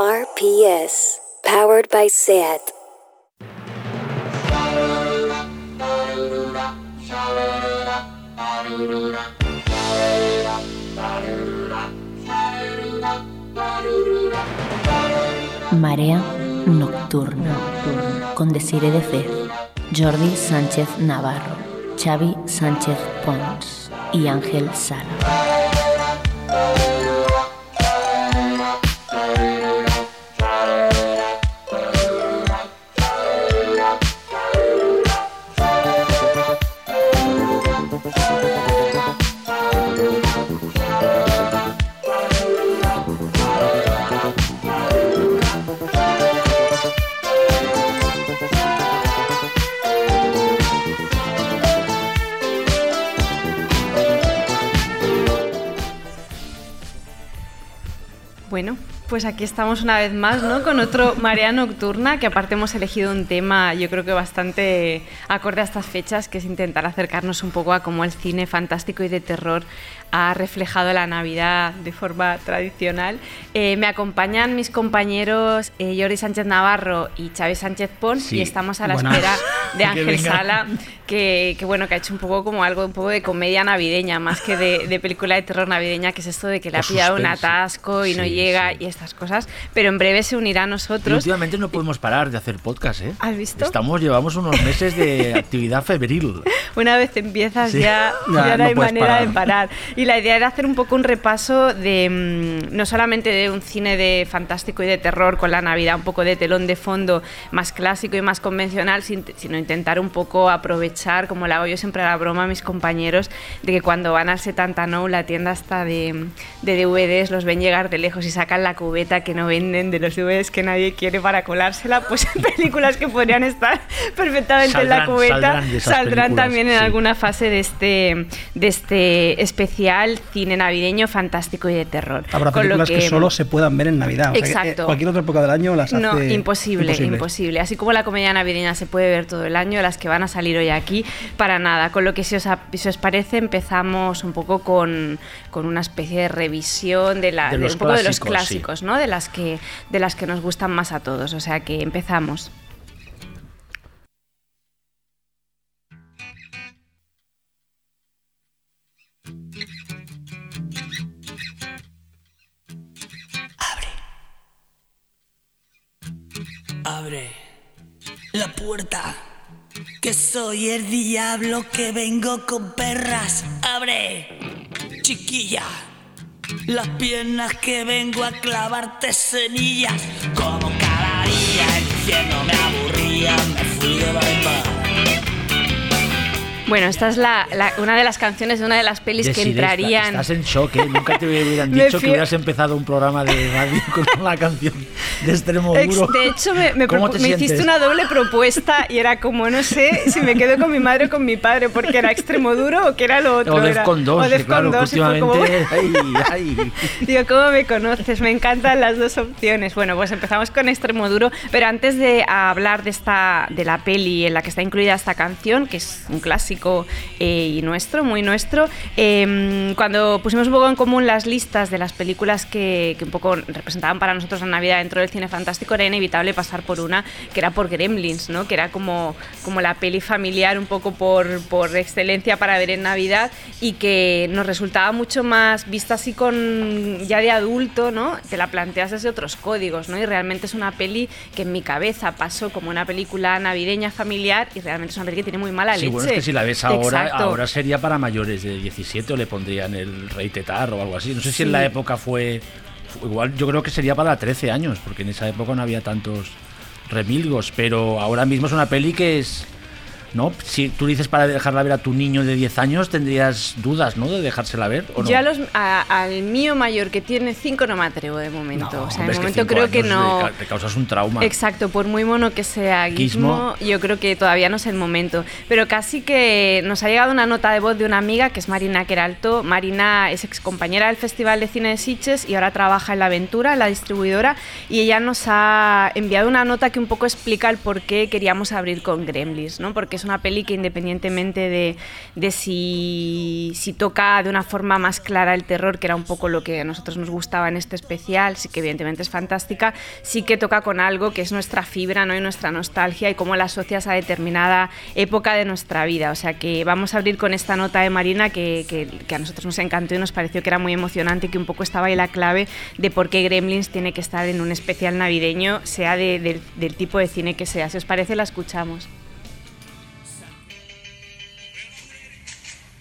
RPS, powered by SAT. Marea Nocturna con Desire de Fez, Jordi Sánchez Navarro, Xavi Sánchez Pons y Ángel Sala. Pues aquí estamos una vez más, ¿no? Con otro Marea Nocturna, que aparte hemos elegido un tema, yo creo que bastante acorde a estas fechas, que es intentar acercarnos un poco a cómo el cine fantástico y de terror ha reflejado la Navidad de forma tradicional. Eh, me acompañan mis compañeros eh, Jordi Sánchez Navarro y Chávez Sánchez Pons y estamos a la espera de Ángel Sala, que, bueno, que ha hecho un poco como algo un poco de comedia navideña, más que de, película de terror navideña, que es esto de que le ha pillado un atasco y no llega y estas cosas, pero en breve se unirá a nosotros. últimamente no podemos parar de hacer podcast, ¿eh? ¿Has visto? Estamos, llevamos unos meses de actividad febril. Una vez empiezas ya, ya, no hay manera de parar. Y la idea era hacer un poco un repaso de mm, no solamente de un cine de fantástico y de terror con la Navidad, un poco de telón de fondo más clásico y más convencional, sino intentar un poco aprovechar, como le hago yo siempre a la broma a mis compañeros, de que cuando van al Setantano, la tienda hasta de, de DVDs, los ven llegar de lejos y sacan la cubeta que no venden de los DVDs que nadie quiere para colársela, pues películas que podrían estar perfectamente en la cubeta saldrán, también en alguna fase de este, de este especial cine navideño fantástico y de terror. Habrá películas que, solo se puedan ver en Navidad. Exacto. cualquier otra época del año las hace No, imposible, imposible, Así como la comedia navideña se puede ver todo el año, las que van a salir hoy aquí, para nada. Con lo que si os, os parece, empezamos un poco con, con una especie de revisión de, la, de, un poco de los clásicos, ¿no? De las, que, de las que nos gustan más a todos. O sea que empezamos. Abre la puerta, que soy el diablo que vengo con perras. Abre, chiquilla, las piernas que vengo a clavarte semillas. Como cada día el infierno me aburría, me fui de barba. Bueno, esta es la, una de las canciones de una de las pelis que entrarían. Estás en shock, ¿eh? Nunca te hubieran dicho que hubieras empezado un programa de radio con la canción de extremo duro. De hecho, me, me, hiciste una doble propuesta y era como, no sé si me quedo con mi madre o con mi padre, porque era extremo duro o que era lo otro. O Defcon 2, o claro, 2 últimamente. ay, ay. Digo, ¿cómo me conoces? Me encantan las dos opciones. Bueno, pues empezamos con extremo duro, pero antes de hablar de, esta, de la peli en la que está incluida esta canción, que es un clásico, eh, y nuestro, muy nuestro. Em, cuando pusimos un poco en común las listas de las películas que, un poco representaban para nosotros la Navidad dentro del cine fantástico, era inevitable pasar por una que era por Gremlins, ¿no? que era como, como la peli familiar un poco por, por excelencia para ver en Navidad y que nos resultaba mucho más vista así con ya de adulto, ¿no? te la planteas desde otros códigos ¿no? y realmente es una peli que en mi cabeza pasó como una película navideña familiar y realmente es una peli que tiene muy mala leche. Bueno, es que si la ahora, ahora sería para mayores de 17 o le pondrían el rey tetar o algo así. No sé si en la época fue, igual, yo creo que sería para 13 años, porque en esa época no había tantos remilgos, pero ahora mismo es una peli que es ¿no? Si tú dices para dejarla ver a tu niño de 10 años, tendrías dudas, ¿no? De dejársela ver. ¿o no? los, al mío mayor que tiene 5 no me atrevo de momento. o sea, de momento creo que no. Te causas un trauma. Exacto, por muy mono que sea Gizmo, yo creo que todavía no es el momento. Pero casi que nos ha llegado una nota de voz de una amiga que es Marina Queralto. Marina es ex compañera del Festival de Cine de Sitges y ahora trabaja en La Aventura, la distribuidora, y ella nos ha enviado una nota que un poco explica el por qué queríamos abrir con Gremlins, ¿no? Porque es una peli que independientemente de, si, toca de una forma más clara el terror, que era un poco lo que a nosotros nos gustaba en este especial, sí que evidentemente es fantástica, sí que toca con algo que es nuestra fibra ¿no? y nuestra nostalgia y cómo la asocias a determinada época de nuestra vida. O sea que vamos a abrir con esta nota de Marina que, a nosotros nos encantó y nos pareció que era muy emocionante y que un poco estaba ahí la clave de por qué Gremlins tiene que estar en un especial navideño, sea del tipo de cine que sea. Si os parece, la escuchamos.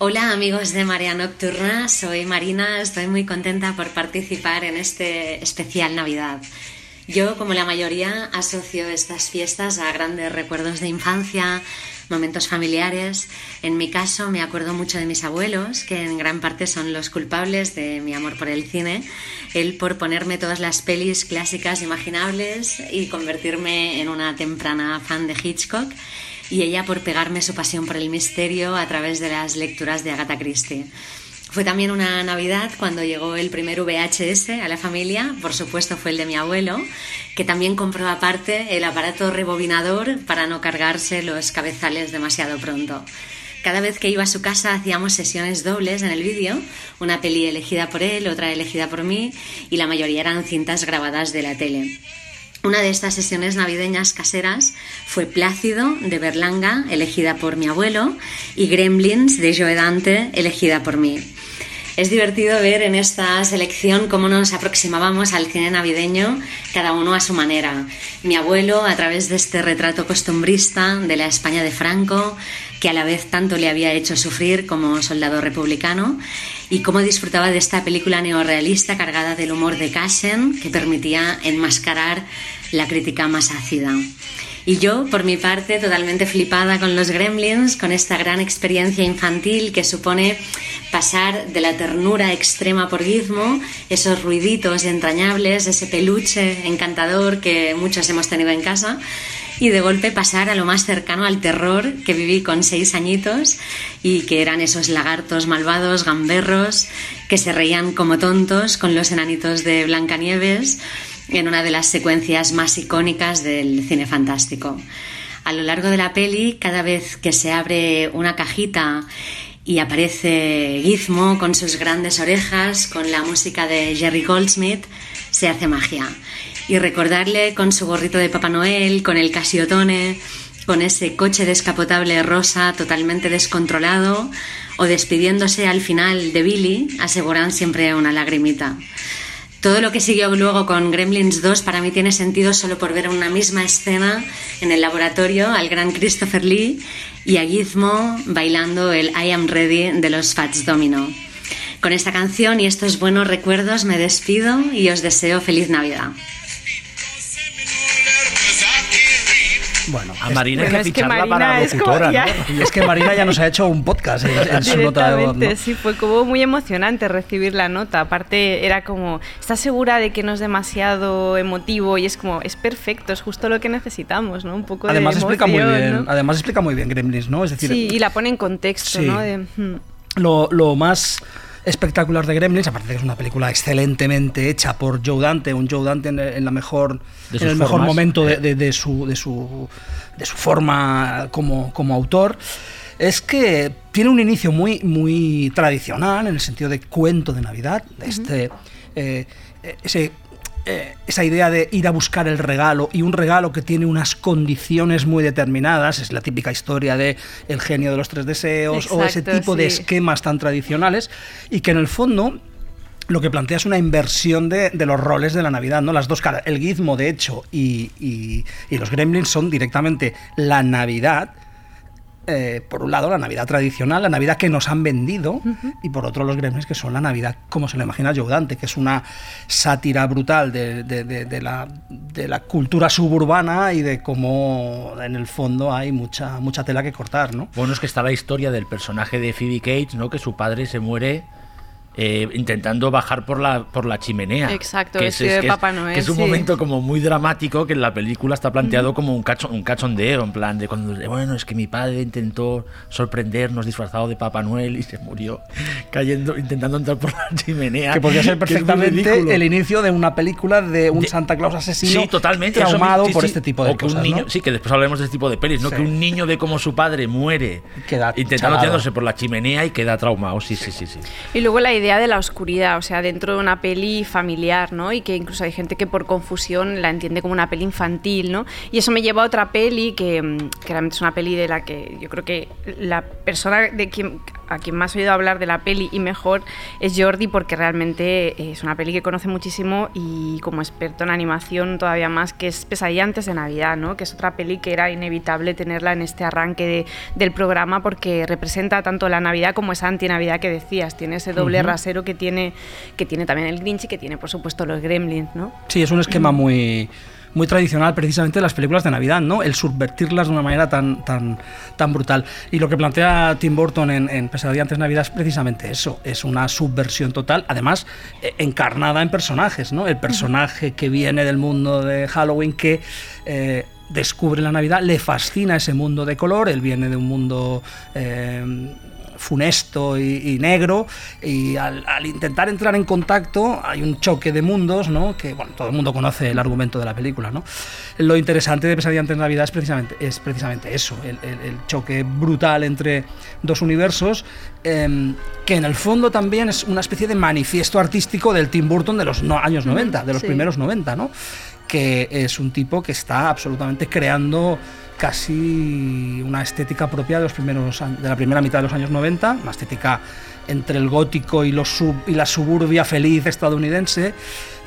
Hola amigos de Marea Nocturna, soy Marina, estoy muy contenta por participar en este especial Navidad. Yo, como la mayoría, asocio estas fiestas a grandes recuerdos de infancia, momentos familiares. En mi caso, me acuerdo mucho de mis abuelos, que en gran parte son los culpables de mi amor por el cine. Él por ponerme todas las pelis clásicas imaginables y convertirme en una temprana fan de Hitchcock. Y ella por pegarme su pasión por el misterio a través de las lecturas de Agatha Christie. Fue también una Navidad cuando llegó el primer VHS a la familia, por supuesto fue el de mi abuelo, que también compró aparte el aparato rebobinador para no cargarse los cabezales demasiado pronto. Cada vez que iba a su casa hacíamos sesiones dobles en el vídeo, una peli elegida por él, otra elegida por mí y la mayoría eran cintas grabadas de la tele. Una de estas sesiones navideñas caseras fue Plácido de Berlanga, elegida por mi abuelo, y Gremlins de Joe Dante, elegida por mí. Es divertido ver en esta selección cómo nos aproximábamos al cine navideño, cada uno a su manera. Mi abuelo, a través de este retrato costumbrista de la España de Franco, que a la vez tanto le había hecho sufrir como soldado republicano, y cómo disfrutaba de esta película neorrealista cargada del humor de Cashen, que permitía enmascarar la crítica más ácida. Y yo, por mi parte, totalmente flipada con los gremlins, con esta gran experiencia infantil que supone pasar de la ternura extrema por Gizmo, esos ruiditos entrañables, ese peluche encantador que muchos hemos tenido en casa, y de golpe pasar a lo más cercano al terror que viví con seis añitos y que eran esos lagartos malvados, gamberros, que se reían como tontos con los enanitos de Blancanieves en una de las secuencias más icónicas del cine fantástico. A lo largo de la peli, cada vez que se abre una cajita y aparece Gizmo con sus grandes orejas, con la música de Jerry Goldsmith, se hace magia. Y recordarle con su gorrito de Papá Noel, con el casiotone, con ese coche descapotable rosa totalmente descontrolado, o despidiéndose al final de Billy, aseguran siempre una lagrimita. Todo lo que siguió luego con Gremlins 2 para mí tiene sentido solo por ver una misma escena en el laboratorio al gran Christopher Lee y a Gizmo bailando el I Am Ready de los Fats Domino. Con esta canción y estos buenos recuerdos me despido y os deseo feliz Navidad. Bueno, a Marina hay que es que ficharla para locutora, ya- ¿no? y es que Marina ya nos ha hecho un podcast en, en su nota de voz. ¿no? Directamente, sí, fue como muy emocionante recibir la nota. Aparte, era como, ¿estás segura de que no es demasiado emotivo? Y es como, es perfecto, es justo lo que necesitamos, ¿no? Un poco Además de explica muy emoción, bien, ¿no? además explica muy bien Gremlins, ¿no? Es decir, Sí, y la pone en contexto, Sí. ¿no? De, hmm. lo, lo más espectacular de Gremlins, aparte de que es una película excelentemente hecha por Joe Dante, un Joe Dante en, en la mejor, en el mejor formas. momento de, de- de su, de, su, de su forma como, como autor, es que tiene un inicio muy, muy tradicional en el sentido de cuento de Navidad, de este, eh, ese eh, esa idea de ir a buscar el regalo y un regalo que tiene unas condiciones muy determinadas, es la típica historia de el genio de los tres deseos o ese tipo de esquemas tan tradicionales y que en el fondo lo que plantea es una inversión de, de los roles de la Navidad, ¿no? Las dos caras. El gizmo, de hecho, y, y- y los gremlins son directamente la Navidad. Eh, por un lado, la Navidad tradicional, la Navidad que nos han vendido, y por otro, los gremlins que son la Navidad como se lo imagina Joe Dante, que es una sátira brutal de, de- de- de la, de la cultura suburbana y de cómo en el fondo hay mucha, mucha tela que cortar, ¿no? Bueno, es que está la historia del personaje de Phoebe Cates, ¿no? Que su padre se muere eh, intentando bajar por la, por la chimenea. Exacto, que es, de Papá Noel. Que es un sí. momento como muy dramático que en la película está planteado como un, cacho, un cachondeo, en plan de cuando, bueno, es que mi padre intentó sorprendernos disfrazado de Papá Noel y se murió cayendo, intentando entrar por la chimenea. Que podría ser que perfectamente el inicio de una película de un De- Santa Claus asesino Sí, totalmente. traumado sí, por este tipo de o que cosas. un niño, ¿no? Sí, que después hablaremos de este tipo de pelis, ¿no? Sí. Que un niño ve cómo su padre muere Queda intentando tirándose por la chimenea y queda traumado. Sí, sí, sí, sí. Y luego la idea de la oscuridad, o sea, dentro de una peli familiar, ¿no? Y que incluso hay gente que por confusión la entiende como una peli infantil, ¿no? Y eso me lleva a otra peli que, mm, que realmente es una peli de la que yo creo que la persona de quien, a quien más he oído hablar de la peli y mejor es Jordi porque realmente es una peli que conoce muchísimo y como experto en animación todavía más, que es Pesadilla antes de Navidad, ¿no? Que es otra peli que era inevitable tenerla en este arranque de- del programa porque representa tanto la Navidad como esa antinavidad que decías. Tiene ese doble rasero que tiene, que tiene también el Grinch y que tiene, por supuesto, los Gremlins, ¿no? Sí, es un esquema muy muy tradicional precisamente de las películas de Navidad, ¿no? El subvertirlas de una manera tan, tan, tan brutal. Y lo que plantea Tim Burton en, en Pesadilla antes de Navidad es precisamente eso, es una subversión total, además eh, encarnada en personajes, ¿no? El personaje que viene del mundo de Halloween que... eh, descubre la Navidad, le fascina ese mundo de color, él viene de un mundo eh, funesto y, y negro y al, al intentar entrar en contacto hay un choque de mundos, ¿no? Que bueno, todo el mundo conoce el argumento de la película, ¿no? Lo interesante de Pesadilla antes de Navidad es precisamente, es precisamente eso, el, el- el choque brutal entre dos universos em, que en el fondo también es una especie de manifiesto artístico del Tim Burton de los no- años 90, de los sí. primeros 90, ¿no? Que es un tipo que está absolutamente creando casi una estética propia de los primeros de la primera mitad de los años 90, una estética entre el gótico y, y la suburbia feliz estadounidense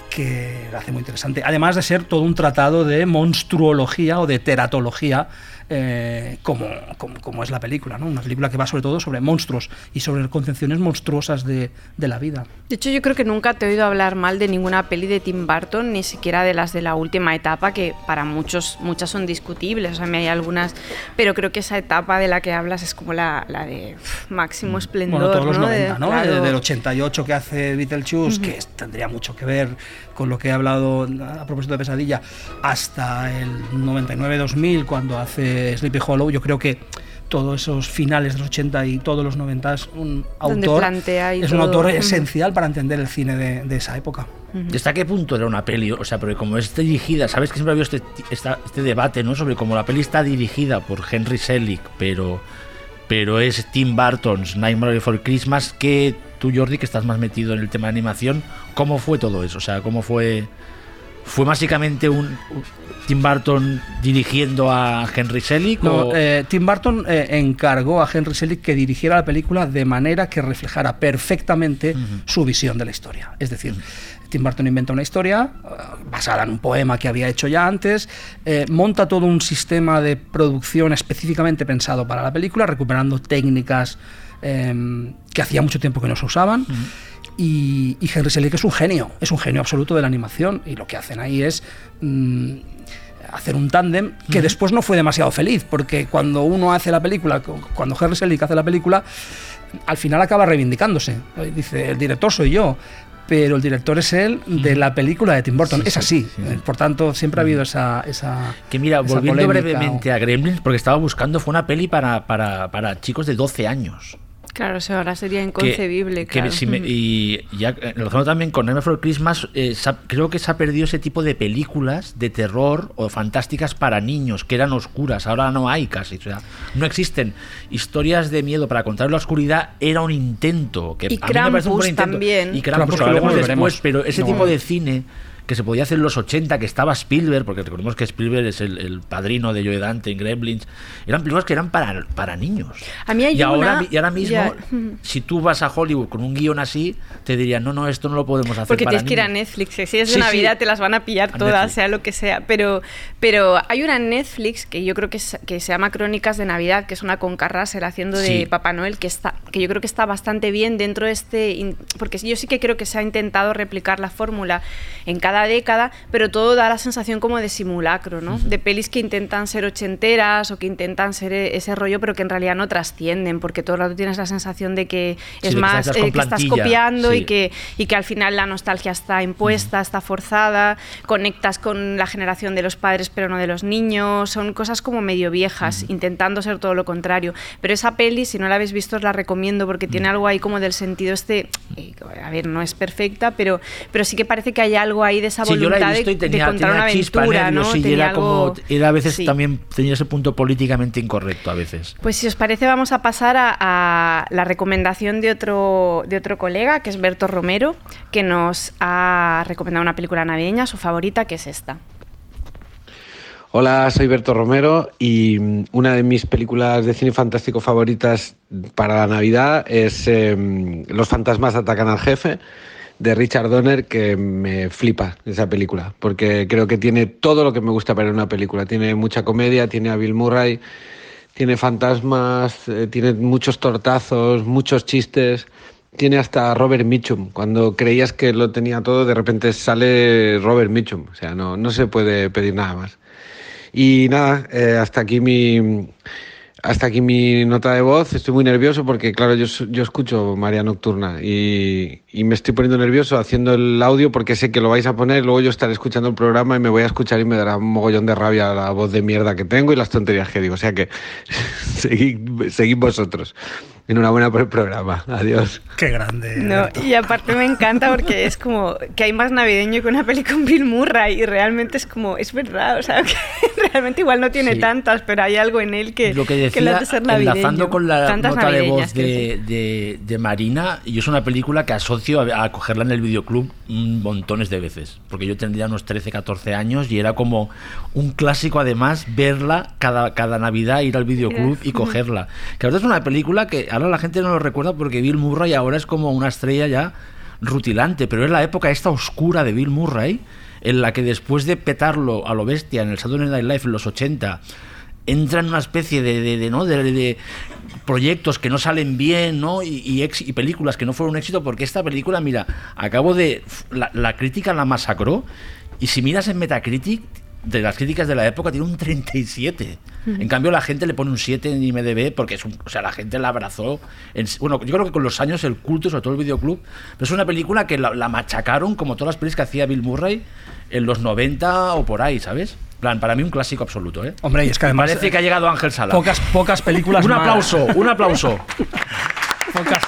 que la hace muy interesante. Además de ser todo un tratado de monstruología o de teratología, eh, como, como, como es la película, ¿no? Una película que va sobre todo sobre monstruos y sobre concepciones monstruosas de, de la vida. De hecho, yo creo que nunca te he oído hablar mal de ninguna peli de Tim Burton, ni siquiera de las de la última etapa, que para muchos, muchas son discutibles. O sea, me hay algunas, pero creo que esa etapa de la que hablas es como la, la de uf, máximo esplendor. Bueno, todos los ¿no? 90, De- ¿no? claro. Desde el 88 que hace Beetlejuice, que es- tendría mucho que ver con lo que he hablado a propósito de Pesadilla, hasta el 99-2000 cuando hace Sleepy Hollow, yo creo que todos esos finales de los 80 y todos los 90 es un autor, es un autor esencial para entender el cine de, de esa época. ¿Hasta qué punto era una peli? O sea, porque como es dirigida, sabes que siempre ha habido este, esta- este debate, ¿no? Sobre cómo la peli está dirigida por Henry Selick, pero, pero es Tim Burton's Nightmare Before Christmas, que tú, Jordi, que estás más metido en el tema de animación, ¿cómo fue todo eso? O sea, ¿cómo fue...? ¿Fue básicamente un, Tim Burton dirigiendo a Henry Selick? No, o- eh, Tim Burton eh, encargó a Henry Selick que dirigiera la película de manera que reflejara perfectamente su visión de la historia. Es decir, Tim Burton inventa una historia eh, basada en un poema que había hecho ya antes, eh, monta todo un sistema de producción específicamente pensado para la película, recuperando técnicas eh, que hacía mucho tiempo que no se usaban. Y, y Henry Selick es un genio, es un genio absoluto de la animación. Y lo que hacen ahí es mm, hacer un tándem que después no fue demasiado feliz, porque cuando uno hace la película, cu- cuando Henry Selick hace la película, al final acaba reivindicándose. Dice, el director soy yo. Pero el director es él de la película de Tim Burton. Sí, es sí, así. sí, sí. Por tanto, siempre ha habido esa. esa Que mira, esa volviendo brevemente o- a Gremlins, porque estaba buscando, fue una peli para, para, para chicos de 12 años. Claro, eso ahora sería inconcebible. que claro. si me- y ya eh, relacionado también con Nightmare Before Christmas, eh, ha- creo que se ha perdido ese tipo de películas de terror o fantásticas para niños, que eran oscuras. Ahora no hay casi. O sea, no existen. Historias de miedo para contar la oscuridad era un intento. Que Y a mí me parece un buen Krampus intento. también. Y Krampus, Krampus, que luego después, pero ese No. tipo de cine que se podía hacer en los 80, que estaba Spielberg, porque recordemos que Spielberg es el, el padrino de Joe Dante en Gremlins, eran películas que eran para, para niños. A mí hay y, ahora, una- y ahora mismo, ya. si tú vas a Hollywood con un guion así, te dirían, no, no, esto no lo podemos hacer Porque para tienes que ir a niños". Netflix, si es de Sí, Navidad sí. te las van a pillar A todas, Netflix. sea lo que sea. Pero, pero hay una en Netflix que yo creo que, es- que se llama Crónicas de Navidad, que es una con Carrasel haciendo de Sí. Papá Noel, que, está, que yo creo que está bastante bien dentro de este... Porque yo sí que creo que se ha intentado replicar la fórmula en cada cada década, pero todo da la sensación como de simulacro, ¿no? De pelis que intentan ser ochenteras o que intentan ser e-, ese rollo, pero que en realidad no trascienden, porque todo el rato tienes la sensación de que es más que estás, eh, copiando y, que, y que al final la nostalgia está impuesta, está forzada, conectas con la generación de los padres pero no de los niños, son cosas como medio viejas, intentando ser todo lo contrario. Pero esa peli, si no la habéis visto, os la recomiendo porque tiene algo ahí como del sentido este, eh, a ver, no es perfecta, pero, pero sí que parece que hay algo ahí de esa voluntad de, contar una aventura, ¿no? era como, era a veces también tenía ese punto políticamente incorrecto a veces. Pues si os parece vamos a pasar a, la recomendación de otro, de otro colega, que es Berto Romero, que nos ha recomendado una película navideña, su favorita, que es esta. Hola, soy Berto Romero y mm, una de mis películas de cine fantástico favoritas para la Navidad es em, Los fantasmas atacan al jefe de Richard Donner que me flipa esa película porque creo que tiene todo lo que me gusta para una película. Tiene mucha comedia, tiene a Bill Murray, tiene fantasmas, eh, tiene muchos tortazos, muchos chistes. Tiene hasta Robert Mitchum. Cuando creías que lo tenía todo, de repente sale Robert Mitchum. O sea, no, no se puede pedir nada más. Y nada, eh, hasta aquí mi hasta aquí mi nota de voz. Estoy muy nervioso porque, claro, yo, yo escucho María Nocturna y, y, me estoy poniendo nervioso haciendo el audio porque sé que lo vais a poner. Luego yo estaré escuchando el programa y me voy a escuchar y me dará un mogollón de rabia la voz de mierda que tengo y las tonterías que digo. O sea que seguid, seguid vosotros. Enhorabuena por el programa. Adiós. Qué grande. No, y aparte me encanta porque es como que hay más navideño que una peli con Bill Murray y realmente es como, es verdad, o sea, que realmente igual no tiene tantas, pero hay algo en él que, lo que, decía, le hace ser navideño. Enlazando con la nota de voz de, de, Marina, y es una película que asocio a, cogerla en el videoclub montones de veces, porque yo tendría unos 13, 14 años y era como un clásico además verla cada, cada Navidad, ir al videoclub y cogerla. Que ahora es una película que ahora la gente no lo recuerda porque Bill Murray ahora es como una estrella ya rutilante, pero es la época esta oscura de Bill Murray, en la que después de petarlo a lo bestia en el Saturday Night Live en los 80, entra en una especie de, de, ¿no? de, proyectos que no salen bien ¿no? Y, películas que no fueron un éxito, porque esta película, mira, acabo de... La crítica la masacró, y si miras en Metacritic, de las críticas de la época tiene un 37. En cambio, la gente le pone un 7 en IMDB porque es un, o sea, la gente la abrazó. bueno, yo creo que con los años el culto, sobre todo el videoclub, pero es una película que la, machacaron como todas las películas que hacía Bill Murray en los 90 o por ahí, ¿sabes? plan, para mí un clásico absoluto, ¿eh? Hombre, y es que además. Parece que ha llegado Ángel Sala. Pocas, pocas películas. un aplauso, un aplauso. pocas,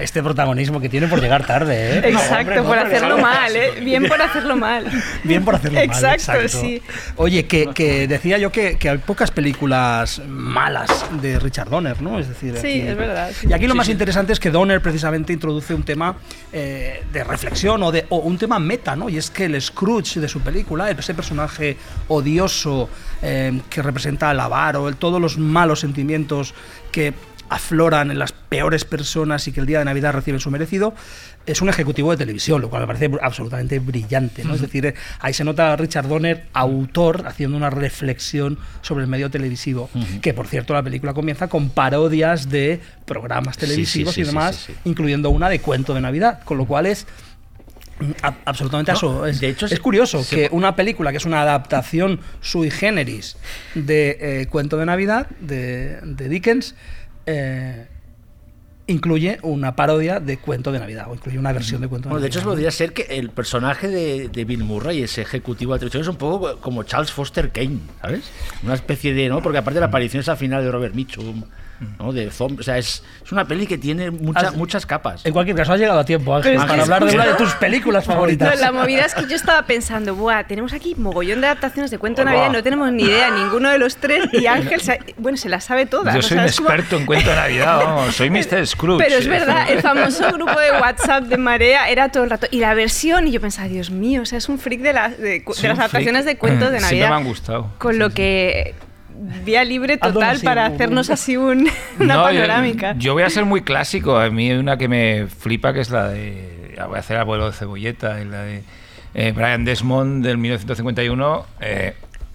este protagonismo que tiene por llegar tarde, ¿eh? Exacto, por hacerlo mal, ¿eh? Bien por hacerlo mal. Bien por hacerlo exacto, mal, exacto. sí. Oye, que, decía yo que, hay pocas películas malas de Richard Donner, ¿no? Es decir, sí, es verdad. Y aquí lo más interesante es que Donner precisamente introduce un tema eh, de reflexión o, de, o un tema meta, ¿no? Y es que el Scrooge de su película, ese personaje odioso eh, que representa al avaro, todos los malos sentimientos que afloran en las peores personas y que el día de Navidad reciben su merecido, es un ejecutivo de televisión, lo cual me parece absolutamente brillante. ¿no? Es decir, ahí se nota a Richard Donner, autor, haciendo una reflexión sobre el medio televisivo, que por cierto la película comienza con parodias de programas televisivos y demás, incluyendo una de cuento de Navidad, con lo cual es absolutamente eso. Es, de hecho, es curioso que una película que es una adaptación sui generis de eh, Cuento de Navidad de, de Dickens eh, incluye una parodia de cuento de Navidad o incluye una versión de cuento de bueno, Navidad. De hecho, podría ser que el personaje de, Bill Murray, ese ejecutivo de televisión, es un poco como Charles Foster Kane, ¿sabes? Una especie de, ¿no? Porque aparte de la aparición esa final de Robert Mitchum, ¿no? De o sea, es, es, una peli que tiene muchas, muchas capas. En cualquier caso, has llegado a tiempo, Ángel, para hablar de una de tus películas favoritas. la movida es que yo estaba pensando, Buah, tenemos aquí mogollón de adaptaciones de cuento de Navidad, no tenemos ni idea, ninguno de los tres, y Ángel, bueno, se las sabe todas. Yo soy un experto en cuento de Navidad, vamos, soy Mr. Scrooge. Pero es verdad, el famoso grupo de WhatsApp de Marea era todo el rato. Y la versión, y yo pensaba, Dios mío, o sea, es un freak de, las de, las adaptaciones de cuentos de Navidad. Sí, me han gustado. Con lo que vía libre total para hacernos así un, una panorámica. Yo, voy a ser muy clásico. A mí hay una que me flipa que es la de. Voy a hacer Abuelo de Cebolleta, la de eh, Brian Desmond del 1951. Eh,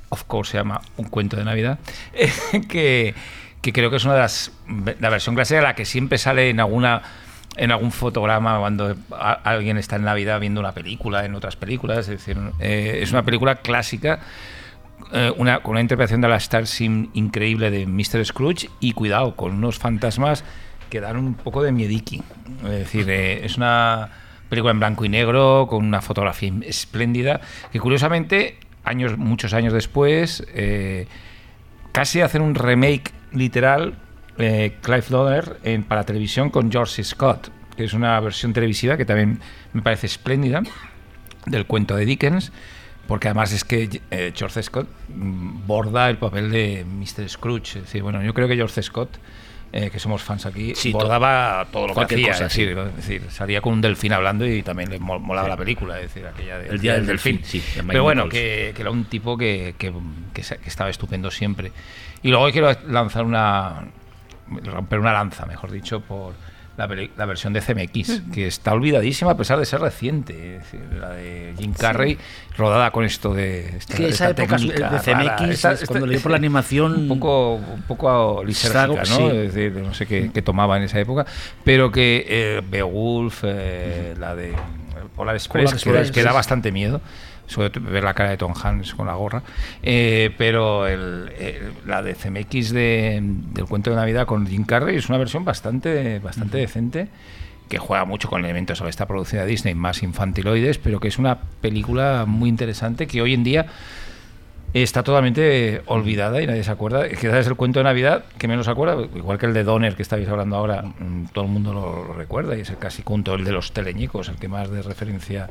of course se llama Un cuento de Navidad. que, que creo que es una de las. La versión clásica, la que siempre sale en alguna en algún fotograma cuando alguien está en Navidad viendo una película, en otras películas. Es decir, eh, es una película clásica. Eh, una, con una interpretación de la Star Sim increíble de Mr. Scrooge y cuidado, con unos fantasmas que dan un poco de miediki. Es decir, eh, es una película en blanco y negro, con una fotografía espléndida, que curiosamente, años, muchos años después, casi hacen un remake literal eh, Clive en, para televisión con George Scott, que es una versión televisiva que también me parece espléndida del cuento de Dickens, porque además es que eh, George Scott mm, borda el papel de Mr. Scrooge. Es decir, bueno, yo creo que George Scott eh, que somos fans aquí, bordaba todo lo que hacía. Cosa, es, decir, salía con un delfín hablando y también le molaba la película, es decir, aquella el día del, delfín. Sí, Pero bueno, que, que, era un tipo que, que, que, estaba estupendo siempre. Y luego quiero lanzar una, romper una lanza, mejor dicho, por la, la versión de CMX, que está olvidadísima a pesar de ser reciente. la de Jim Carrey, rodada con esto de esta, esa época de CMX, cuando leí por la animación. Un poco, un poco lisérgica, ¿no? Es decir, no sé qué, tomaba en esa época, pero que eh, Beowulf, eh, la de Polar Express, que da bastante miedo sobre ver la cara de Tom Hanks con la gorra, eh, pero el, la de CMX de, del cuento de Navidad con Jim Carrey es una versión bastante, bastante decente que juega mucho con elementos de esta producción de Disney más infantiloides, pero que es una película muy interesante que hoy en día está totalmente olvidada y nadie se acuerda. Quizás es el cuento de Navidad que menos se acuerda, igual que el de Donner que estáis hablando ahora, mm, todo el mundo lo, recuerda y es el casi junto el de los teleñicos, el que más de referencia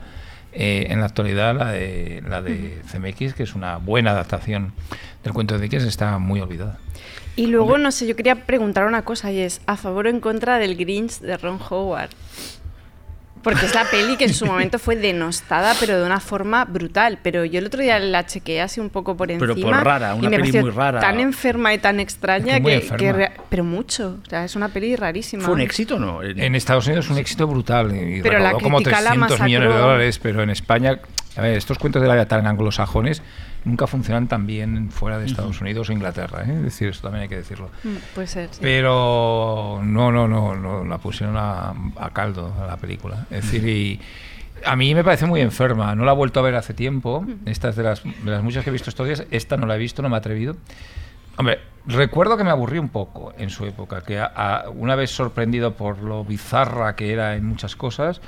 eh, en la actualidad la de, la de CMX, que es una buena adaptación del cuento de Dickens, está muy olvidada. Y luego, no sé, yo quería preguntar una cosa y es, ¿a favor o en contra del Grinch de Ron Howard? Porque es la peli que en su momento fue denostada, pero de una forma brutal. Pero yo el otro día la chequeé así un poco por encima. Pero por rara, una peli muy rara. Tan enferma y tan extraña que, Pero mucho. O sea, es una peli rarísima. ¿Fue un éxito o no? En Estados Unidos es un éxito brutal. Y pero la como 300 millones de dólares, pero en España. A ver, estos cuentos de la vida tan anglosajones nunca funcionan tan bien fuera de Estados Unidos o Inglaterra. ¿eh? Es decir, eso también hay que decirlo. Mm, puede ser. Pero no, no, no, no, la pusieron a, caldo a la película. Es decir, y a mí me parece muy enferma. No la he vuelto a ver hace tiempo. Esta es de las, de las muchas que he visto estos días. Esta no la he visto, no me he atrevido. Hombre, recuerdo que me aburrí un poco en su época, que una vez sorprendido por lo bizarra que era en muchas cosas,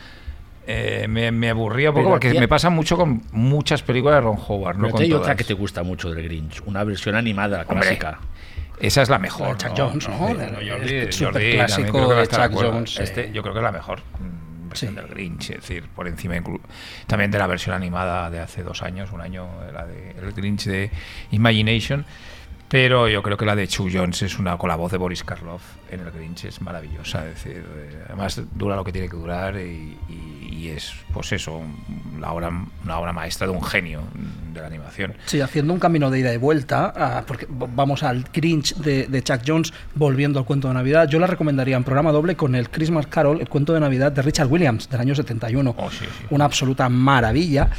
eh, me, me, aburría un poco porque me pasa mucho con muchas películas de Ron Howard. No hay otra que te gusta mucho del Grinch, una versión animada clásica. Esa es la mejor. Chuck Jones, ¿no? Jordi, de Chuck Jones. Este, yo creo que es la mejor mm, versión del Grinch, es decir, por encima también de la versión animada de hace dos años, un año, la de el Grinch de Imagination. Pero yo creo que la de Chu Jones es una con la voz de Boris Karloff en el Grinch es maravillosa. Es decir, eh, además dura lo que tiene que durar y, es, pues eso, la obra, una obra maestra de un genio de la animación. Sí, haciendo un camino de ida y vuelta, porque vamos al Grinch de, Chuck Jones, volviendo al cuento de Navidad, yo la recomendaría en programa doble con el Christmas Carol, el cuento de Navidad de Richard Williams, del año 71. Una absoluta maravilla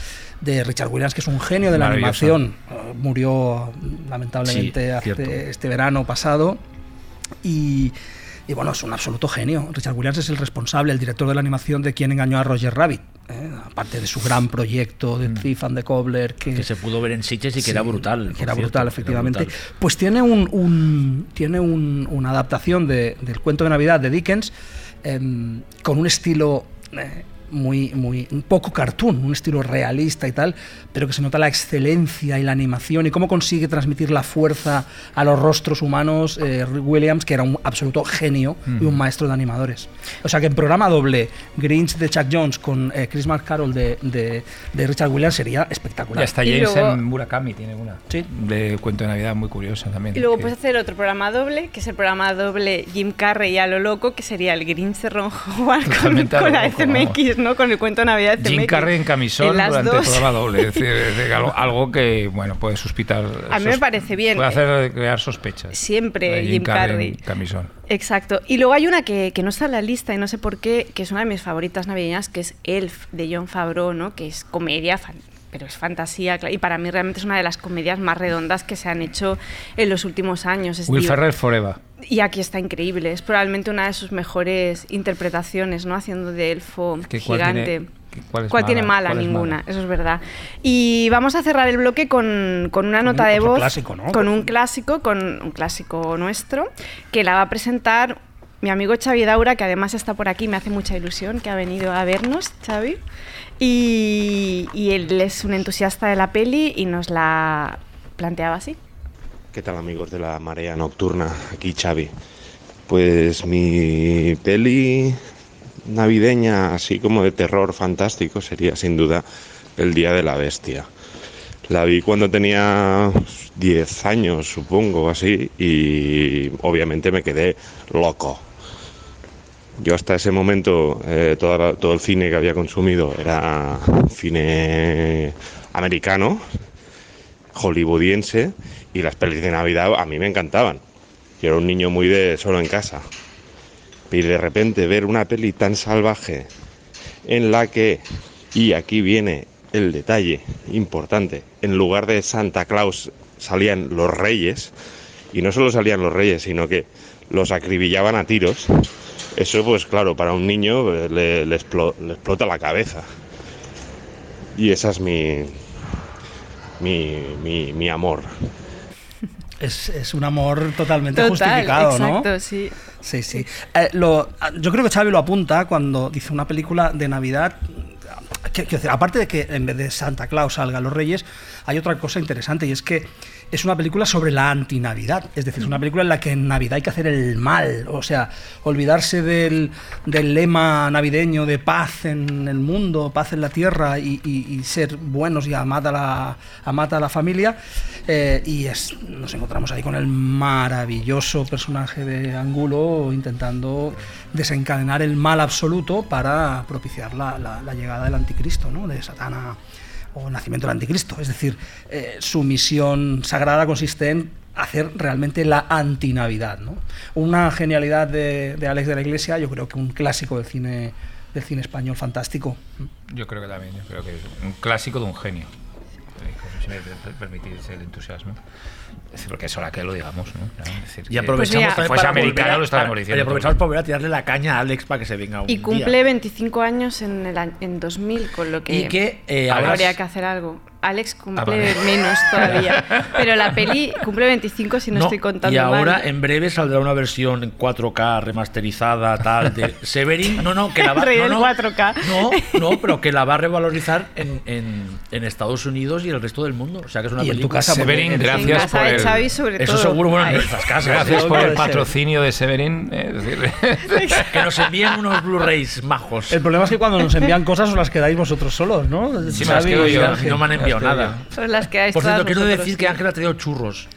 de Richard Williams, que es un genio de la animación. murió lamentablemente este verano pasado. Y, bueno, es un absoluto genio. Richard Williams es el responsable, el director de la animación de Quien engañó a Roger Rabbit. ¿eh? aparte de su gran proyecto de mm. Thief and the Cobbler. Que, se pudo ver en Sitges y que era brutal. Que era brutal, efectivamente. Pues tiene, un, tiene una adaptación del cuento de Navidad de Dickens em, con un estilo. Eh, muy, muy, un poco cartoon, un estilo realista y tal, pero que se nota la excelencia y la animación y cómo consigue transmitir la fuerza a los rostros humanos eh, Williams, que era un absoluto genio y un maestro de animadores. O sea que en programa doble, Grinch de Chuck Jones con eh, Christmas Carol de, de, Richard Williams sería espectacular. Ya está James Murakami, tiene una de cuento de Navidad muy curiosa también. Y luego puedes hacer otro programa doble, que es el programa doble Jim Carrey a lo loco, que sería el Grinch de Ron Howard con, con la FMX. ¿no? Con el cuento de Navidad Jim Carrey en camisón durante el programa doble. Es decir, algo, que, bueno, puede suspitar. A mí me parece bien. Puede hacer crear sospechas. Siempre Jim, Carrey. En camisón. Exacto. Y luego hay una que, que, no está en la lista y no sé por qué, que es una de mis favoritas navideñas, que es Elf, de John Favreau, ¿no? Que es comedia pero es fantasía y para mí realmente es una de las comedias más redondas que se han hecho en los últimos años. Will Ferrell Forever. Y aquí está increíble, es probablemente una de sus mejores interpretaciones, ¿no? Haciendo de elfo gigante. ¿Cuál, tiene mala? Ninguna, eso es verdad. Y vamos a cerrar el bloque con, con una nota de voz. Con un clásico, con un clásico nuestro, que la va a presentar mi amigo Xavi Daura, que además está por aquí, me hace mucha ilusión que ha venido a vernos, Xavi. Y, y él es un entusiasta de la peli y nos la planteaba así. ¿Qué tal amigos de la marea nocturna? Aquí Xavi. Pues mi peli navideña, así como de terror fantástico, sería sin duda El Día de la Bestia. La vi cuando tenía 10 años, supongo, así, y obviamente me quedé loco. Yo hasta ese momento eh, todo el cine que había consumido era cine americano, hollywoodiense, y las pelis de Navidad a mí me encantaban. Yo era un niño muy de solo en casa. Y de repente ver una peli tan salvaje en la que, y aquí viene el detalle importante, en lugar de Santa Claus salían los reyes, y no solo salían los reyes, sino que los acribillaban a tiros, eso pues claro, para un niño eh, le, explota la cabeza. Y esa es mi, mi, mi, amor. Es, un amor totalmente justificado, ¿no? Sí. Sí, sí. Eh, lo, yo creo que Xavi lo apunta cuando dice una película de Navidad. Que, aparte de que en vez de Santa Claus salga los Reyes, hay otra cosa interesante y es que es una película sobre la antinavidad. Es decir, es una película en la que en Navidad hay que hacer el mal. O sea, olvidarse del, lema navideño de paz en el mundo, paz en la tierra y, ser buenos y amar a la, a la familia. Eh, y es, nos encontramos ahí con el maravilloso personaje de Angulo intentando desencadenar el mal absoluto para propiciar la, la llegada del anticristo, ¿no? de Satana o nacimiento del anticristo. Es decir, eh, su misión sagrada consiste en hacer realmente la antinavidad. ¿no? Una genialidad de, de, Alex de la Iglesia, yo creo que un clásico del cine, del cine español fantástico. Yo creo que también, yo creo que es un clásico de un genio. Si me permitís el entusiasmo porque es hora que lo digamos, ¿no? y aprovechamos pues para americano, lo estábamos diciendo. Y aprovechamos para volver a tirarle la caña a Alex para que se venga un Y cumple 25 años en, el, en 2000, con lo que, y que eh, habría que hacer algo. Alex cumple ah, menos todavía. Pero la peli cumple 25 si no, estoy contando Y ahora en breve saldrá una versión en 4K remasterizada tal de Severin. No, no, que la va no, no, 4K. no, no, pero que la va a revalorizar en, en, en, Estados Unidos y el resto del mundo. O sea que es una y película. En tu casa, Severin, gracias el, Xavi sobre Eso seguro bueno en nuestras casas. Gracias por el patrocinio de Severin. Eh, que nos envíen unos Blu-rays majos. El problema es que cuando nos envían cosas os las quedáis vosotros solos, ¿no? Sí, me las quedo yo. No me han enviado nada. Son las Por cierto, quiero decir que Ángel ha traído churros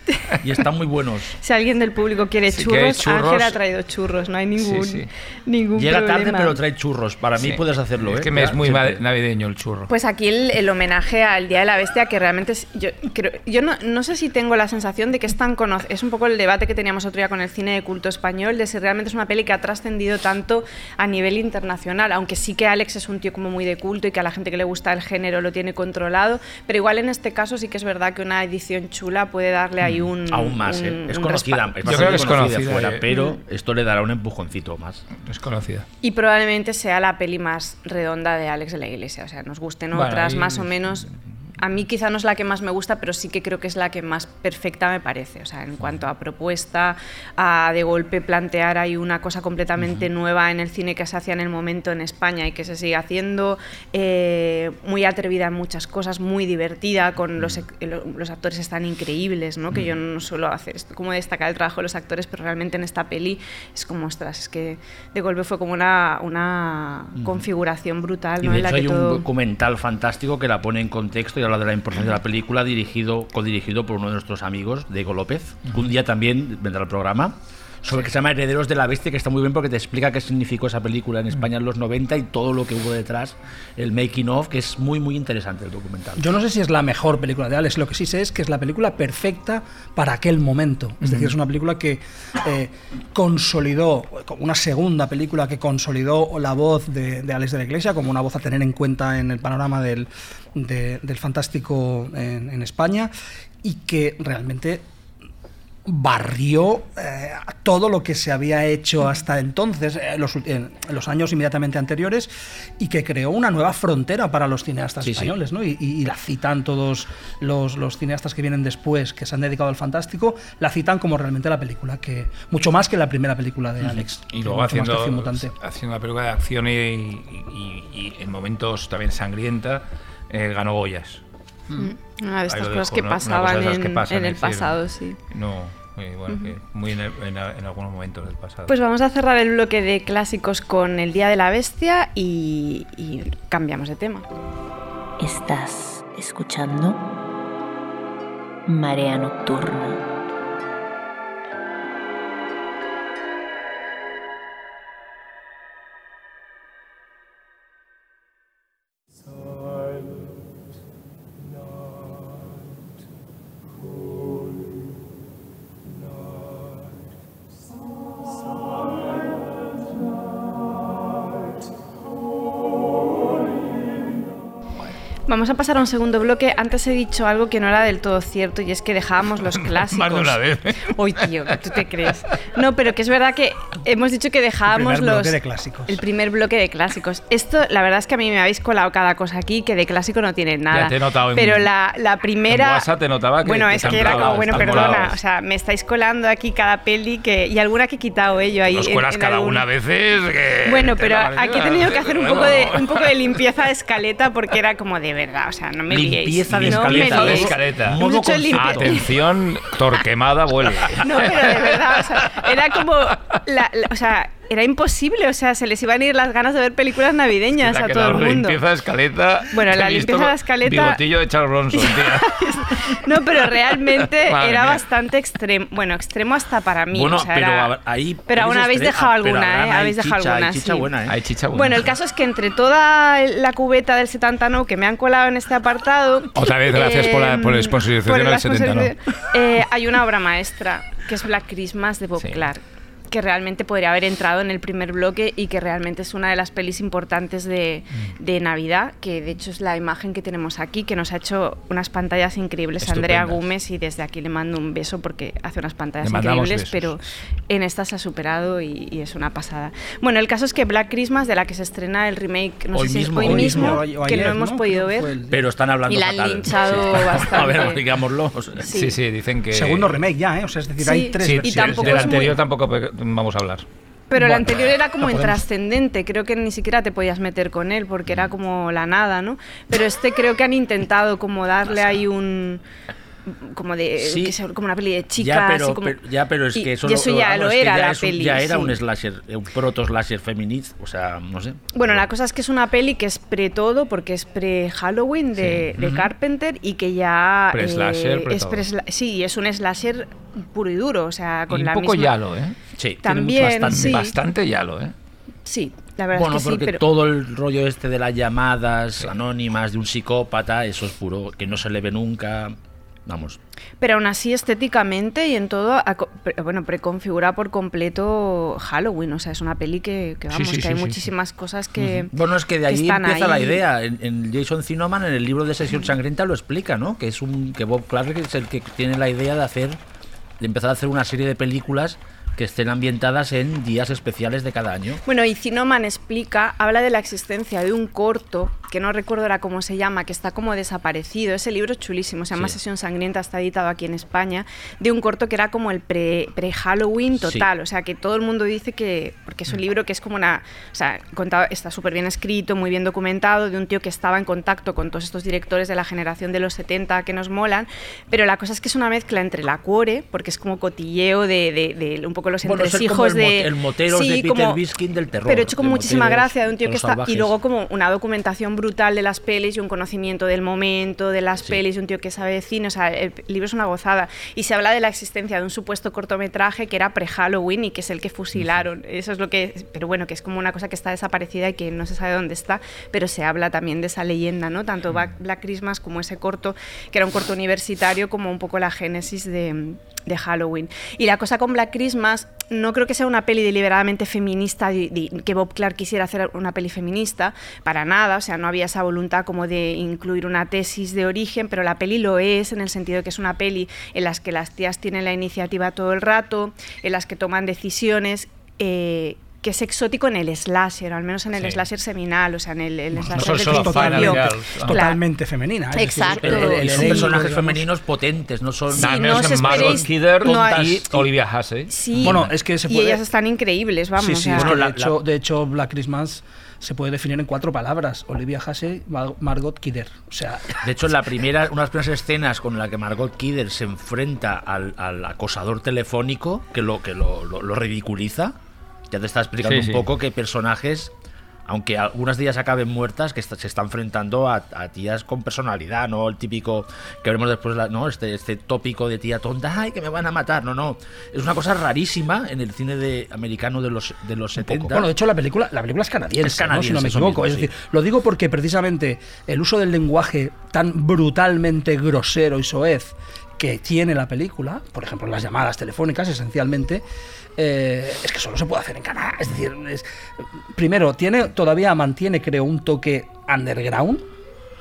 y están muy buenos. Si alguien del público quiere churros, Ángel ha traído churros, no hay ningún, sí, ningún Llega tarde, pero trae churros. Para mí puedes hacerlo. Es ¿eh? que me es muy navideño el churro. Pues aquí el, homenaje al Día de la Bestia, que realmente es, yo, creo, yo no, no, sé si tengo la sensación de que es tan conocido. Es un poco el debate que teníamos otro día con el cine de culto español, de si realmente es una peli que ha trascendido tanto a nivel internacional, aunque sí que Alex es un tío como muy de culto y que a la gente que le gusta el género lo tiene controlado, pero igual en este caso sí que es verdad que una edición chula puede darle ahí mm. un. Aún más, ¿eh? es conocida. Yo creo que es conocida, fuera, pero mm. esto le dará un empujoncito más. Es conocida. Y probablemente sea la peli más redonda de Alex de la Iglesia. O sea, nos gusten otras más o menos a mí quizá no es la que más me gusta, pero sí que creo que es la que más perfecta me parece. O sea, en cuanto a propuesta, a de golpe plantear ahí una cosa completamente nueva en el cine que se hacía en el momento en España y que se sigue haciendo, eh, muy atrevida en muchas cosas, muy divertida, con los, los actores están increíbles, ¿no? que yo no suelo hacer esto, como destacar el trabajo de los actores, pero realmente en esta peli es como, ostras, es que de golpe fue como una, una configuración brutal. ¿no? de hecho hay un documental fantástico que la pone en contexto y de la importancia de la película, dirigido, codirigido por uno de nuestros amigos, Diego López. Un día también vendrá al programa sobre que se llama Herederos de la Bestia, que está muy bien porque te explica qué significó esa película en España en los 90 y todo lo que hubo detrás, el making of, que es muy, muy interesante el documental. Yo no sé si es la mejor película de Alex, lo que sí sé es que es la película perfecta para aquel momento. Es decir, es una película que eh, consolidó, una segunda película que consolidó la voz de, Alex de la Iglesia como una voz a tener en cuenta en el panorama del, del fantástico en, en España y que realmente barrió eh, todo lo que se había hecho hasta entonces, eh, los, en los años inmediatamente anteriores, y que creó una nueva frontera para los cineastas españoles. ¿no? Y, la citan todos los, los, cineastas que vienen después, que se han dedicado al fantástico, la citan como realmente la película, que mucho más que la primera película de Alex. Y luego haciendo, haciendo una película de acción y, en momentos también sangrienta, eh, ganó Goyas. Mm. Una de estas cosas que pasaban en, el pasado, sí. No, muy, bueno, muy en, algunos momentos del pasado. Pues vamos a cerrar el bloque de clásicos con El Día de la Bestia y, y cambiamos de tema. Estás escuchando Marea Nocturna. Vamos a pasar a un segundo bloque. Antes he dicho algo que no era del todo cierto y es que dejábamos los clásicos. Más de una vez. Uy, tío, ¿tú te crees? No, pero que es verdad que hemos dicho que dejábamos el primer Bloque de clásicos. El primer bloque de clásicos. Esto, la verdad es que a mí me habéis colado cada cosa aquí que de clásico no tiene nada. Ya te he notado pero la, la primera. En te notaba que Bueno, es que era como, bueno, perdona. O sea, me estáis colando aquí cada peli que. Y alguna que he quitado ello ahí. Nos cuelas cada una veces. Que bueno, pero aquí he tenido que hacer un poco, de, un poco de limpieza de escaleta porque era como de verdad. O sea, no me limpieza de escaleta. de escaleta. Atención, Torquemada vuelve. No, pero de verdad, o sea, era como, la, o sea, era imposible, o sea, se les iban a ir las ganas de ver películas navideñas a todo el mundo. La limpieza de escaleta. Bueno, la limpieza de escaleta. Bigotillo de Charles Bronson, tía. no, pero realmente era bastante extremo. Bueno, extremo hasta para mí. Bueno, o sea, pero era... ahí. Pero aún habéis dejado alguna, ¿eh? Habéis dejado alguna. Hay chicha sí. buena, ¿eh? Hay chicha buena. Bueno, el caso es que entre toda la cubeta del 79 que me han colado en este apartado. Otra vez, gracias por, la, por la sponsorización del 79. Eh, hay una obra maestra que es Black Christmas de Bob Clark que realmente podría haber entrado en el primer bloque y que realmente es una de las pelis importantes de, mm. de Navidad, que de hecho es la imagen que tenemos aquí, que nos ha hecho unas pantallas increíbles Andrea Gómez y desde aquí le mando un beso porque hace unas pantallas increíbles, pero en esta se ha superado y, es una pasada. Bueno, el caso es que Black Christmas, de la que se estrena el remake, no sé si es hoy mismo, que no hemos podido ver. Pero están hablando Y la han linchado bastante. A ver, digámoslo. Sí. sí, dicen que... Segundo remake ya, ¿eh? O sea, es decir, hay tres versiones. Y tampoco del anterior tampoco vamos a hablar. Pero el anterior era como intrascendente, creo que ni siquiera te podías meter con él porque era como la nada, ¿no? Pero este creo que han intentado como darle ahí un como de como una peli de chicas ya pero, como, ya pero es que eso, ya lo era la peli ya era un slasher un proto slasher feminista o sea no sé. Bueno la cosa es que es una peli que es pre todo porque es pre Halloween de, de Carpenter y que ya pre -slasher, eh, es pre sí es un slasher puro y duro o sea con y la un poco misma... yalo eh sí también bastante, sí. bastante yalo eh sí la verdad bueno, es que porque sí, pero... todo el rollo este de las llamadas anónimas de un psicópata, eso es puro, que no se le ve nunca. Vamos. Pero aún así, estéticamente y en todo, bueno, preconfigura por completo Halloween. O sea, es una peli que, que vamos, sí, sí, que hay sí, muchísimas cosas que. Bueno, es que de allí están empieza la ahí. idea. En, en, Jason Zinoman, en el libro de Sesión Sangrienta, lo explica, ¿no? Que es un que Bob Clark es el que tiene la idea de hacer, de empezar a hacer una serie de películas que estén ambientadas en días especiales de cada año. Bueno, y Zinoman explica, habla de la existencia de un corto, que no recuerdo ahora cómo se llama, que está como desaparecido. Ese libro es chulísimo, se llama Sí. Sesión Sangrienta, está editado aquí en España, de un corto que era como el pre- pre-Halloween total. O sea, que todo el mundo dice que, porque es un libro que es como una, o sea, contado, está súper bien escrito, muy bien documentado, de un tío que estaba en contacto con todos estos directores de la generación de los 70 que nos molan, pero la cosa es que es una mezcla entre la cuore, porque es como cotilleo de, de- de un poco los Bueno, entresijos de... el moteros Sí, de Peter como- Biskin del terror. pero hecho con de muchísima moteros, gracia de un tío de que está salvajes. y luego como una documentación brutal de las pelis y un conocimiento del momento de las pelis un tío que sabe de cine o sea el libro es una gozada y se habla de la existencia de un supuesto cortometraje que era pre Halloween y que es el que fusilaron eso es lo que pero bueno que es como una cosa que está desaparecida y que no se sabe dónde está pero se habla también de esa leyenda no tanto Black, Black Christmas como ese corto que era un corto universitario como un poco la génesis de de Halloween. Y la cosa con Black Christmas, no creo que sea una peli deliberadamente feminista, que Bob Clark quisiera hacer una peli feminista, para nada, o sea, no había esa voluntad como de incluir una tesis de origen, pero la peli lo es en el sentido de que es una peli en las que las tías tienen la iniciativa todo el rato, en las que toman decisiones. Eh, que es exótico en el slasher, al menos en el slasher seminal, o sea, en el, no, slasher no total, totalmente femenina. Exacto. son personajes femeninos potentes, no son... Sí, al no menos en Margot Kidder y Olivia Hussey. Sí, bueno, es que se y ellas están increíbles, vamos. Sí, sí, o sea, bueno, de, hecho, de hecho, Black Christmas se puede definir en cuatro palabras: Olivia Hussey, Margot Kidder. O sea, de hecho, la primera, una de las primeras escenas con la que Margot Kidder se enfrenta al, al acosador telefónico, que lo, que lo, lo, lo ridiculiza ya te está explicando Sí, un sí. poco que personajes, aunque algunas de ellas acaben muertas, que está- se están enfrentando a, a tías con personalidad, no el típico que veremos después, la- no este, este tópico de tía tonta, ay, que me van a matar, no, no. Es una cosa rarísima en el cine de, americano de los, de los 70. Bueno, de hecho la película, la película es canadiense, Es canadiense, ¿no? si no me equivoco. mismo, es sí. decir, lo digo porque precisamente el uso del lenguaje tan brutalmente grosero y soez que tiene la película, por ejemplo las llamadas telefónicas esencialmente, eh, es que solo se puede hacer en Canadá. Es decir, es- primero, tiene, todavía mantiene, creo, un toque underground,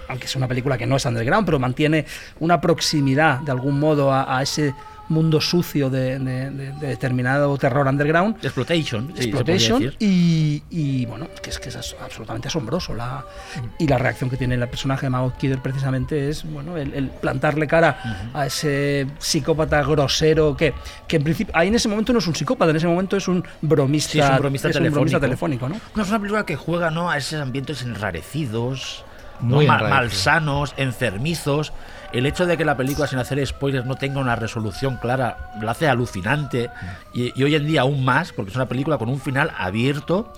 aunque es una película que no es underground, pero mantiene una proximidad de algún modo a, a ese mundo sucio de, de- de- de determinado terror underground. Exploitation, sí, Exploitation y, y, bueno, que es que es absolutamente asombroso la, y la reacción que tiene el personaje de Margot Kidder precisamente es bueno el, el plantarle cara a ese psicópata grosero que, que en principio ahí en ese momento no es un psicópata, en ese momento es un bromista, Sí, es un bromista telefónico. telefónico, ¿no? No, es una película que juega ¿no? a esos ambientes enrarecidos, Muy ¿no? Enrarecidos. malsanos, enfermizos. El hecho de que la película, sin hacer spoilers, no tenga una resolución clara, la hace alucinante. Y, hoy en día aún más, porque es una película con un final abierto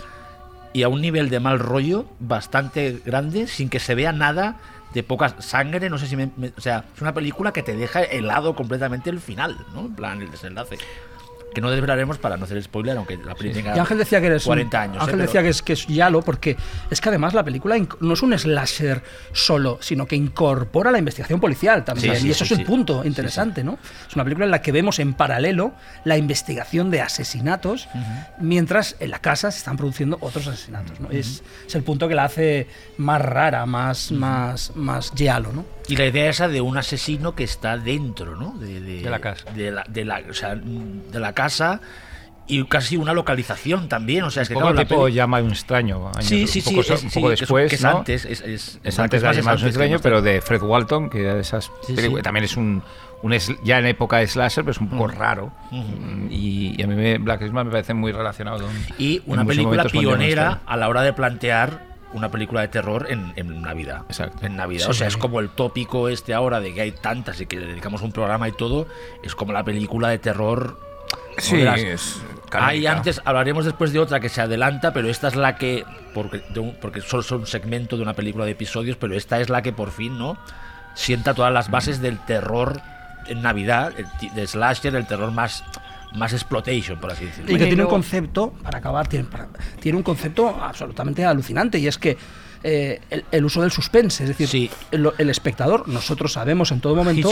y a un nivel de mal rollo bastante grande, sin que se vea nada de poca sangre. No sé si me, me- O sea, es una película que te deja helado completamente el final, ¿no? En plan, el desenlace. Que no desvelaremos para no hacer spoiler, aunque la tenga Y Ángel decía que eres un- 40 años. Ángel ¿eh? Pero- decía que es, que es Yalo porque es que además la película no es un slasher solo, sino que incorpora la investigación policial también. Sí, sí, y eso es el punto interesante, ¿no? Es una película en la que vemos en paralelo la investigación de asesinatos, mientras en la casa se están produciendo otros asesinatos. ¿no? es, es el punto que la hace más rara, más, más, más Yalo, ¿no? Y la idea esa de un asesino que está dentro, ¿no? De, De la casa. De la, de la- o sea, de la casa y casi una localización también. O sea, es que Un claro, la tipo peli- llama de un extraño. años- Sí, sí, un sí, poco, so- es- un sí, poco que es- después. que es ¿no? antes, es- es- Es antes de de un extraño, pero de Fred Walton, que era de esas. Sí. También es un. un ya en época de slasher, pero es un poco raro. Mm, y, y a mí me, Black Christmas me parece muy relacionado con. Y una película un pionera a la hora de plantear una película de terror en, en Navidad. Exacto. En Navidad. Sí, o sea, sí. es como el tópico este ahora de que hay tantas y que le dedicamos un programa y todo. Es como la película de terror. Sí, de las- es Hay antes, hablaremos después de otra que se adelanta, pero esta es la que, porque, un- porque solo son un segmento de una película de episodios, pero esta es la que por fin, ¿no? Sienta todas las bases del terror en Navidad, de slasher, el terror más, más exploitation, por así decirlo. Y que tiene un concepto, para acabar, tiene, para- tiene un concepto absolutamente alucinante y es que eh, el, el uso del suspense, es decir, Sí. el, el espectador, nosotros sabemos en todo momento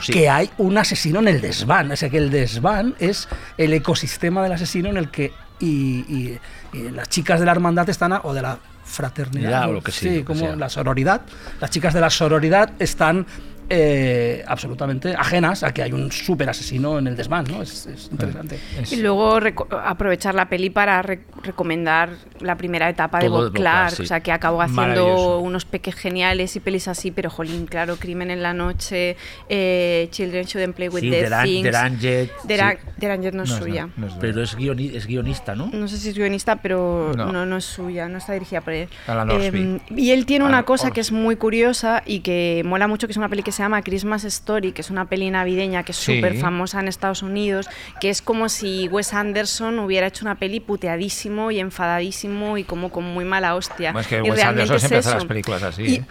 sí. que hay un asesino en el desván, o sea que el desván es el ecosistema del asesino en el que y, y- y las chicas de la hermandad están, a- o de la fraternidad, Ya, o o- lo que sí, lo que como sea. la sororidad, las chicas de la sororidad están eh, absolutamente ajenas a que hay un súper asesino en el desván, ¿no? Es, es interesante. Es- Y luego aprovechar la peli para re- recomendar la primera etapa de Todo Bob de Bob Clark, sí. o sea, que acabó haciendo unos peques geniales y pelis así, pero jolín, claro, Crimen en la noche, eh, Children Shouldn't Play with Sí, the The Ran- Things. The sí. No es no es suya. no. Pero es, guioni- es guionista, ¿no? No sé si es guionista, pero no. No. no, es suya, no está dirigida por él. Orsby. y él tiene una cosa Orsby. que es muy curiosa y que mola mucho, que es una peli que se llama Christmas Story, que es una peli navideña que es Sí. súper famosa en Estados Unidos, que es como si Wes Anderson hubiera hecho una peli puteadísimo y enfadadísimo y como con muy mala hostia. Bueno, es que Y Wes realmente Anderson es siempre hace eso. las películas así. Y- ¿eh?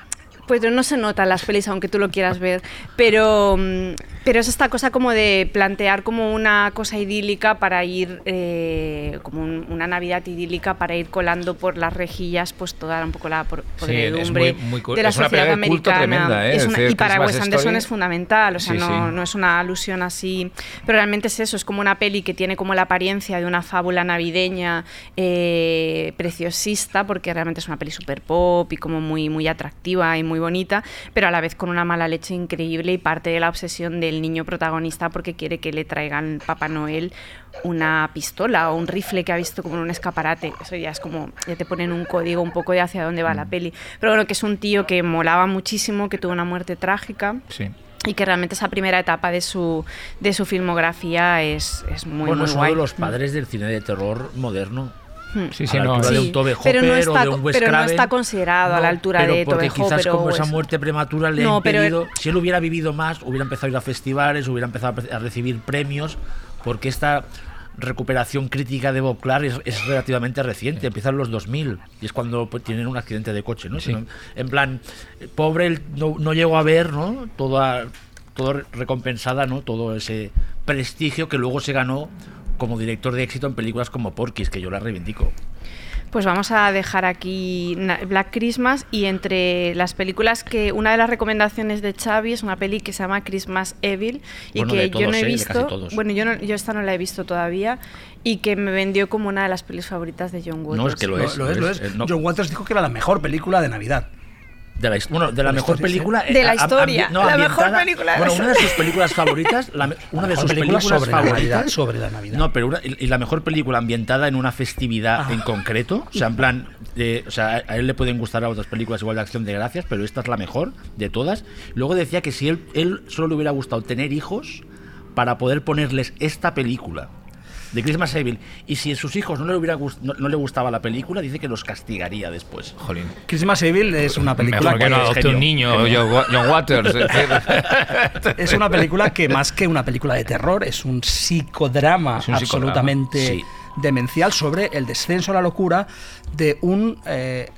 Pues no se nota en las pelis, aunque tú lo quieras ver. Pero, mm, pero es esta cosa como de plantear como una cosa idílica para ir, eh, como un- una Navidad idílica para ir colando por las rejillas, pues toda un poco la por- podredumbre muy- muy cu- de la sociedad americana. tremenda, ¿eh? Es una- y para Wes Anderson es fundamental, o sea, Sí, no, sí. no es una alusión así. Pero realmente es eso, es como una peli que tiene como la apariencia de una fábula navideña eh, preciosista, porque realmente es una peli super pop y como muy, muy atractiva y muy bonita, pero a la vez con una mala leche increíble y parte de la obsesión del niño protagonista porque quiere que le traigan Papá Noel una pistola o un rifle que ha visto como en un escaparate. Eso ya es como, ya te ponen un código un poco de hacia dónde va la peli. Pero bueno, que es un tío que molaba muchísimo, que tuvo una muerte trágica Sí. y que realmente esa primera etapa de su, de su filmografía es, es muy, bueno, muy es uno de los padres del cine de terror moderno. Hmm. Sí, sí, a la no, altura de Sí, un Tobe pero no está o de co- un Wes pero no Craven. está considerado a la altura pero de porque Tobe quizás Hopper o como esa eso. muerte prematura le ha pero- impedido si él hubiera vivido más hubiera empezado a ir a festivales hubiera empezado a recibir premios porque esta recuperación crítica de Bob Clark es, es relativamente reciente empieza en los 2000 y es cuando pues, tienen un accidente de coche no Sí. Sino, en plan pobre él no, no llegó a ver no toda todo re- recompensada no todo ese prestigio que luego se ganó como director de éxito en películas como Porky's que yo la reivindico Pues vamos a dejar aquí Black Christmas y entre las películas que una de las recomendaciones de Xavi es una peli que se llama Christmas Evil y Bueno, que yo no he ¿eh? Visto, bueno, yo no, yo esta no la he visto todavía y que me vendió como una de las pelis favoritas de John Waters. No, es que lo es, lo es, lo lo es. es. Eh, no. John Waters dijo que era la mejor película de Navidad. De la, bueno, de la De la mejor historia, sí. película. De la eh, historia, no, la mejor película Bueno, una de sus películas favoritas, la una de Mejor sus película películas sobre la Navidad, favoritas. sobre la Navidad. No, pero una, y y la mejor película ambientada en una festividad Ah. en concreto. O sea, en plan, de- o sea, a él le pueden gustar a otras películas igual de acción de gracias, pero esta es la mejor de todas. Luego decía que si él, él solo le hubiera gustado tener hijos para poder ponerles esta película de Christmas Evil y si a sus hijos no le hubiera gust- no, no le gustaba la película dice que los castigaría después Jolín. Christmas Evil es una película Mejor que no que- adopte genio, un niño. John Wa- John Waters. es decir. es una película que más que una película de terror es un psicodrama Es un psicodrama, absolutamente sí. demencial sobre el descenso a la locura de un eh,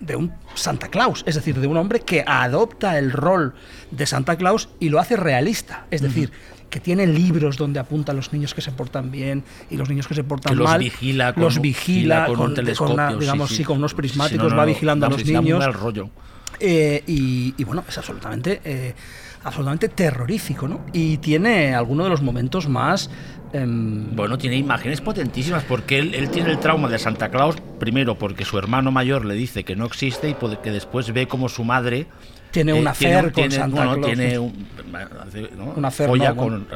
de un Santa Claus, es decir, de un hombre que adopta el rol de Santa Claus y lo hace realista, es decir, que tiene libros donde apunta a los niños que se portan bien y los niños que se portan Que los mal, vigila con los vigila vigila con un con, telescopio, una- digamos, sí. sí, con unos prismáticos, no, va no, vigilando a los niños. mal rollo. Eh, y, y bueno, es absolutamente, eh, absolutamente terrorífico, ¿no? Y tiene algunos de los momentos más... em, Bueno, tiene imágenes potentísimas porque él, él tiene el trauma de Santa Claus, primero porque su hermano mayor le dice que no existe y porque después ve como su madre Tiene eh, una affair con tiene- Santa bueno, Claus, tiene. Una folla con,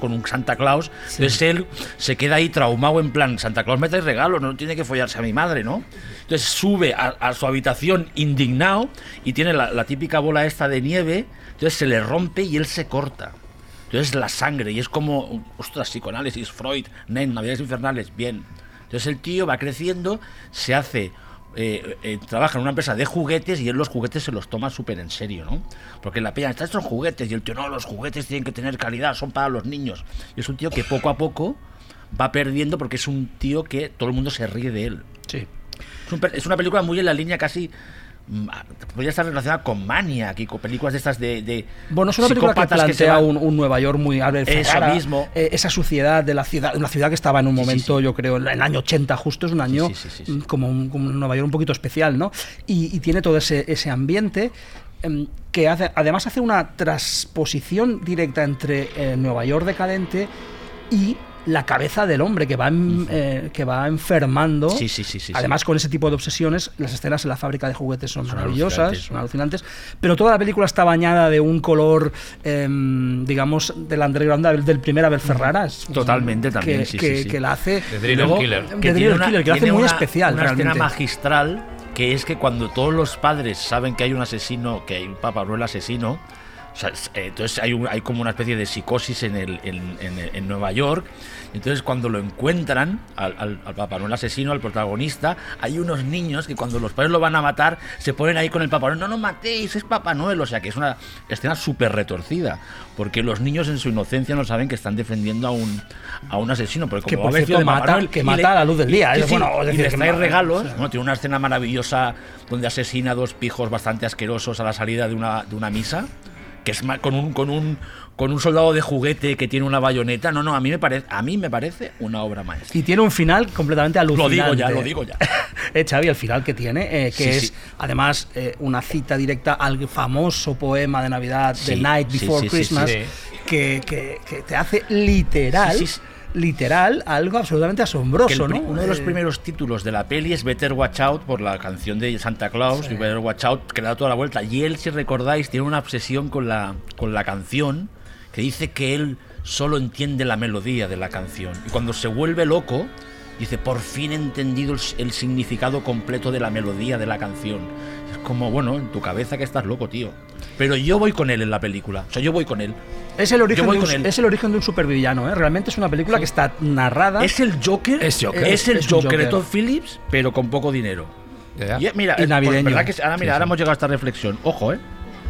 con un Santa Claus. Entonces él se queda ahí traumado en plan, Santa Claus me trae regalo, no tiene que follarse a mi madre, ¿no? Entonces sube a, a su habitación indignado y tiene la, la típica bola esta de nieve, entonces se le rompe y él se corta. Entonces la sangre, y es como, ostras, psicoanálisis, Freud, Nen, Navidades Infernales, bien. Entonces el tío va creciendo, se hace, eh, eh, trabaja en una empresa de juguetes y él los juguetes se los toma súper en serio, ¿no? Porque la peña, estos son juguetes, y el tío, no, los juguetes tienen que tener calidad, son para los niños. Y es un tío que poco a poco va perdiendo porque es un tío que todo el mundo se ríe de él. sí. Es, un es una película muy en la línea casi... Podría estar relacionada con Maniac y con películas de estas de, de Bueno, es una película que plantea un, un Nueva York muy Albert Eso Ferrara, mismo. eh, esa suciedad de la ciudad, una ciudad que estaba en un Sí, momento, sí. yo creo, en el año 80 justo, es un año sí, sí, sí, sí. mm, Como, un, como un Nueva York un poquito especial, ¿no? Y, y tiene todo ese, ese ambiente em, que hace, además hace una transposición directa entre eh, Nueva York decadente y la cabeza del hombre que va, en- eh, que va enfermando. Sí, sí, sí, sí, sí. Además, con ese tipo de obsesiones, las escenas en la fábrica de juguetes son, Son maravillosas, alucinantes. son alucinantes. Pero toda la película está bañada de un color, em, digamos, del underground del, del primer Abel Ferrara. Totalmente también, que, sí, que- sí, sí. que la hace. De Luego, Killer. De que tiene una- Killer, que la hace muy una- especial, Una escena magistral que es que cuando todos los padres saben que hay un asesino, que hay un Papá Noel asesino, entonces hay, hay, como una especie de psicosis en, el, en, en, Nueva York. Entonces cuando lo encuentran al, al, Papá Noel asesino, al protagonista, hay unos niños que cuando los padres lo van a matar se ponen ahí con el Papá Noel, no, no matéis, es Papá Noel. O sea que es una escena súper retorcida, porque los niños en su inocencia no saben que están defendiendo a un, a un asesino. Porque como que por mata, que mata a la luz del día. es, bueno, y les trae regalos. tiene una escena maravillosa donde asesina a dos pijos bastante asquerosos a la salida de una, de una misa que es con un, con un con un soldado de juguete que tiene una bayoneta. No, no, a mí me parece, a mí me parece una obra maestra. Y tiene un final completamente alucinante. Lo digo ya, lo digo ya. eh, Xavi, el final que tiene, eh, que es además eh, una cita directa al famoso poema de Navidad, The Night Before Christmas, que, que, que, te hace literal literal algo absolutamente asombroso, ¿no? Uno de los eh, primeros títulos de la peli es Better Watch Out por la canción de Santa Claus, Better Watch Out, que le da toda la vuelta. Y él, si recordáis, tiene una obsesión con la, con la canción que dice que él solo entiende la melodía de la canción. Y cuando se vuelve loco, dice, por fin he entendido el, el significado completo de la melodía de la canción. Como, bueno, en tu cabeza que estás loco, tío. Pero yo voy con él en la película. O sea, yo voy con él. Es el origen, de un, es el origen de un supervillano, ¿eh? Realmente es una película que está narrada. Es el Joker. Es, el Joker, de Todd Phillips, pero con poco dinero. Y, mira, y navideño. Pues, que ahora, mira, ahora hemos llegado a esta reflexión. Ojo, ¿eh?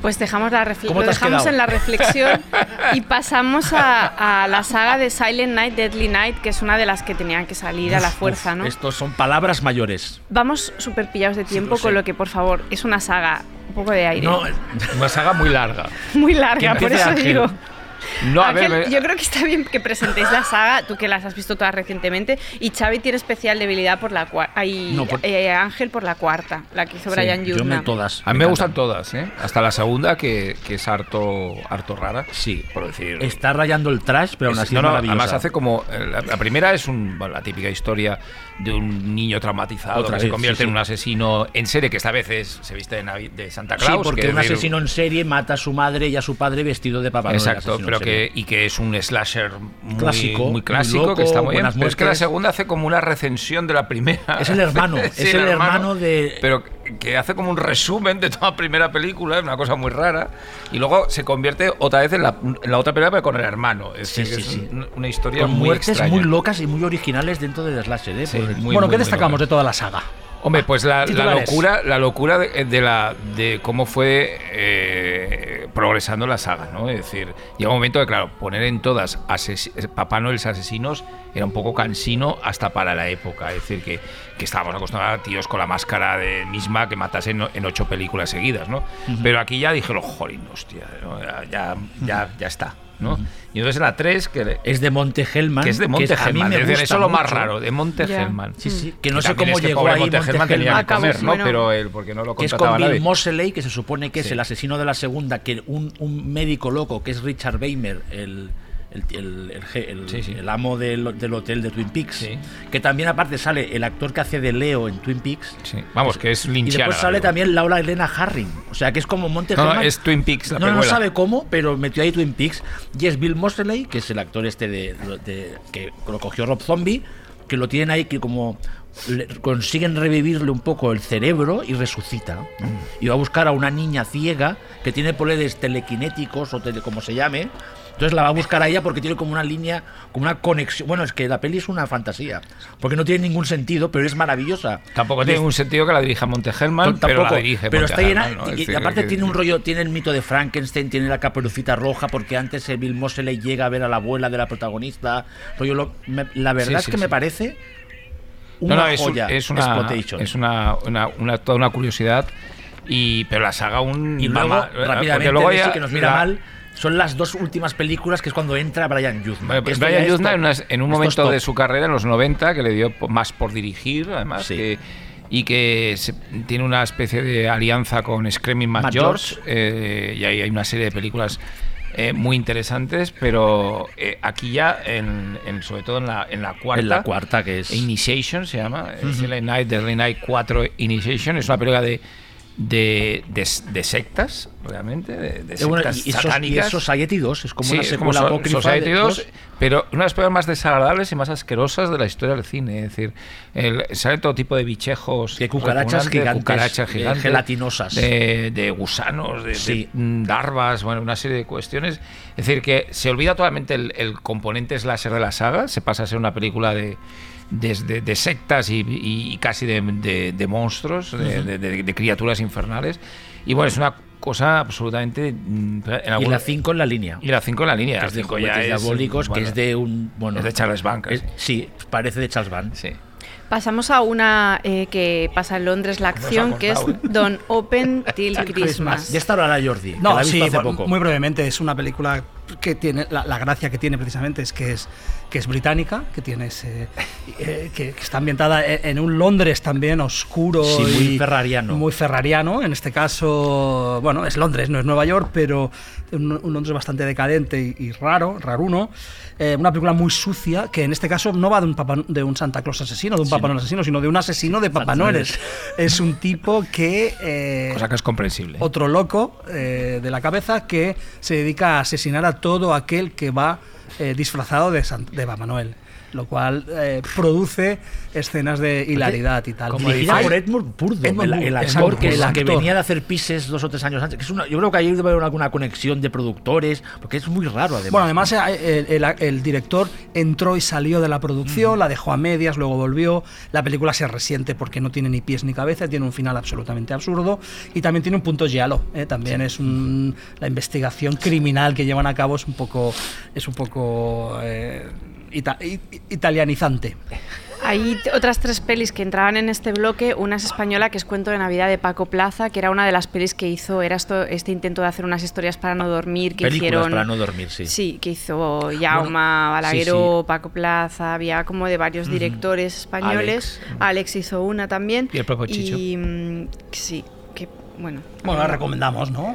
Pues dejamos la lo dejamos en la reflexión y pasamos a, la saga de Silent Night, Deadly Night, que es una de las que tenían que salir a la fuerza, ¿no? Estos son palabras mayores. Vamos súper pillados de tiempo, con lo que, por favor, es una saga, un poco de aire. No, una saga muy larga. muy larga, por eso digo. No, a ver, yo creo que está bien que presentéis la saga, tú que las has visto todas recientemente, y Xavi tiene especial debilidad por la cuarta, eh, Ángel por la cuarta, la que hizo Brian Yuzna. todas. A mí me, gustan todas, ¿eh? hasta la segunda que, que, es harto, harto rara. Sí, por decir. Está rayando el trash, pero aún así no, no, Además hace como, la, primera es un, la típica historia de un niño traumatizado que se convierte en un asesino en serie, que esta vez es, se viste de, de Santa Claus. Sí, porque un asesino en serie mata a su madre y a su padre vestido de papá Exacto, pero que, y que es un slasher muy clásico, muy clásico que está muy bien. Pero es que la segunda hace como una recensión de la primera. Es el hermano, es el, hermano, de... Pero que hace como un resumen de toda la primera película, es una cosa muy rara. Y luego se convierte otra vez en la, otra película, pero con el hermano. Es, sí, sí, una historia con muy muertes muy locas y muy originales dentro del slasher. ¿eh? bueno, ¿qué destacamos de toda la saga? Hombre, pues la, locura, la locura de, la de cómo fue eh, progresando la saga, ¿no? Es decir, llega un momento de, claro, poner en todas Papá Noel asesinos era un poco cansino hasta para la época. Es decir, que, que estábamos acostumbrados a tíos con la máscara de misma que matasen en, ocho películas seguidas, ¿no? Pero aquí ya dije, lo jolín, hostia, ya, ya, ya está. ¿No? Y entonces la 3, que es de Monte Hellman. Que es de Monte Hellman. Es eso es lo más raro, de Monte Hellman. Sí, sí. Que no sé cómo llegó ahí Monte Hellman. tenía que comer, ¿no? Pero él, porque no lo que es con Bill Moseley, que se supone que es el asesino de la segunda, que un, un médico loco, que es Richard Weimer, el el, el, el, amo del, del, hotel de Twin Peaks, que también aparte sale el actor que hace de Leo en Twin Peaks. Vamos, que es linchiana. Y después sale también Laura Elena Harring, o sea que es como Monte no, es Twin Peaks No, no sabe cómo, pero metió ahí Twin Peaks. Y es Bill Moseley, que es el actor este de, que lo cogió Rob Zombie, que lo tienen ahí que como consiguen revivirle un poco el cerebro y resucita. Mm. Y va a buscar a una niña ciega que tiene poderes telequinéticos o tele, como se llame, entonces la va a buscar a ella porque tiene como una línea, como una conexión. Bueno, es que la peli es una fantasía, porque no tiene ningún sentido, pero es maravillosa. Tampoco tiene ningún sentido que la dirija Monte Hellman, pero la dirige Pero está llena, y, aparte tiene un rollo, tiene el mito de Frankenstein, tiene la caperucita roja, porque antes el Bill Moseley llega a ver a la abuela de la protagonista. Rollo, la verdad es que me parece una no, es, joya. Es una, es una, una, toda una curiosidad. Y, pero la saga un y luego rápidamente luego que nos mira mal son las dos últimas películas que es cuando entra Brian Yuzna. Brian Yuzna en, un momento de su carrera, en los 90, que le dio más por dirigir, además, y que tiene una especie de alianza con Screaming Matt, George, eh, y ahí hay una serie de películas eh, muy interesantes, pero eh, aquí ya, en, sobre todo en la, en la cuarta. En la cuarta, que es. Initiation se llama. Uh Night, The Night 4 Initiation. Es una película de de, de, sectas, realmente, de, de sectas bueno, y, satánicas. Y Society 2, es como sí, una secuela como Society 2, pero una de las pruebas más desagradables y más asquerosas de la historia del cine. Es decir, el, sale todo tipo de bichejos, de cucarachas gigantes, cucarachas gigantes gelatinosas, de, de gusanos, de, larvas, bueno, una serie de cuestiones. Es decir, que se olvida totalmente el, el componente slasher de la saga, se pasa a ser una película de desde de, sectas y, casi de, monstruos, de, criaturas infernales. Y bueno, es una cosa absolutamente. Mm, y la 5 en la línea. Y la 5 en la línea. Que es de juguetes diabólicos, que es de un. Bueno, es de Charles Band. sí, parece de Charles Band. Sí. Pasamos a una eh, que pasa en Londres la acción, que es ¿eh? Don Open Till Christmas. Ya está ahora Jordi. No, sí, hace poco. muy brevemente. Es una película que tiene la, gracia que tiene precisamente es que es que es británica, que tiene eh, que, está ambientada en un Londres también oscuro muy y ferrariano. Muy ferrariano. En este caso, bueno, es Londres, no es Nueva York, pero un, Londres bastante decadente y, raro, raruno. Eh, una película muy sucia que en este caso no va de un, de un Santa Claus asesino, de un Papá Noel asesino, sino de un asesino de Papá Noel. Es un tipo que... Eh, Cosa que es comprensible. Otro loco de la cabeza que se dedica a asesinar a todo aquel que va eh, disfrazado de, de Papá Noel lo cual eh, produce escenas de hilaridad y tal. Como dirigida por Edmund Purdom, el, actor, que, que venía de hacer Pises dos o tres años antes. Que es una, yo creo que ahí debe haber alguna conexión de productores, porque es muy raro además. Bueno, además eh, el, director entró y salió de la producción, la dejó a medias, luego volvió. La película se resiente porque no tiene ni pies ni cabeza, tiene un final absolutamente absurdo y también tiene un punto giallo. También es un, la investigación criminal que llevan a cabo es un poco... Es un poco italianizante. Hay otras tres pelis que entraban en este bloque. Una es española, que es Cuento de Navidad de Paco Plaza, que era una de las pelis que hizo, era esto, este intento de hacer unas historias para no dormir. Que Películas hicieron, para no dormir, sí. Sí, que hizo Yauma, Balagueró, Paco Plaza, había como de varios directores españoles. Alex. hizo una también. Y el propio Chicho. Y, mm, sí, bueno. Bueno, la recomendamos, ¿no?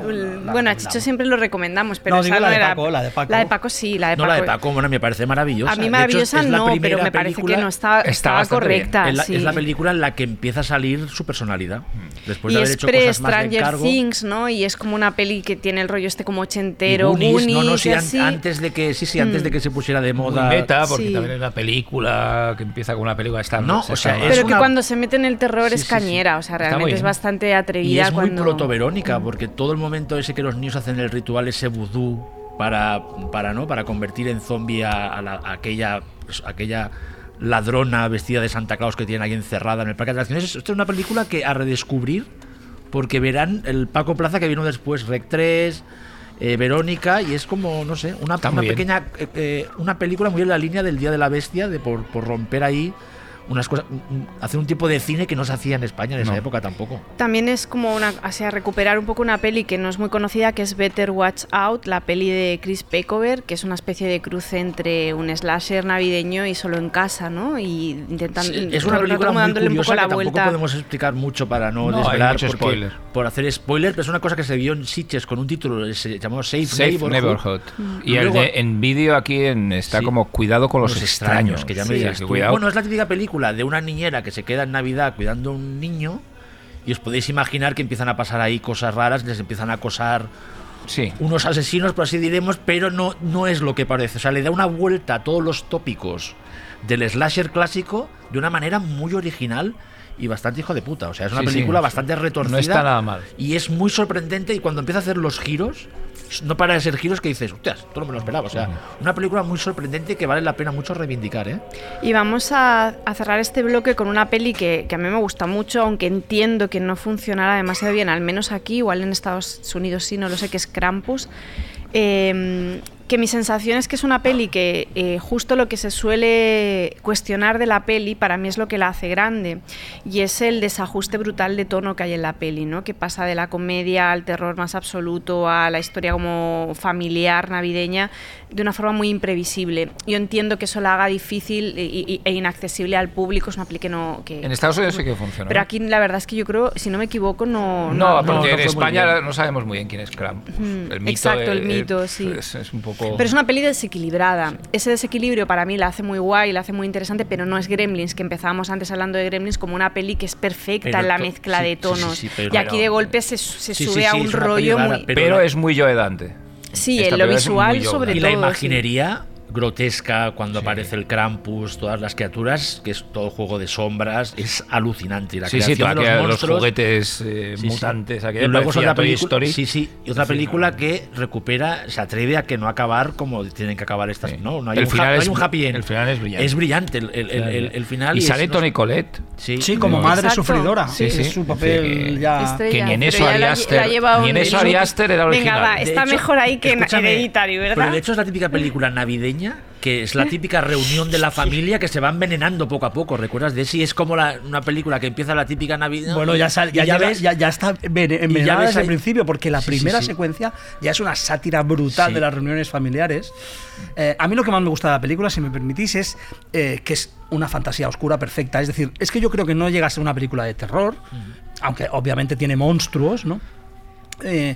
bueno, a Chicho siempre lo recomendamos, pero no, digo la de Paco, la de Paco. La de Paco sí, la de Paco. No, la de Paco, bueno, me parece maravillosa. A mí maravillosa no, pero me parece que no está, estaba correcta. Es la, sí. es la, película en la que empieza a salir su personalidad. Después y de haber hecho cosas Stranger más de Things, ¿no? Y es como una peli que tiene el rollo este como ochentero, Goonies, Goonies no, no, sí, así. antes de que sí, sí, antes mm. de que se pusiera de moda. Muy meta, porque sí. también es una película que empieza con una película esta No, o sea, pero que cuando se mete en el terror es cañera, o sea, realmente es bastante atrevida y es muy proto Verónica, porque todo el momento ese que los niños hacen el ritual, ese vudú, para, para, ¿no? para convertir en zombie a, aquella, pues, aquella ladrona vestida de Santa Claus que tienen ahí encerrada en el parque de atracciones. Esto es una película que a redescubrir, porque verán el Paco Plaza que vino después, Rec 3. Eh, Verónica y es como no sé una, una pequeña eh, eh, una película muy en la línea del Día de la Bestia de por, por romper ahí unas cosas, hacer un tipo de cine que no se hacía en España en esa época tampoco. También es como una, o sea, recuperar un poco una peli que no es muy conocida, que es Better Watch Out, la peli de Chris Peckover, que es una especie de cruce entre un slasher navideño y solo en casa, ¿no? Y intentando es una película muy curiosa que tampoco podemos explicar mucho para no, desvelar spoiler. por hacer spoiler, pero es una cosa que se vio en Sitges con un título se llamó Safe, Safe Neighborhood. Mm. Y, el en vídeo aquí en, está como cuidado con los, extraños, que ya me digas Bueno, es la típica película de una niñera que se queda en Navidad cuidando a un niño y os podéis imaginar que empiezan a pasar ahí cosas raras, les empiezan a acosar sí. unos asesinos, por así diremos, pero no, no es lo que parece. O sea, le da una vuelta a todos los tópicos del slasher clásico de una manera muy original y bastante hijo de puta. O sea, es una película bastante retorcida. No está nada mal. Y es muy sorprendente y cuando empieza a hacer los giros, no para de ser giros que dices, hostias, esto no me lo esperaba. O sea, una película muy sorprendente que vale la pena mucho reivindicar. ¿eh? Y vamos a, cerrar este bloque con una peli que, que, a mí me gusta mucho, aunque entiendo que no funcionará demasiado bien, al menos aquí, igual en Estados Unidos sí, no lo sé, que es Krampus. Eh, que mi sensación es que es una peli que eh, justo lo que se suele cuestionar de la peli para mí es lo que la hace grande y es el desajuste brutal de tono que hay en la peli, ¿no? que pasa de la comedia al terror más absoluto a la historia como familiar navideña de una forma muy imprevisible. Yo entiendo que eso la haga difícil e, inaccesible al público, es una peli que no... Que, en Estados Unidos sí que funciona. Pero aquí la verdad es que yo creo, si no me equivoco, no... No, porque en España no sabemos muy bien quién es Krampus. el mito exacto, el mito, sí. Es, un poco poco... Pero es una peli desequilibrada. Ese desequilibrio para mí la hace muy guay, la hace muy interesante, pero no es Gremlins, que empezábamos antes hablando de Gremlins como una peli que es perfecta Pero en la mezcla sí, de sí, sí, tonos. sí, pero- y aquí de golpe se, se Sí, sí, sube sí, a un rollo rara, muy... Pero, es muy Joe Dante. Sí, en lo visual sobre Y Dante. la todo. sí. imaginería grotesca cuando aparece el Krampus, todas las criaturas, que es todo juego de sombras, es alucinante. Y la Sí, sí, creación toda de aquella- los, los, monstruos, juguetes eh, Sí, sí. mutantes. Y aquella luego es otra película, sí, sí, y otra Sí, película no. que recupera, se atreve a que no acabar como tienen que acabar estas. Sí. No, no hay, El un, final ha- no es- hay un happy end. el final es brillante. Es brillante el, el- el- el- el final. Y sale Tony Collette. Sí, Sí, como No. madre Exacto. sufridora. Sí, es sí. su papel Sí. ya. Estrella, Que ni en eso Ari Aster- ni en eso Ari Aster era Venga, original. va, De está mejor ahí que en Hereditary, ¿verdad? Pero de hecho es la típica película navideña que es la típica reunión de la familia que se va envenenando poco a poco. ¿Recuerdas de sí? Es como la- una película que empieza la típica Navidad. Bueno, ya, sal- ya, ya ves ya, ya está ven- envenenada desde el principio, porque la Sí, primera sí. secuencia ya es una sátira brutal de las reuniones familiares. Eh, a mí lo que más me gusta de la película, si me permitís, es eh, que es una fantasía oscura perfecta. Es decir, es que yo creo que no llega a ser una película de terror, aunque obviamente tiene monstruos, ¿no? Eh,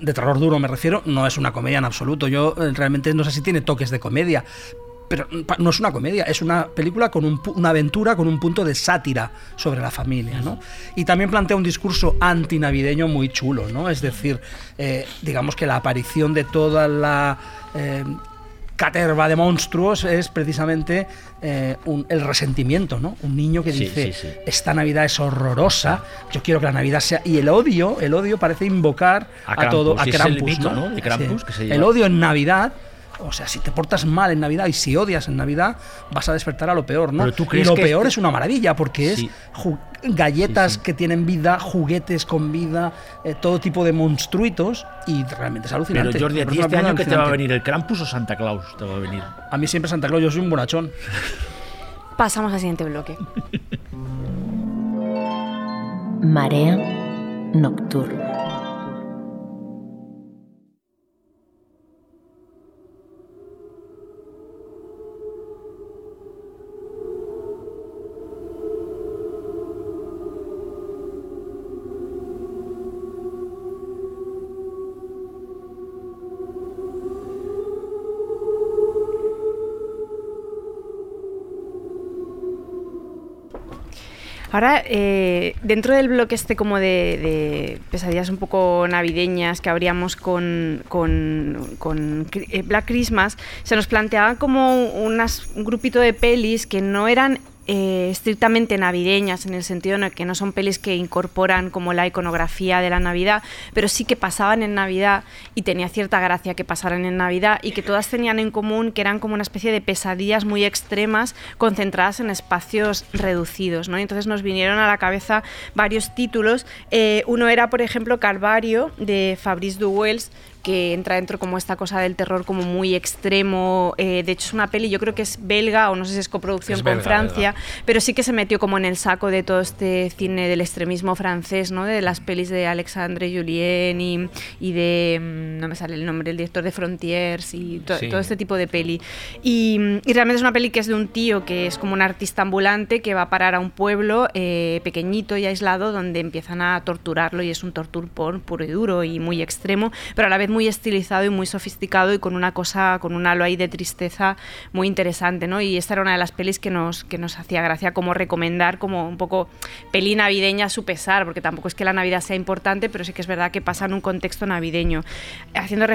de terror duro me refiero, no es una comedia en absoluto. Yo eh, realmente no sé si tiene toques de comedia, pero no es una comedia, es una película con un una aventura con un punto de sátira sobre la familia, ¿no? Y también plantea un discurso antinavideño muy chulo, ¿no? Es decir, eh, digamos que la aparición de toda la eh, caterva de monstruos es precisamente eh, un- el resentimiento, ¿no? Un niño que Sí, dice, sí, sí. esta Navidad es horrorosa, yo quiero que la Navidad sea... Y el odio, el odio parece invocar A a, Krampus, todo, a el Krampus, mito, ¿no? ¿no? de Krampus que se lleva. El odio en Navidad... O sea, si te portas mal en Navidad y si odias en Navidad, vas a despertar a lo peor, ¿no? Pero tú y crees lo que peor este- es una maravilla, porque Sí. es galletas Sí, sí. que tienen vida, juguetes con vida, eh, todo tipo de monstruitos, y realmente es Pero alucinante. Jordi, ¿a ti este año qué te va a venir? ¿El Krampus o Santa Claus te va a venir? A mí siempre Santa Claus, yo soy un bonachón. Pasamos al siguiente bloque. Marea nocturna. Ahora, eh, dentro del bloque este como de, de pesadillas un poco navideñas que habríamos con, con- con eh, Black Christmas, se nos planteaba como unas, un grupito de pelis que no eran eh, estrictamente navideñas en el sentido en el que no son pelis que incorporan como la iconografía de la Navidad, pero sí que pasaban en Navidad y tenía cierta gracia que pasaran en Navidad y que todas tenían en común que eran como una especie de pesadillas muy extremas concentradas en espacios reducidos, ¿no? Y entonces nos vinieron a la cabeza varios títulos. Eh, uno era, por ejemplo, Calvario de Fabrice Duwels que entra dentro como esta cosa del terror como muy extremo. eh, de hecho, es una peli, yo creo que es belga o no sé si es coproducción Es con belga, Francia, belga. pero sí que se metió como en el saco de todo este cine del extremismo francés, ¿no? De las pelis de Alexandre Julien y, y de, mm, no me sale el nombre, el director de Frontiers y to- Sí. todo este tipo de peli. Y, mm, y realmente es una peli que es de un tío que es como un artista ambulante que va a parar a un pueblo eh, pequeñito y aislado donde empiezan a torturarlo y es un tortur porn puro y duro y muy extremo, pero a la vez muy estilizado y muy sofisticado y con una cosa, con un halo ahí de tristeza muy interesante, ¿no? Y esta era una de las pelis que nos, que nos hacía gracia como recomendar como un poco peli navideña a su pesar, porque tampoco es que la Navidad sea importante, pero sí que es verdad que pasa en un contexto navideño. Haciendo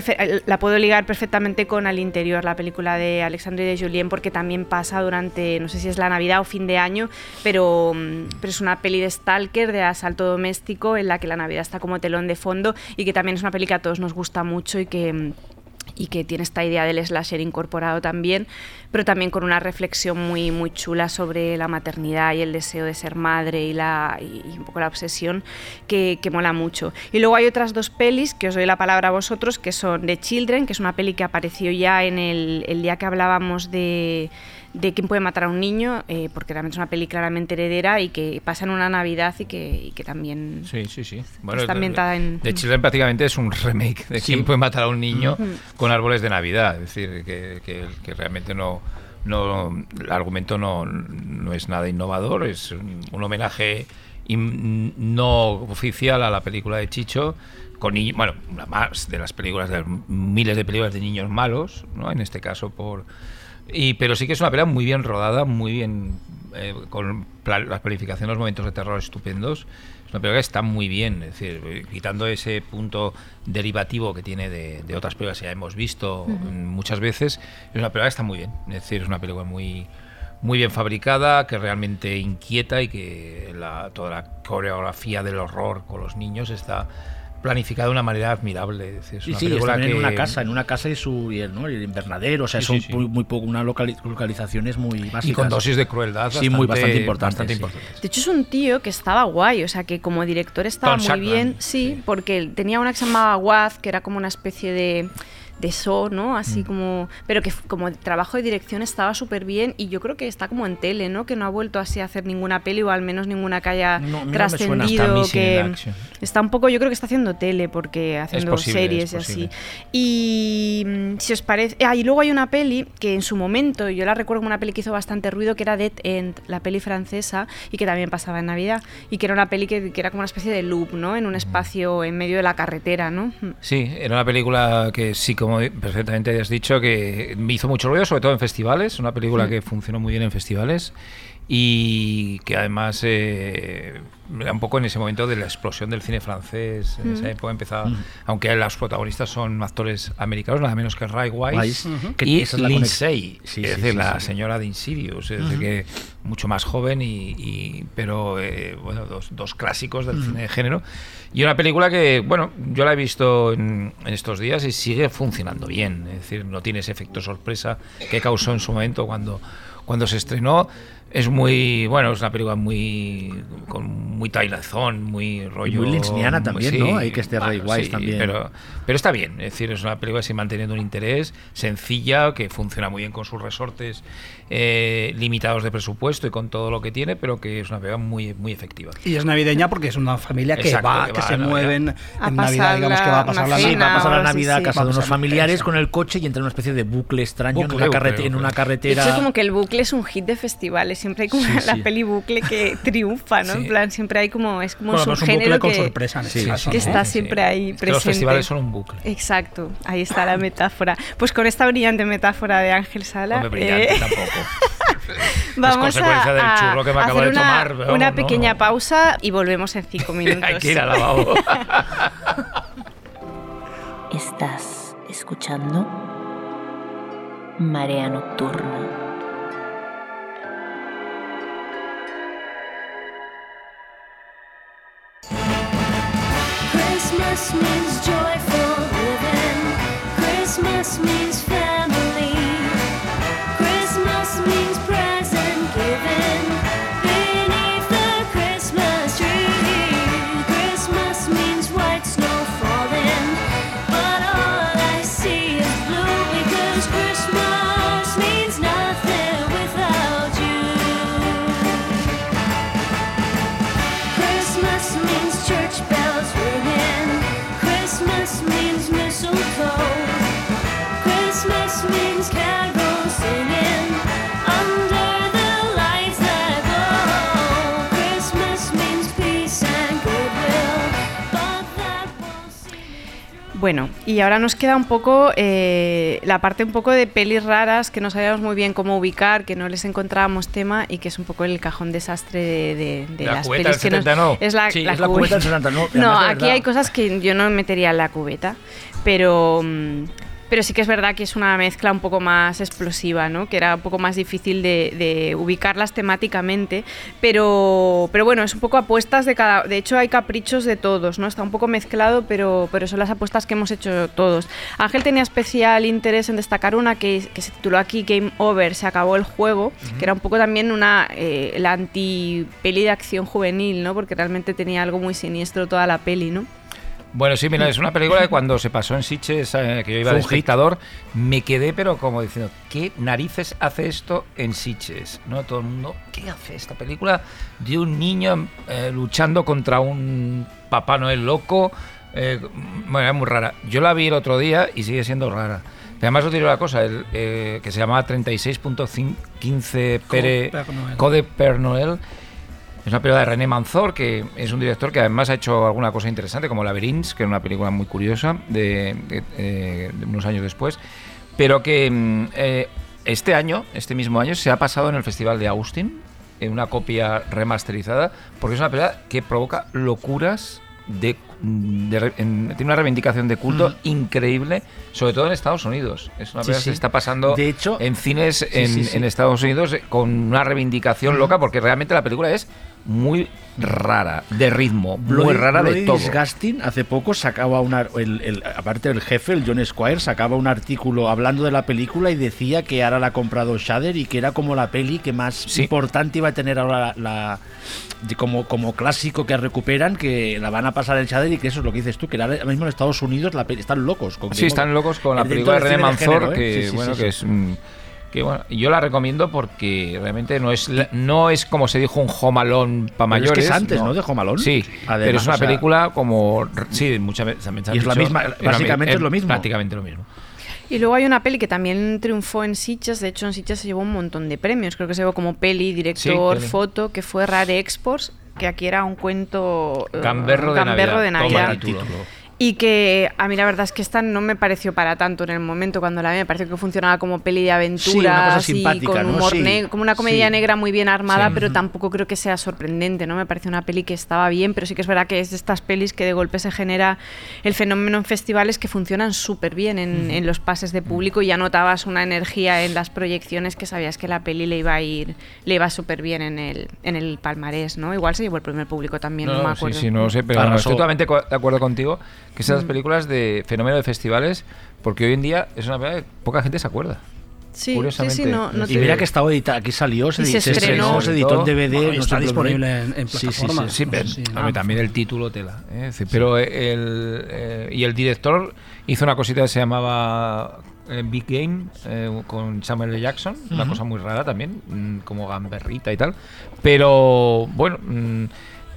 la puedo ligar perfectamente con Al Interior, la película de Alexandre de Julien, porque también pasa durante, no sé si es la Navidad o fin de año, pero, mm, pero es una peli de Stalker, de asalto doméstico, en la que la Navidad está como telón de fondo y que también es una peli que a todos nos gusta mucho y que... y que tiene esta idea del slasher incorporado también, pero también con una reflexión muy, muy chula sobre la maternidad y el deseo de ser madre y, la, y un poco la obsesión que, que mola mucho. Y luego hay otras dos pelis que os doy la palabra a vosotros, que son The Children, que es una peli que apareció ya en el, el día que hablábamos de de quién puede matar a un niño, eh, porque realmente es una peli claramente heredera y que pasa en una Navidad y que, y que también Sí, sí, sí. está ambientada en... De Children prácticamente es un remake de Sí. quién puede matar a un niño con árboles de Navidad. Es decir, que, que- que realmente no, no. El argumento no, no es nada innovador, es un, un homenaje no oficial a la película de Chicho con niños, bueno, una más de las películas de miles de películas de niños malos, ¿no? En este caso por y pero sí que es una película muy bien rodada, muy bien eh, con las planificaciones, los momentos de terror estupendos. Es una película que está muy bien, es decir, quitando ese punto derivativo que tiene de, otras películas que ya hemos visto muchas veces, es una película que está muy bien. Es decir, es una película muy muy bien fabricada, que realmente inquieta y que la, toda la coreografía del horror con los niños está planificada de una manera admirable. Es sí, sí, en una casa, en una casa y su y el, invernadero, o sea, son Muy, muy poco, una localizaciones muy básicas. Y con dosis de crueldad sí, muy bastante importantes. De hecho es un tío que estaba guay, o sea, que como director estaba muy bien, sí, porque tenía una que se llamaba Waz, que era como una especie de de eso, ¿no? Así mm. como... Pero que como trabajo de dirección estaba súper bien y yo creo que está como en tele, ¿no? Que no ha vuelto así a hacer ninguna peli o al menos ninguna que haya trascendido. que está un poco... Yo creo que está haciendo tele porque haciendo series y así. Y mm, si os parece... Ah, y luego hay una peli que en su momento, yo la recuerdo como una peli que hizo bastante ruido, que era Dead End, la peli francesa, y que también pasaba en Navidad. Y que era una peli que, que era como una especie de loop, ¿no? En un espacio en medio de la carretera, ¿no? Sí, era una película que sí como perfectamente has dicho, que me hizo mucho ruido, sobre todo en festivales, una película que funcionó muy bien en festivales y que además eh, era un poco en ese momento de la explosión del cine francés. En esa época empezaba, aunque los protagonistas son actores americanos, nada menos que Ray Wise y Lindsay, es decir, la señora de Insidious, es decir, que mucho más joven, y, pero eh, bueno, dos, dos, clásicos del cine de género. Y una película que, bueno, yo la he visto en, estos días y sigue funcionando bien, es decir, no tiene ese efecto sorpresa que causó en su momento cuando, cuando se estrenó es muy bueno es una película muy con muy tailazón muy rollo muy linsniana también no hay que esté Ray Wise también. pero pero está bien es decir es una película sigue manteniendo un interés sencilla que funciona muy bien con sus resortes eh, limitados de presupuesto y con todo lo que tiene pero que es una película muy muy efectiva. Y es navideña porque es una familia que va que, se mueven en Navidad digamos que va a pasar la, va a pasar la Navidad a casa de unos familiares con el coche y entra en una especie de bucle extraño en, una carretera, en una carretera. Es como que el bucle es un hit de festivales siempre hay como la peli bucle que triunfa, ¿no? En plan, siempre hay como, es como un género que, sorpresa que está siempre ahí presente. Los festivales son un bucle. Exacto, ahí está la metáfora. Pues con esta brillante metáfora de Ángel Sala... No brillante eh, tampoco. Vamos es consecuencia a, del churro que me acabo de tomar. Una, una pequeña pausa y volvemos en cinco minutos. hay que ir al lavabo. Estás escuchando Marea Nocturna. Christmas means joyful living. Christmas means Bueno, y ahora nos queda un poco eh, la parte un poco de pelis raras que no sabíamos muy bien cómo ubicar, que no les encontrábamos tema y que es un poco el cajón desastre de, las pelis que no. Es la, sí, es la cubeta, del 70, no. No, aquí hay cosas que yo no metería en la cubeta, pero mm, pero sí que es verdad que es una mezcla un poco más explosiva, ¿no? que era un poco más difícil de, ubicarlas temáticamente, pero, pero bueno, es un poco apuestas de cada... De hecho hay caprichos de todos, ¿no? está un poco mezclado, pero, pero son las apuestas que hemos hecho todos. Ángel tenía especial interés en destacar una que, se tituló aquí Game Over, se acabó el juego, que era un poco también una eh, la anti-peli de acción juvenil, ¿no? porque realmente tenía algo muy siniestro toda la peli, ¿no? Bueno, sí, mira, es una película que cuando se pasó en Sitges, eh, que yo iba de espectador, me quedé, pero como diciendo, ¿qué narices hace esto en Sitges? ¿No? Todo el mundo, ¿qué hace esta película de un niño eh, luchando contra un Papá Noel loco? Eh, bueno, es muy rara. Yo la vi el otro día y sigue siendo rara. Además os diré una cosa, el, que se llamaba 36.15 Code Per Noel Es una película de René Manzor, que es un director que además ha hecho alguna cosa interesante, como Labyrinth, que es una película muy curiosa de, de- eh, de unos años después, pero que mm, eh, este año, este mismo año, se ha pasado en el Festival de Austin, en una copia remasterizada, porque es una película que provoca locuras de, en- tiene una reivindicación de culto increíble, sobre todo en Estados Unidos. Es una Sí, película que sí. se está pasando De hecho- en cines Sí, en, sí, sí. en Estados Unidos eh, con una reivindicación loca, porque realmente la película es muy rara, de ritmo, muy Bloody- rara de todo. Disgusting hace poco sacaba una, el, el- aparte del jefe, el John Squire, sacaba un artículo hablando de la película y decía que ahora la ha comprado Shudder y que era como la peli que más importante iba a tener ahora la, como, como clásico que recuperan, que la van a pasar en Shudder y que eso es lo que dices tú, que ahora mismo en Estados Unidos la peli- están locos. Con Sí, están locos con la película de René Manzor, género, ¿eh? que Sí, sí, bueno, sí, que es mm, que bueno, yo la recomiendo porque realmente no es la- no es como se dijo un jomalón para Pero es que mayores. es antes, ¿no? de Home Alone. Sí, Además, pero es una o sea- película como sí, muchas veces también se ha Y es la misma- básicamente es lo mismo. Prácticamente lo mismo. Y luego hay una peli que también triunfó en Sitges, de hecho en Sitges se llevó un montón de premios, creo que se llevó como peli, director, peli. foto, que fue Rare Exports, que aquí era un cuento eh, Gamberro de Gamberro Navidad. de Navidad. título. Y que a mí la verdad es que esta no me pareció para tanto en el momento cuando la vi, me pareció que funcionaba como peli de aventuras Sí, una cosa y simpática, con ¿no? humor Sí, negro, como una comedia sí. negra muy bien armada, Sí. pero tampoco creo que sea sorprendente, ¿no? Me pareció una peli que estaba bien, pero sí que es verdad que es de estas pelis que de golpe se genera el fenómeno en festivales que funcionan súper bien en, en los pases de público y ya notabas una energía en las proyecciones que sabías que la peli le iba a ir, le iba súper bien en el, en el palmarés, ¿no? Igual se llevó el primer público también, no, me sí, acuerdo. sí, no lo sé, pero estoy totalmente de acuerdo contigo que esas Mm. películas de fenómeno de festivales, porque hoy en día es una película que poca gente se acuerda. Sí, sí, Curiosamente. sí, no, no Y mira que estaba editada, aquí salió, se, se se estrenó. se editó en DVD. Bueno, no está disponible en- en Sí, sí, sí, plataformas. Sí, pero Sí, también el título tela. ¿eh? Pero el, eh, y el director hizo una cosita que se llamaba eh, Big Game eh, con Samuel L. Jackson, una cosa muy rara también, mm, como gamberrita y tal. Pero bueno, mm,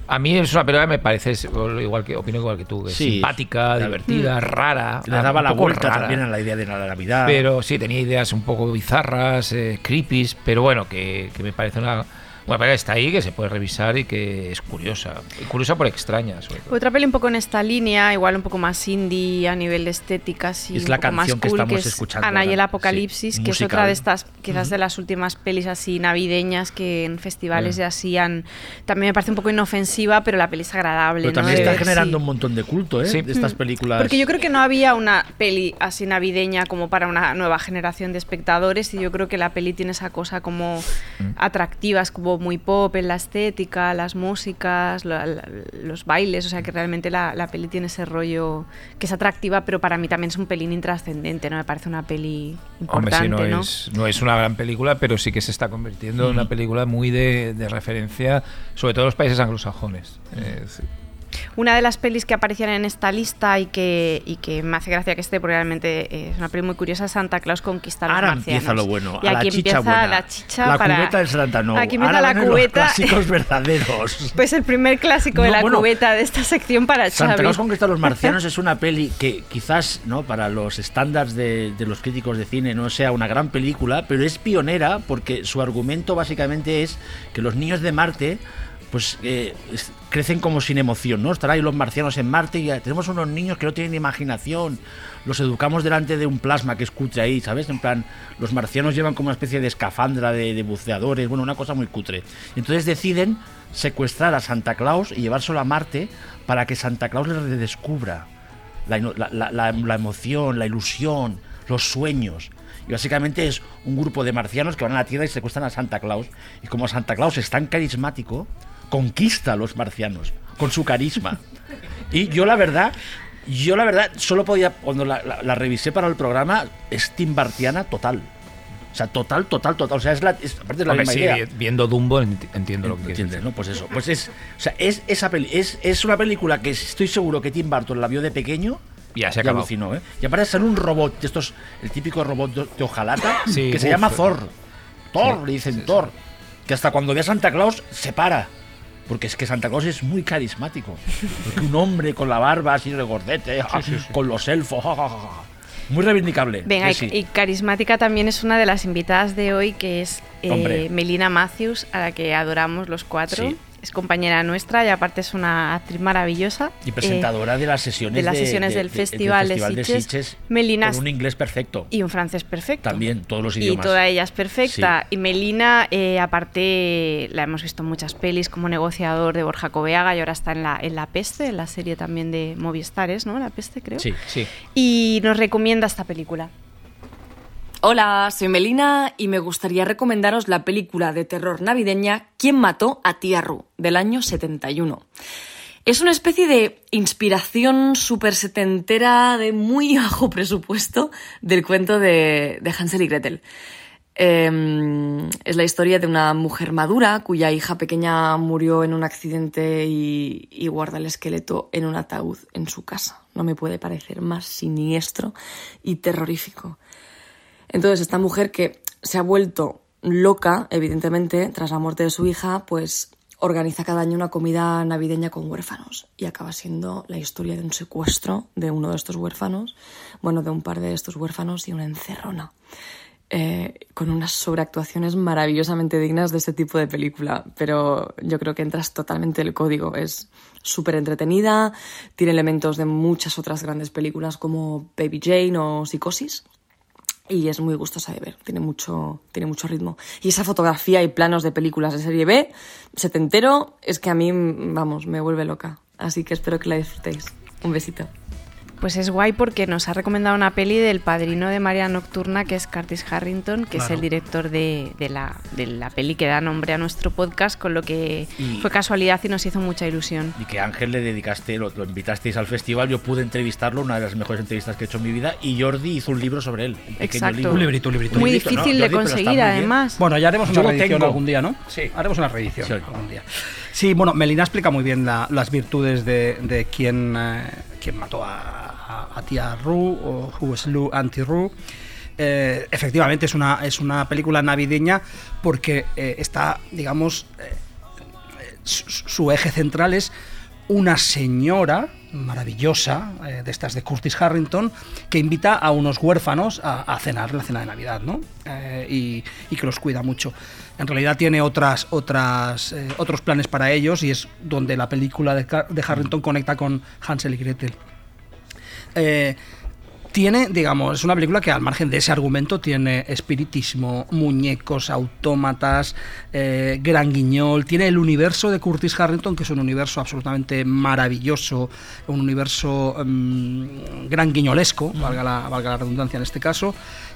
a mí es una película que me parece igual que opino igual que tú, que es Sí. simpática, divertida, rara. Le daba un la vuelta rara. también a la idea de la Navidad. Pero sí, tenía ideas un poco bizarras, eh, creepy, pero bueno, que, que me parece una, una que está ahí, que se puede revisar y que es curiosa. Curiosa por extraña, sobre todo. Otra peli un poco en esta línea, igual un poco más indie a nivel de estética, sí, Es un la poco más canción que cool, estamos es escuchando Ana y el Apocalipsis, Sí, que es musical. otra de estas, quizás de las últimas pelis así navideñas que en festivales ya hacían. También me parece un poco inofensiva, pero la peli es agradable. Pero ¿no? también está generando sí. un montón de culto, ¿eh? Sí. De estas películas. Porque yo creo que no había una peli así navideña como para una nueva generación de espectadores y yo creo que la peli tiene esa cosa como Mm. atractivas, como muy pop en la estética, las músicas, la- la- los bailes, o sea que realmente la, la peli tiene ese rollo que es atractiva, pero para mí también es un pelín intrascendente, ¿no? Me parece una peli Hombre, importante, sí, no, ¿no? Es, no es una gran película, pero sí que se está convirtiendo en una película muy de, de referencia, sobre todo en los países anglosajones. Eh, sí. Una de las pelis que aparecían en esta lista y que, y que me hace gracia que esté, porque realmente eh, es una peli muy curiosa, es Santa Claus conquista a los Ahora marcianos. empieza lo bueno. Y a la aquí chicha empieza buena. la chicha La para... cubeta del Santa no. Aquí empieza Ahora la cubeta. Los clásicos verdaderos. Pues el primer clásico de la bueno, cubeta de esta sección para Santa Xavi. Claus conquista a los marcianos es una peli que quizás no para los estándares de, de los críticos de cine no sea una gran película, pero es pionera porque su argumento básicamente es que los niños de Marte pues eh, crecen como sin emoción, ¿no? Estarán ahí los marcianos en Marte y tenemos unos niños que no tienen imaginación, los educamos delante de un plasma que escuche ahí, ¿sabes? En plan, los marcianos llevan como una especie de escafandra de, buceadores, bueno, una cosa muy cutre. Entonces deciden secuestrar a Santa Claus y llevárselo a Marte para que Santa Claus le redescubra la, ino- la- la- la- la emoción, la ilusión, los sueños. Y básicamente es un grupo de marcianos que van a la Tierra y secuestran a Santa Claus. Y como Santa Claus es tan carismático, conquista a los marcianos con su carisma. Y yo la verdad, yo la verdad solo podía, cuando la, la- la revisé para el programa, es timbartiana total. O sea, total, total, total. O sea, es la, es, aparte es la Hombre, misma sí, idea. viendo Dumbo enti- entiendo lo que ¿Entiendes, no? Pues eso. Pues es, o sea, es esa peli, es, es una película que estoy seguro que Tim Burton la vio de pequeño. Ya se alucinó, ¿eh? Y aparte sale un robot, de estos, el típico robot de, hojalata, Sí, que se uf, llama. Thor. Thor, Sí, le dicen sí. Thor. Que hasta cuando ve a Santa Claus se para. Porque es que Santa Claus es muy carismático. Porque un hombre con la barba así regordete, con los elfos, muy reivindicable. Venga, Sí, y, sí. y carismática también es una de las invitadas de hoy, que es eh. Melina Matthews, a la que adoramos los cuatro. Es compañera nuestra y aparte es una actriz maravillosa. Y presentadora de las sesiones de las sesiones del Festival de Sitges. Melina con un inglés perfecto. y un francés perfecto. También, todos los Y idiomas. toda ella es perfecta. Y Melina, eh, aparte, la hemos visto en muchas pelis como negociador de Borja Coveaga y ahora está en la, en la Peste, en la serie también de Movistares, ¿no? La Peste, creo. Sí, sí. Y nos recomienda esta película. Hola, soy Melina y me gustaría recomendaros la película de terror navideña ¿Quién mató a Tía del año 71. Es una especie de inspiración súper setentera de muy bajo presupuesto del cuento de, Hansel y Gretel. Eh, es la historia de una mujer madura cuya hija pequeña murió en un accidente y guarda el esqueleto en un ataúd en su casa. No me puede parecer más siniestro y terrorífico. Entonces, esta mujer que se ha vuelto loca, evidentemente, tras la muerte de su hija, pues organiza cada año una comida navideña con huérfanos y acaba siendo la historia de un secuestro de uno de estos huérfanos, bueno, de un par de estos huérfanos y una encerrona. Eh, con unas sobreactuaciones maravillosamente dignas de este tipo de película, pero yo creo que entras totalmente en el código. Es súper entretenida, tiene elementos de muchas otras grandes películas como Baby Jane o Psicosis, y es muy gustosa de ver, tiene mucho, tiene mucho ritmo. Y esa fotografía y planos de películas de serie B, setentero, es que a mí, vamos, me vuelve loca. Así que espero que la disfrutéis. Un besito. Pues es guay porque nos ha recomendado una peli del padrino de María Nocturna, que es Curtis Harrington, que es el director de, de la, de la peli que da nombre a nuestro podcast, con lo que Y- fue casualidad y nos hizo mucha ilusión. Y que Ángel le dedicaste, lo, lo invitasteis al festival, yo pude entrevistarlo, una de las mejores entrevistas que he hecho en mi vida, y Jordi hizo un libro sobre él. Un pequeño Exacto. libro. Un librito, un librito. Muy librito, ¿no, difícil de Jordi? Conseguir, además. Bueno, ya haremos Yo una reedición tengo. algún día, ¿no? Sí. Haremos una reedición Sí. algún día. Sí, bueno, Melina explica muy bien la- las virtudes de, de quién, eh, quién mató a, a- a tía Ru o Who Slew Auntie Ru. Eh, efectivamente es una, es una película navideña porque eh, está, digamos, eh, su, eje central es una señora maravillosa, eh, de estas de Curtis Harrington, que invita a unos huérfanos a, a cenar la cena de Navidad, ¿no? Y, y que los cuida mucho. En realidad tiene otras, otras, otros planes para ellos y es donde la película de Harrington conecta con Hansel y Gretel. Eh, tiene, digamos, es una película que al margen de ese argumento tiene espiritismo, muñecos, autómatas, eh, gran guiñol, tiene el universo de Curtis Harrington, que es un universo absolutamente maravilloso, un universo mm, gran guiñolesco, valga la, redundancia en este caso,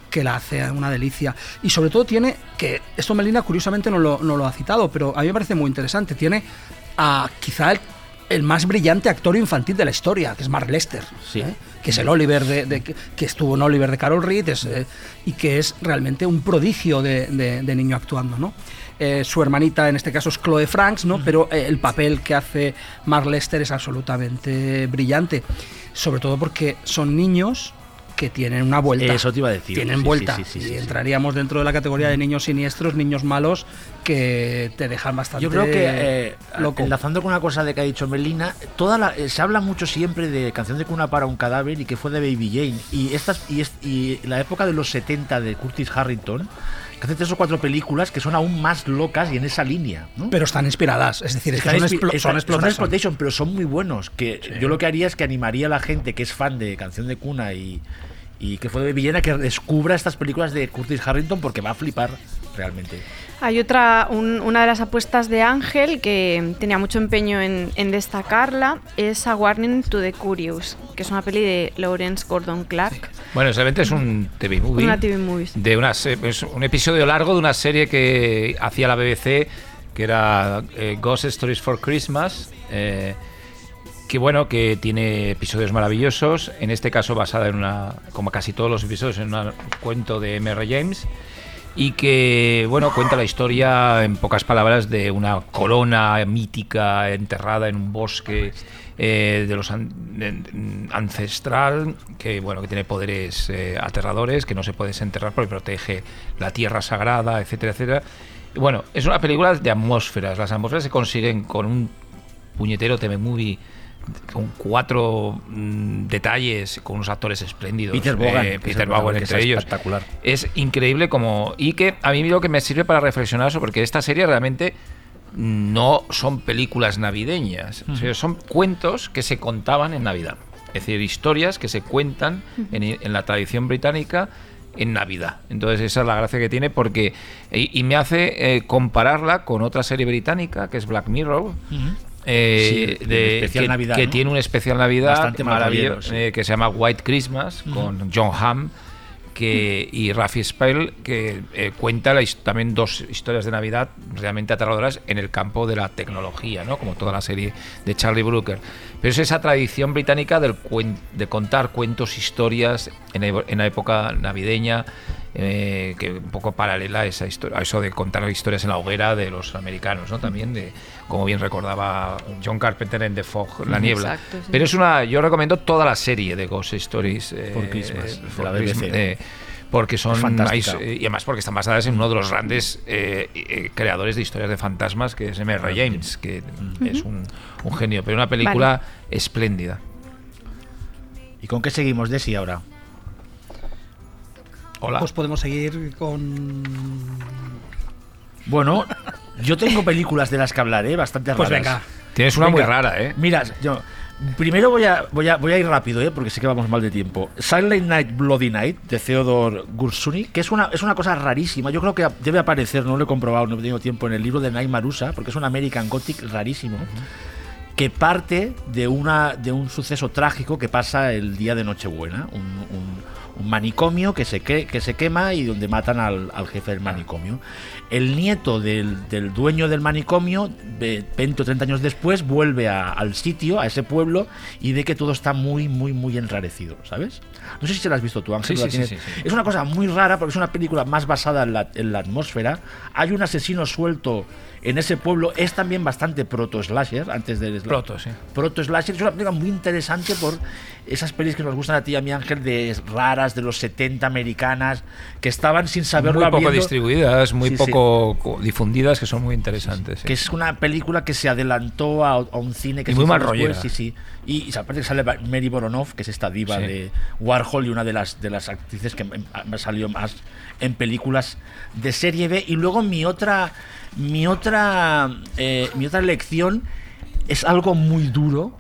que la hace una delicia. Y sobre todo tiene, que esto Melina curiosamente no lo, no lo ha citado, pero a mí me parece muy interesante, tiene a quizá el, el más brillante actor infantil de la historia, que es Mark Lester, Sí. ¿eh? que es el Oliver de, de- que estuvo en Oliver de Carol Reed es, eh, y que es realmente un prodigio de, niño actuando, ¿no? Eh, su hermanita en este caso es Chloe Franks, ¿no? Pero el papel que hace Mark Lester es absolutamente brillante, sobre todo porque son niños que tienen una vuelta. Eso te iba a decir. Tienen Sí, vuelta. sí, sí, y entraríamos dentro de la categoría de niños siniestros, niños malos, que te dejan bastante Yo creo que, eh, loco. enlazando con una cosa de que ha dicho Melina, toda la- eh, se habla mucho siempre de Canción de cuna para un cadáver y que fue de Baby Jane. Y, estas, y, es- y la época de los 70 de Curtis Harrington, que hace tres o cuatro películas que son aún más locas y en esa línea. ¿no? Pero están inspiradas, es decir, es que son, explo- son exploitation, pero son muy buenos. Que yo lo que haría es que animaría a la gente que es fan de Canción de Cuna y, y que fue de Baby Jane a que descubra estas películas de Curtis Harrington porque va a flipar realmente. Hay otra, un- una de las apuestas de Ángel que tenía mucho empeño en, en destacarla, es A Warning to the Curious, que es una peli de Lawrence Gordon Clark. Bueno, realmente es un TV movie. Una TV movie. De una, se- es un episodio largo de una serie que hacía la BBC, que era eh, Ghost Stories for Christmas. eh, que bueno, que tiene episodios maravillosos. En este caso, basada en una, como casi todos los episodios, en un cuento de M.R. James. Y que, bueno, cuenta la historia, en pocas palabras, de una corona mítica enterrada en un bosque eh, de los ancestral, que, bueno, que tiene poderes eh, aterradores, que no se puede desenterrar porque protege la tierra sagrada, etcétera, etcétera. Bueno, es una película de atmósferas. Las atmósferas se consiguen con un puñetero TV movie con cuatro mm, detalles, con unos actores espléndidos. Peter Vaughan, eh, Peter entre es ellos. espectacular. Es increíble como... Y que a mí lo que me sirve para reflexionar sobre que esta serie realmente no son películas navideñas, o sea, son cuentos que se contaban en Navidad. Es decir, historias que se cuentan en, en la tradición británica en Navidad. Entonces esa es la gracia que tiene porque y, y me hace eh, compararla con otra serie británica que es Black Mirror. Eh, Sí, de, especial que, Navidad, que ¿no? tiene un especial Navidad Bastante maravilloso, sí. eh, que se llama White Christmas con John Hamm que, y Rafi Spell que eh, cuenta la también dos historias de Navidad realmente aterradoras en el campo de la tecnología, ¿no? como toda la serie de Charlie Brooker. Pero es esa tradición británica del de contar cuentos, historias en la época navideña, eh, que un poco paralela a esa historia, a eso de contar historias en la hoguera de los americanos, ¿no? También de, como bien recordaba John Carpenter en The Fog, La Niebla. Exacto, sí. Pero es una, yo recomiendo toda la serie de Ghost Stories eh, Por Christmas, eh, for la BBC. Christmas, eh, porque son hay- y además porque están basadas en uno de los grandes eh, eh, creadores de historias de fantasmas que es M.R. James que es un, un genio pero una película espléndida ¿Y con qué seguimos, Desi, ahora? Hola Pues podemos seguir con. Bueno, yo tengo películas de las que hablaré bastante Pues raras. venga. tienes una muy rara eh Mira, yo, primero voy a, voy, a, voy a ir rápido, ¿eh? porque sé que vamos mal de tiempo. Silent Night, Bloody Night, de Theodore Gursuni, que es una, es una cosa rarísima. Yo creo que debe aparecer, no lo he comprobado, no he tenido tiempo, en el libro de Night Marusa, porque es un American Gothic rarísimo. Que parte de, una, de un suceso trágico que pasa el día de Nochebuena. Un, un- un manicomio que se, que, que se quema y donde matan al, al jefe del manicomio. El nieto del, del dueño del manicomio, ve- 20 o 30 años después, vuelve a- al sitio, a ese pueblo, y ve que todo está muy, muy, muy enrarecido, ¿sabes? No sé si se lo has visto tú, Ángel. Sí, ¿la sí, sí. Es una cosa muy rara porque es una película más basada en la, en la atmósfera. Hay un asesino suelto en ese pueblo. Es también bastante proto-slasher, antes del sla- Proto, sí. Proto-slasher. Es una película muy interesante por esas pelis que nos gustan a ti y a mí, Ángel, de raras, de los 70 americanas, que estaban sin saberlo muy poco distribuidas muy Sí, sí. Poco difundidas que son muy interesantes sí. Que es una película que se adelantó a, a un cine que Y se muy mal después. Sí, sí. Y, y aparte sale Mary Boronov, que es esta diva de Warhol y una de las, de las actrices que em- ha salido más en películas de serie B. Y luego mi otra, mi otra, eh, mi otra lección es algo muy duro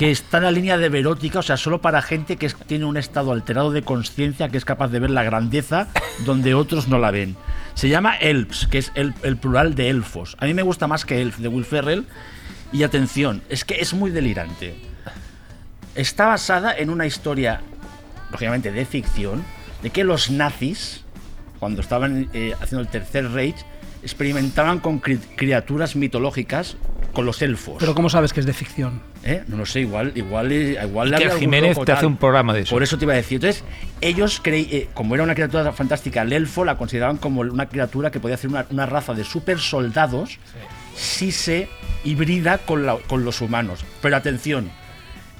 que está en la línea de verótica, o sea, solo para gente que tiene un estado alterado de conciencia, que es capaz de ver la grandeza donde otros no la ven. Se llama Elves, que es el, plural de elfos. A mí me gusta más que Elf, de Will Ferrell. Y atención, es que es muy delirante. Está basada en una historia, lógicamente de ficción, de que los nazis, cuando estaban eh, haciendo el Tercer Reich, experimentaban con cri- criaturas mitológicas con los elfos. Pero ¿cómo sabes que es de ficción? ¿Eh? No lo sé, igual, igual, igual Y le que Jiménez loco te hace un programa de eso. Por eso te iba a decir. Entonces, ellos creí, eh, como era una criatura fantástica, el elfo la consideraban como una criatura que podía hacer una, una raza de super soldados si se hibrida con, la- con los humanos. Pero atención,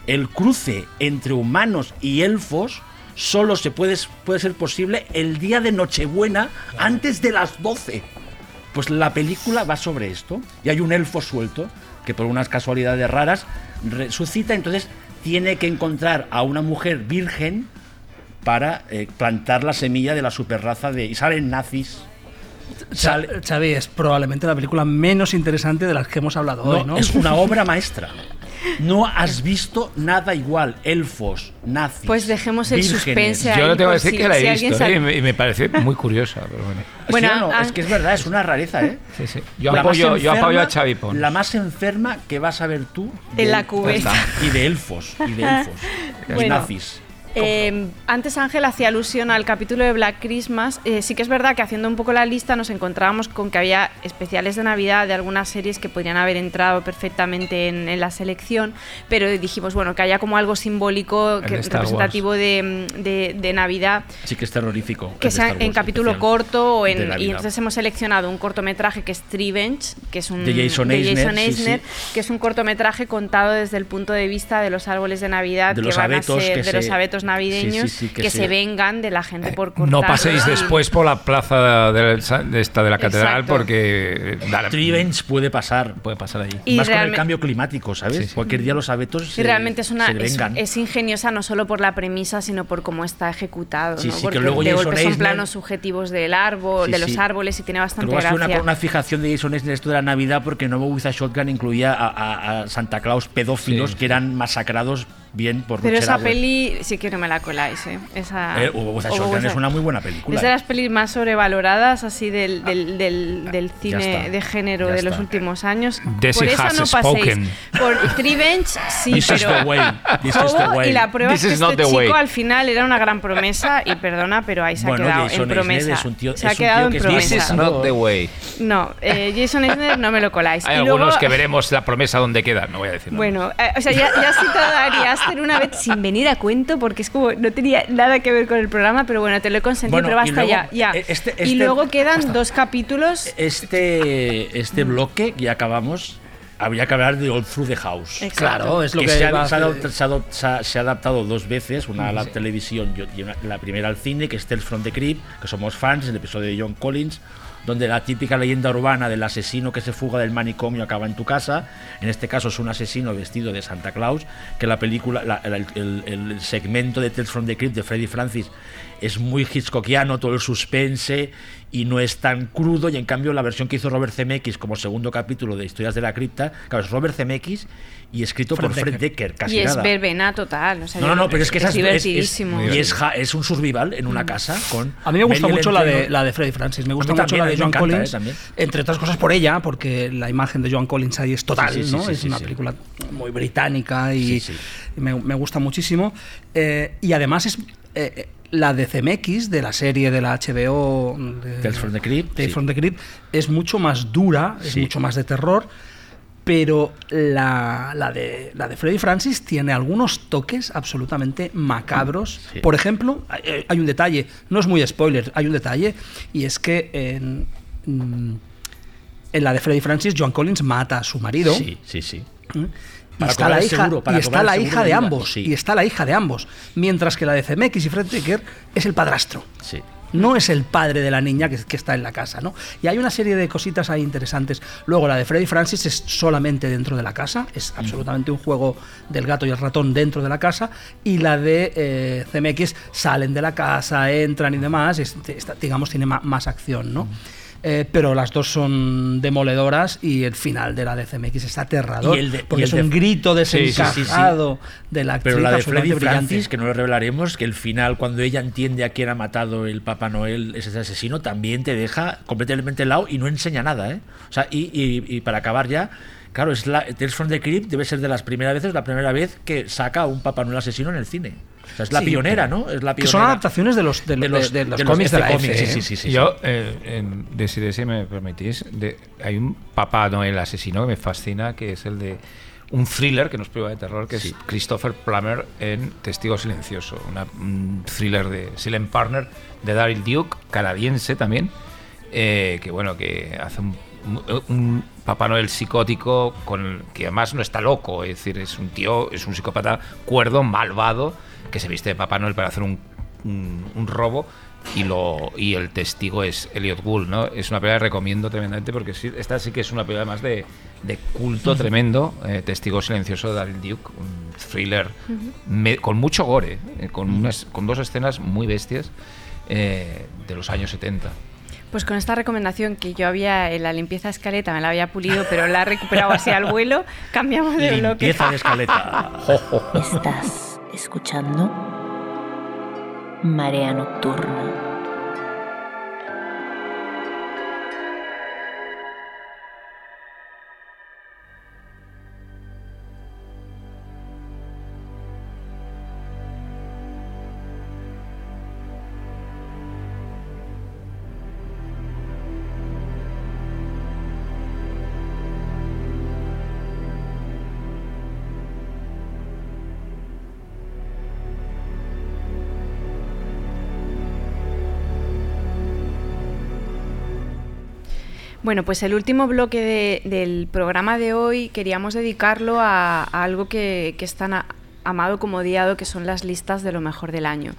el cruce entre humanos y elfos solo se puede, puede ser posible el día de Nochebuena antes de las 12. Pues la película va sobre esto y hay un elfo suelto que por unas casualidades raras resucita, entonces tiene que encontrar a una mujer virgen para eh, plantar la semilla de la superraza de... Y salen nazis. Sale, Xavi, es probablemente la película menos interesante de las que hemos hablado no, hoy, ¿no? Es una obra maestra. No has visto nada igual. Elfos, nazis. Pues dejemos el vírgenes. suspense yo ahí no tengo que decir si- que la he visto sabe- ¿eh? y, me, y me parece muy curiosa pero bueno Bueno, Sí no, ah- es que es verdad, es una rareza, ¿eh? Sí, sí. Yo, apoyo, yo enferma- apoyo a Xavi Pons. La más enferma que vas a ver tú. De la cubeta. Y de elfos. Y de elfos. y Bueno. nazis. Eh, antes Ángel hacía alusión al capítulo de Black Christmas. Eh, sí que es verdad que haciendo un poco la lista nos encontrábamos con que había especiales de Navidad de algunas series que podrían haber entrado perfectamente en, en la selección, pero dijimos, bueno, que haya como algo simbólico, que, representativo de, de- de Navidad, Sí que es terrorífico. que sea en capítulo corto o en, y entonces hemos seleccionado un cortometraje que es Revenge, que es un De Jason Eisner, sí, Eisner, sí. que es un cortometraje contado desde el punto de vista de los árboles de Navidad De que los van abetos a ser que de los abetos navideños Sí, sí, sí, que que, sí. se vengan de la gente por cortar. No paséis después por la plaza de, de esta de la catedral Exacto. porque da- Trivens puede pasar. puede pasar allí. Y Más con el cambio climático, ¿sabes? Sí, sí. Cualquier día los abetos Y se, realmente es una se es, vengan. es ingeniosa no solo por la premisa, sino por cómo está ejecutado. Sí, ¿no? sí, que Porque luego de Jason golpe son Eisner- planos subjetivos del árbol, Sí, de los sí. árboles y tiene bastante gracia. una, una fijación de Jason Eisner esto de la Navidad porque Novo with a Shotgun incluía a, a- a Santa Claus pedófilos Sí, que eran masacrados bien por Pero esa peli sí que no me la coláis, ¿eh? Esa, Eh, Hugo es una muy buena película. Es de eh. las pelis más sobrevaloradas así del, del, del, del cine está, de género ya de los está. últimos años. Desi Por eso has no paséis. spoken. Por Revenge sí, This is pero the way. This is the way. y la prueba This es que is este chico al final era una gran promesa y perdona, pero ahí se Bueno, ha quedado Jason en Eisner promesa. es un tío- se ha quedado tío en promesa. This is not the way. No, eh, Jason Eisner no me lo coláis. Hay y luego, algunos que veremos la promesa donde queda, no voy a decir nada. Bueno, eh, o sea, ya, ya citado a Ari Aster una vez sin venir a cuento porque es como no tenía nada que ver con el programa, pero bueno, te lo he consentido, Bueno, pero basta luego, ya. ya. eh, este- y este- luego quedan dos capítulos. Este, este bloque, ya acabamos, habría que hablar de All Through the House. Exacto. Claro, es lo que, se, ha, iba a se ha hacer. adaptado- se ha se ha- se ha adaptado dos veces, una a la televisión y una- la primera al cine, que es Tales from the Crypt, que somos fans, el episodio de John Collins, donde la típica leyenda urbana del asesino que se fuga del manicomio acaba en tu casa, en este caso es un asesino vestido de Santa Claus, que la película, la- el, el- segmento de Tales from the Crypt de Freddy Francis es muy hitchcockiano, todo el suspense y no es tan crudo y en cambio la versión que hizo Robert Zemeckis como segundo capítulo de Historias de la Cripta, claro, es Robert Zemeckis y escrito Fred por Fred Decker, casi y es verbena total. o sea, No, no, no, pero es que es, es- es- divertidísimo. y es, ja- es un survival en una casa con A mí me gusta Mary mucho la de, la de Freddie Francis, me gusta mucho también, la de Collins, eh, también. entre otras cosas por ella, porque la imagen de Joan Collins ahí es total, Sí, sí, sí, ¿no? sí, es sí, una sí. película muy británica y, Sí, sí. y me, me gusta muchísimo. Eh, y además es eh, la de CMX, de la serie de la HBO de- Tales from the Crypt, Tales sí. from the Crypt, es mucho más dura, es Sí. mucho más de terror. Pero la, la de, la de Freddy Francis tiene algunos toques absolutamente macabros. Sí. Por ejemplo, hay, hay un detalle, no es muy spoiler, hay un detalle, y es que en, mm, en la de Freddy Francis, Joan Collins mata a su marido. Sí, sí, sí. ¿eh? Y Para está la hija, seguro, para y está la hija de de ambos. sí. Y está la hija de ambos. Mientras que la de CMX y Fred Decker es el padrastro. Sí. No es el padre de la niña que, que está en la casa, ¿no? Y hay una serie de cositas ahí interesantes. Luego, la de Freddy Francis es solamente dentro de la casa, es absolutamente un juego del gato y el ratón dentro de la casa. Y la de eh, CMX salen de la casa, entran y demás, es- está- digamos, tiene ma- más acción, ¿no? Eh, pero las dos son demoledoras y el final de la de CMX está aterrador. Y el de- porque y es de- un grito Sí, sí, sí, sí. desencajado de la actriz Pero la de Freddy. Francis, que no lo revelaremos, que el final, cuando ella entiende a quién ha matado el Papá Noel, es ese asesino, también te deja completamente helado y no enseña nada, ¿eh? O sea, y, y- y para acabar ya, claro, es la, Tales from the Crypt debe ser de las primeras veces, la primera vez que saca a un Papá Noel asesino en el cine. O sea, es la Sí, pionera, ¿no? Es la Que son adaptaciones de los, de, de los, de- de los cómics de la F F, sí, ¿eh? sí, sí, sí, Yo, eh, en- de, si, de si me permitís, de- hay un Papá Noel asesino que me fascina, que es el de un thriller, que no es prueba de terror, que es Christopher Plummer en Testigo Silencioso, una- un thriller de Silent Partner de Daryl Duke, canadiense también, eh, que bueno, que hace un, un Papá Noel psicótico con que además no está loco, es decir, es un tío, es un psicópata cuerdo, malvado, que se viste de Papá Noel para hacer un, un- un robo y lo y el testigo es Elliot Gould, ¿no? Es una película que recomiendo tremendamente porque sí, esta sí que es una película más de, de culto tremendo, eh, Testigo silencioso de Daryl Duke, un thriller me- con mucho gore, eh, con unas con dos escenas muy bestias eh, de los años 70. Pues con esta recomendación que yo había en la limpieza escaleta, me la había pulido, pero la he recuperado así al vuelo, cambiamos de bloque. Limpieza de escaleta. Estás escuchando Marea Nocturna. Bueno, pues el último bloque de- del programa de hoy queríamos dedicarlo a, algo que, es tan amado como odiado, que son las listas de lo mejor del año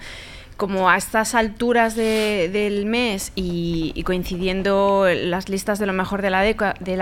como a estas alturas de- del mes y, coincidiendo las listas de lo mejor de la,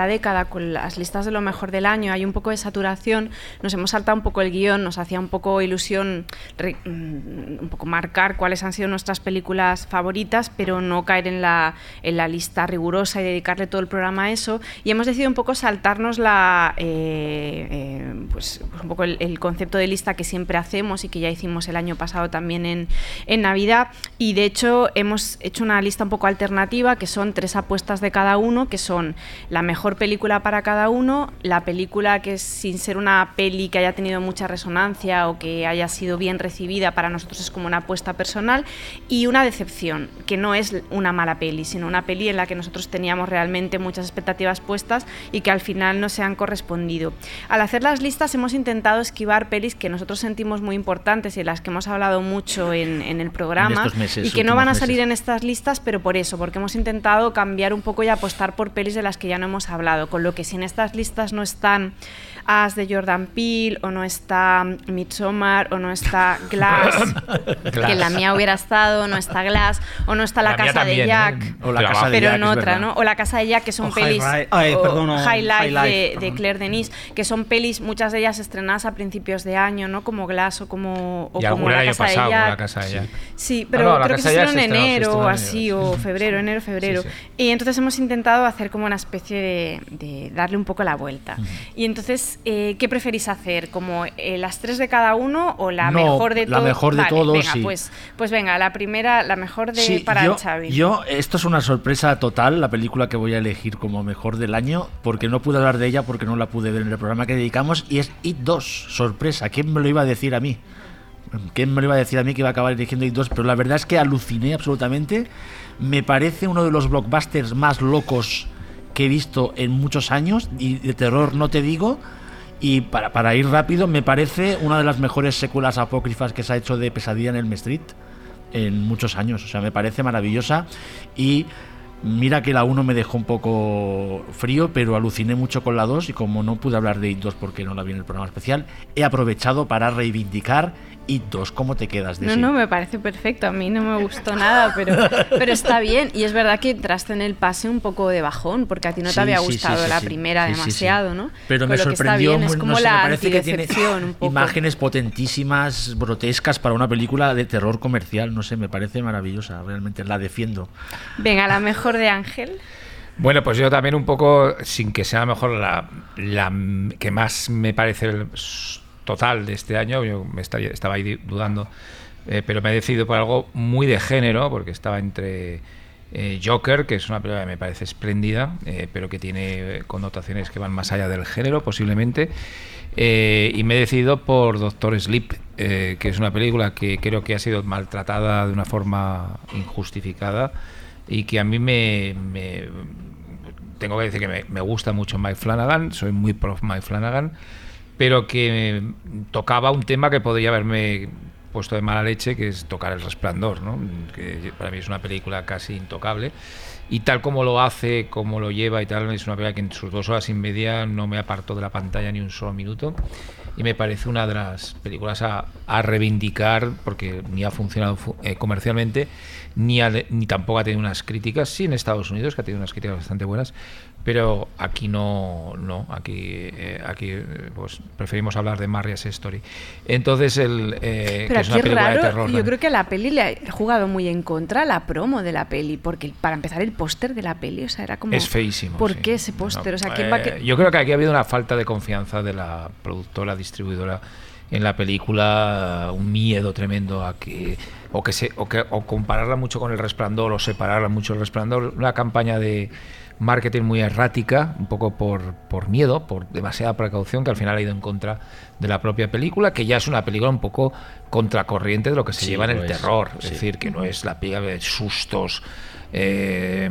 década con las listas de lo mejor del año, hay un poco de saturación, nos hemos saltado un poco el guion, nos hacía un poco ilusión mm, un poco marcar cuáles han sido nuestras películas favoritas, pero no caer en la, en la lista rigurosa y dedicarle todo el programa a eso. Y hemos decidido un poco saltarnos la, eh, eh, pues, pues un poco el, el concepto de lista que siempre hacemos y que ya hicimos el año pasado también en, en Navidad. Y de hecho hemos hecho una lista un poco alternativa que son tres apuestas de cada uno, que son la mejor película para cada uno, la película que sin ser una peli que haya tenido mucha resonancia o que haya sido bien recibida, para nosotros es como una apuesta personal, y una decepción, que no es una mala peli, sino una peli en la que nosotros teníamos realmente muchas expectativas puestas y que al final no se han correspondido. Al hacer las listas hemos intentado esquivar pelis que nosotros sentimos muy importantes y de las que hemos hablado mucho en, en el estos meses, y que no van a salir meses. en estas listas, pero por eso, porque hemos intentado cambiar un poco y apostar por pelis de las que ya no hemos hablado, con lo que si en estas listas no están As de Jordan Peele o no está Midsommar o no está Glass, que en la mía hubiera estado, no está Glass o no está La, Casa de Jack, ¿eh? O La Casa de pero Jack, en otra. ¿no? O La Casa de Jack, que son O pelis High ay, o perdón, o High Life High Life, de. Claire Denis, que son pelis, muchas de ellas estrenadas a principios de año, ¿no? Como Glass o como, o Y como La el año Casa pasado, como Jack. La Casa de Jack. Sí, Ah, pero no, La creo que se hicieron en enero o así, o sí. febrero, enero, febrero. sí. Y entonces hemos intentado hacer como una especie de, de darle un poco la vuelta. Y entonces, eh, ¿qué preferís hacer? ¿Como eh, las tres de cada uno o la No, mejor de la todos? mejor de Vale, todos, Venga, sí. pues, pues venga, la primera, la mejor de, Sí, para yo, el Xavi. yo, esto es una sorpresa total, la película que voy a elegir como mejor del año, porque no pude hablar de ella porque no la pude ver en el programa que dedicamos, y es It 2, sorpresa. ¿Quién me lo iba a decir a mí? ¿Quién me lo iba a decir a mí que iba a acabar eligiendo It 2? Pero la verdad es que aluciné absolutamente. Me parece uno de los blockbusters más locos que he visto en muchos años, y de terror no te digo. Y para, para ir rápido, me parece una de las mejores secuelas apócrifas que se ha hecho de Pesadilla en el Street en muchos años. O sea, me parece maravillosa. Y mira que la 1 me dejó un poco frío, pero aluciné mucho con la 2. Y como no pude hablar de It 2 porque no la vi en el programa especial, he aprovechado para reivindicar It 2. ¿Cómo te quedas de No, ese? no, me parece perfecto. A mí no me gustó nada, pero, pero está bien. Y es verdad que entraste en el pase un poco de bajón, porque a ti no te Sí, había sí, sí, gustado sí, la sí. primera Sí, sí, sí. demasiado, ¿no? Pero Con me lo que está sorprendió. bien, es como no sé, la me parece que tiene un poco. imágenes potentísimas, grotescas para una película de terror comercial. No sé, me parece maravillosa. Realmente la defiendo. Venga, la mejor de Ángel. Bueno, pues yo también un poco, sin que sea mejor la, que más me parece el total de este año, yo me estaba ahí dudando, eh, pero me he decidido por algo muy de género, porque estaba entre eh, Joker, que es una película que me parece espléndida, eh, pero que tiene connotaciones que van más allá del género, posiblemente, y me he decidido por Doctor Sleep, que es una película que creo que ha sido maltratada de una forma injustificada y que a mí me, tengo que decir que me, gusta mucho Mike Flanagan, soy muy pro Mike Flanagan, pero que tocaba un tema que podría haberme puesto de mala leche, que es tocar El Resplandor, ¿no? que para mí es una película casi intocable. Y tal como lo hace, como lo lleva y tal, es una película que en sus dos horas y media no me apartó de la pantalla ni un solo minuto. Y me parece una de las películas a, reivindicar, porque ni ha funcionado fu- eh, comercialmente, ni, ha de- ni tampoco ha tenido unas críticas. Sí, en Estados Unidos, que ha tenido unas críticas bastante buenas, pero aquí no, no aquí, eh, aquí eh, pues preferimos hablar de Marriage Story. Entonces, el, eh, Pero que es aquí una es película de raro, terror. yo ¿no? creo que a la peli le ha jugado muy en contra la promo de la peli, porque para empezar el póster de la peli, o sea, era como... Es feísimo. ¿Por sí. qué ese póster? No, o sea, ¿quién va a eh, que- Yo creo que aquí ha habido una falta de confianza de la productora, distribuidora en la película, un miedo tremendo a que o que se o que o compararla mucho con el Resplandor o separarla mucho del Resplandor, una campaña de marketing muy errática, un poco por, por miedo, por demasiada precaución, que al final ha ido en contra de la propia película, que ya es una película un poco contracorriente de lo que se Sí, lleva en el es, terror. Es decir, que no es la película de sustos. Eh,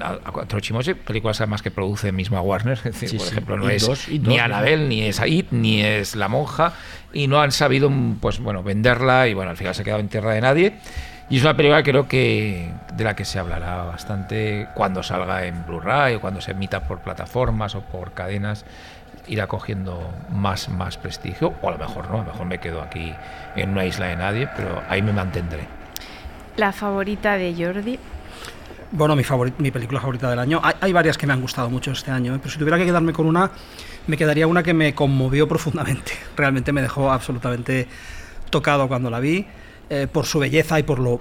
a, a cuatro chimos, películas además que produce misma Warner, es decir, Sí, por sí. ejemplo, no es dos, ni dos, Annabelle, ni es It, ni es La Monja, y no han sabido, pues bueno, venderla, y bueno, al final se ha quedado en tierra de nadie. Y es una película creo que de la que se hablará bastante cuando salga en Blu-ray o cuando se emita por plataformas o por cadenas. irá cogiendo más, más prestigio, o a lo mejor no, a lo mejor me quedo aquí en una isla de nadie, pero ahí me mantendré. La favorita de Jordi. Bueno, mi, mi película favorita del año. Hay, varias que me han gustado mucho este año, ¿eh? pero si tuviera que quedarme con una, me quedaría una que me conmovió profundamente. Realmente me dejó absolutamente tocado cuando la vi, eh, por su belleza y por lo,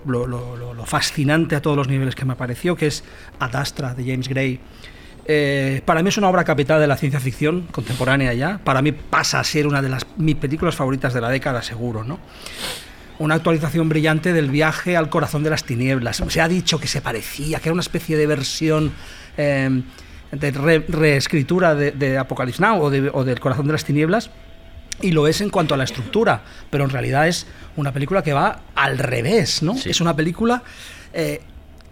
fascinante a todos los niveles que me pareció, que es Ad Astra de James Gray. Eh, para mí es una obra capital de la ciencia ficción contemporánea ya. Para mí pasa a ser una de las mis películas favoritas de la década, seguro, ¿no? Una actualización brillante del viaje al corazón de las tinieblas. Se ha dicho que se parecía, que era una especie de versión eh, de re- reescritura de, de Apocalypse Now o, de- o del corazón de las tinieblas. Y lo es en cuanto a la estructura, pero en realidad es una película que va al revés, ¿no? Es una película eh,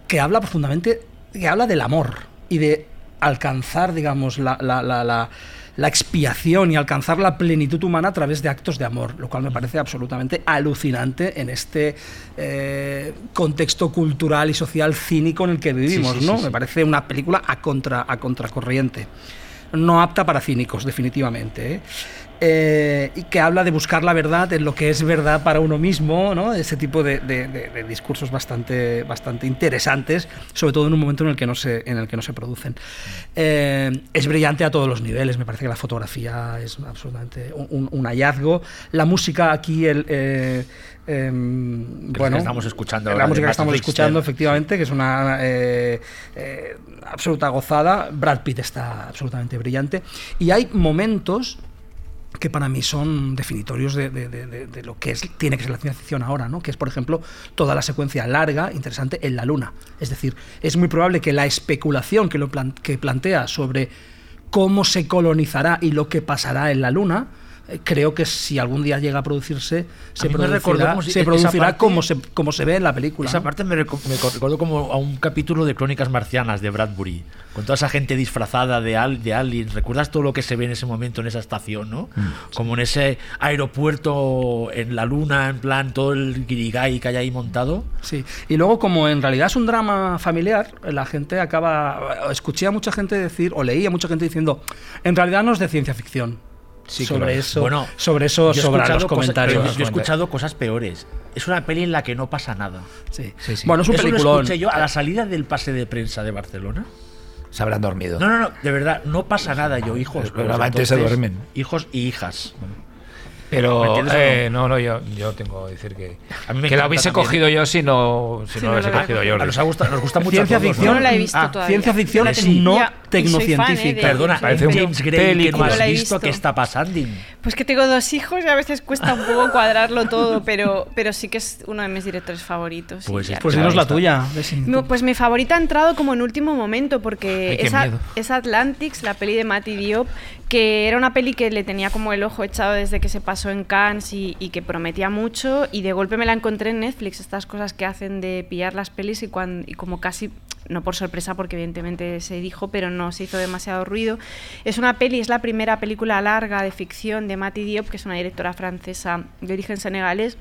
que habla profundamente, que habla del amor y de alcanzar, digamos, la, la- la- la- la expiación y alcanzar la plenitud humana a través de actos de amor, lo cual me parece absolutamente alucinante en este eh, contexto cultural y social cínico en el que vivimos, Sí, sí, ¿no? sí, Me parece una película a, contra, a contracorriente. No apta para cínicos, definitivamente. ¿eh? Eh, y que habla de buscar la verdad en lo que es verdad para uno mismo, ¿no? ese tipo de, de- de- de discursos bastante, bastante interesantes, sobre todo en un momento en el que no se, en el que no se producen. Eh, es brillante a todos los niveles, me parece que la fotografía es absolutamente un, un- hallazgo. La música aquí, el, eh, Que bueno, estamos escuchando la música que estamos Richter. escuchando, efectivamente, que es una eh, eh, absoluta gozada. Brad Pitt está absolutamente brillante. Y hay momentos que para mí son definitorios de, lo que es, tiene que ser la ciencia ficción ahora, ¿no? que es, por ejemplo, toda la secuencia larga, interesante, en la Luna. Es decir, es muy probable que la especulación que, lo que plantea sobre cómo se colonizará y lo que pasará en la Luna, creo que si algún día llega a producirse, se recordó producirá, como si- se producirá parte- como, se, como se ve en la película. Esa ¿no? parte me, recuerdo como a un capítulo de Crónicas Marcianas de Bradbury, con toda esa gente disfrazada de, al, de aliens. ¿Recuerdas todo lo que se ve en ese momento en esa estación, no? Como en ese aeropuerto en la luna, en plan todo el guirigay que hay ahí montado. Sí, y luego como en realidad es un drama familiar, la gente acaba... Escuché a mucha gente decir, o leí a mucha gente diciendo, en realidad no es de ciencia ficción. Sí, sobre lo es. eso, Bueno, sobre eso yo escuchado los comentarios. pero yo, he escuchado cosas peores. Es una peli en la que no pasa nada. Sí. Bueno, es un Eso lo peliculón. escuché yo a la salida del pase de prensa de Barcelona. Se habrán dormido. No, no, no, de verdad, no pasa nada yo, hijos. Pero pues se entonces, duermen. Hijos y hijas. ¿Me Pero no? eh, no, no, yo, yo tengo que decir que, A mí me que la hubiese también. cogido yo si no, si Sí, no no hubiese cogido yo. A nos, ha gustado, nos gusta mucho Ciencia ficción, No la he visto ah, todavía. ciencia ficción tengo. no ¿eh? tecnocientífica. de- Perdona, Parece un James Gray que no. No has visto qué está pasando. Pues que tengo dos hijos y a veces cuesta un poco cuadrarlo todo, pero, pero sí que es uno de mis directores favoritos. Pues es- Pues Ya dinos la tuya. No, pues mi favorita ha entrado como en último momento porque Ay, es, a- es Atlantics, la peli de Matty Diop, que era una peli que le tenía como el ojo echado desde que se pasó en Cannes y, que prometía mucho y de golpe me la encontré en Netflix, estas cosas que hacen de pillar las pelis y, y como casi, no por sorpresa porque evidentemente se dijo, pero no se hizo demasiado ruido. Es una peli, es la primera película larga de ficción de Matty Diop, que es una directora francesa de origen senegalés.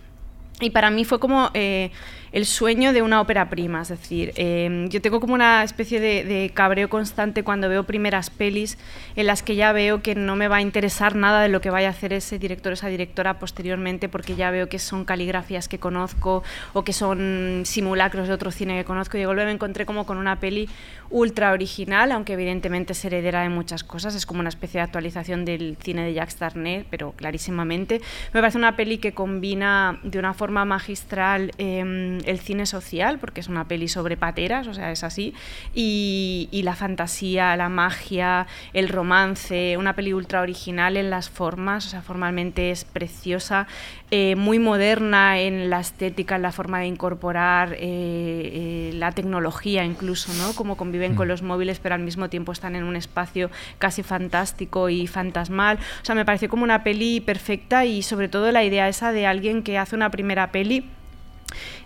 Y para mí fue como eh, el sueño de una ópera prima, es decir, eh, yo tengo como una especie de, de cabreo constante cuando veo primeras pelis en las que ya veo que no me va a interesar nada de lo que vaya a hacer ese director o esa directora posteriormente porque ya veo que son caligrafías que conozco o que son simulacros de otro cine que conozco y golpe me encontré como con una peli ultra original, aunque evidentemente es heredera de muchas cosas, es como una especie de actualización del cine de Jacques Tarnet, pero clarísimamente. Me parece una peli que combina de una forma magistral eh, el cine social, porque es una peli sobre pateras, o sea, es así, y, y la fantasía, la magia, el romance, una peli ultra original en las formas, o sea, formalmente es preciosa, eh, muy moderna en la estética, en la forma de incorporar eh, eh, la tecnología incluso, ¿no? Cómo conviven con los móviles, pero al mismo tiempo están en un espacio casi fantástico y fantasmal. O sea, me pareció como una peli perfecta y sobre todo la idea esa de alguien que hace una primera peli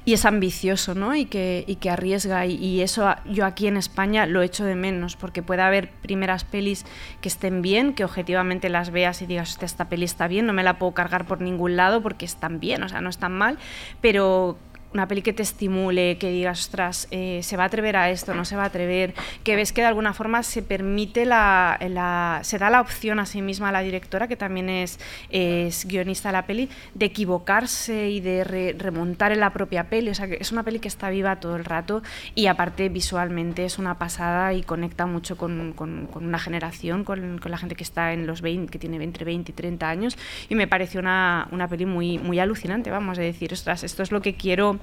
y es ambicioso, ¿no? Y que, y que arriesga. Y, y eso yo aquí en España lo echo de menos, porque puede haber primeras pelis que estén bien, que objetivamente las veas y digas, "Hostia, esta peli está bien, no me la puedo cargar por ningún lado porque están bien, o sea, no están mal, pero una peli que te estimule, que digas, ostras, eh, se va a atrever a esto, no se va a atrever, que ves que de alguna forma se permite la, se da la opción a sí misma a la directora, que también es, guionista de la peli, de equivocarse y de re- remontar en la propia peli. O sea, que es una peli que está viva todo el rato y aparte visualmente es una pasada y conecta mucho con, una generación, con, la gente que está en los 20, que tiene entre 20 y 30 años y me pareció una, una peli muy, muy alucinante, vamos a decir, ostras, esto es lo que quiero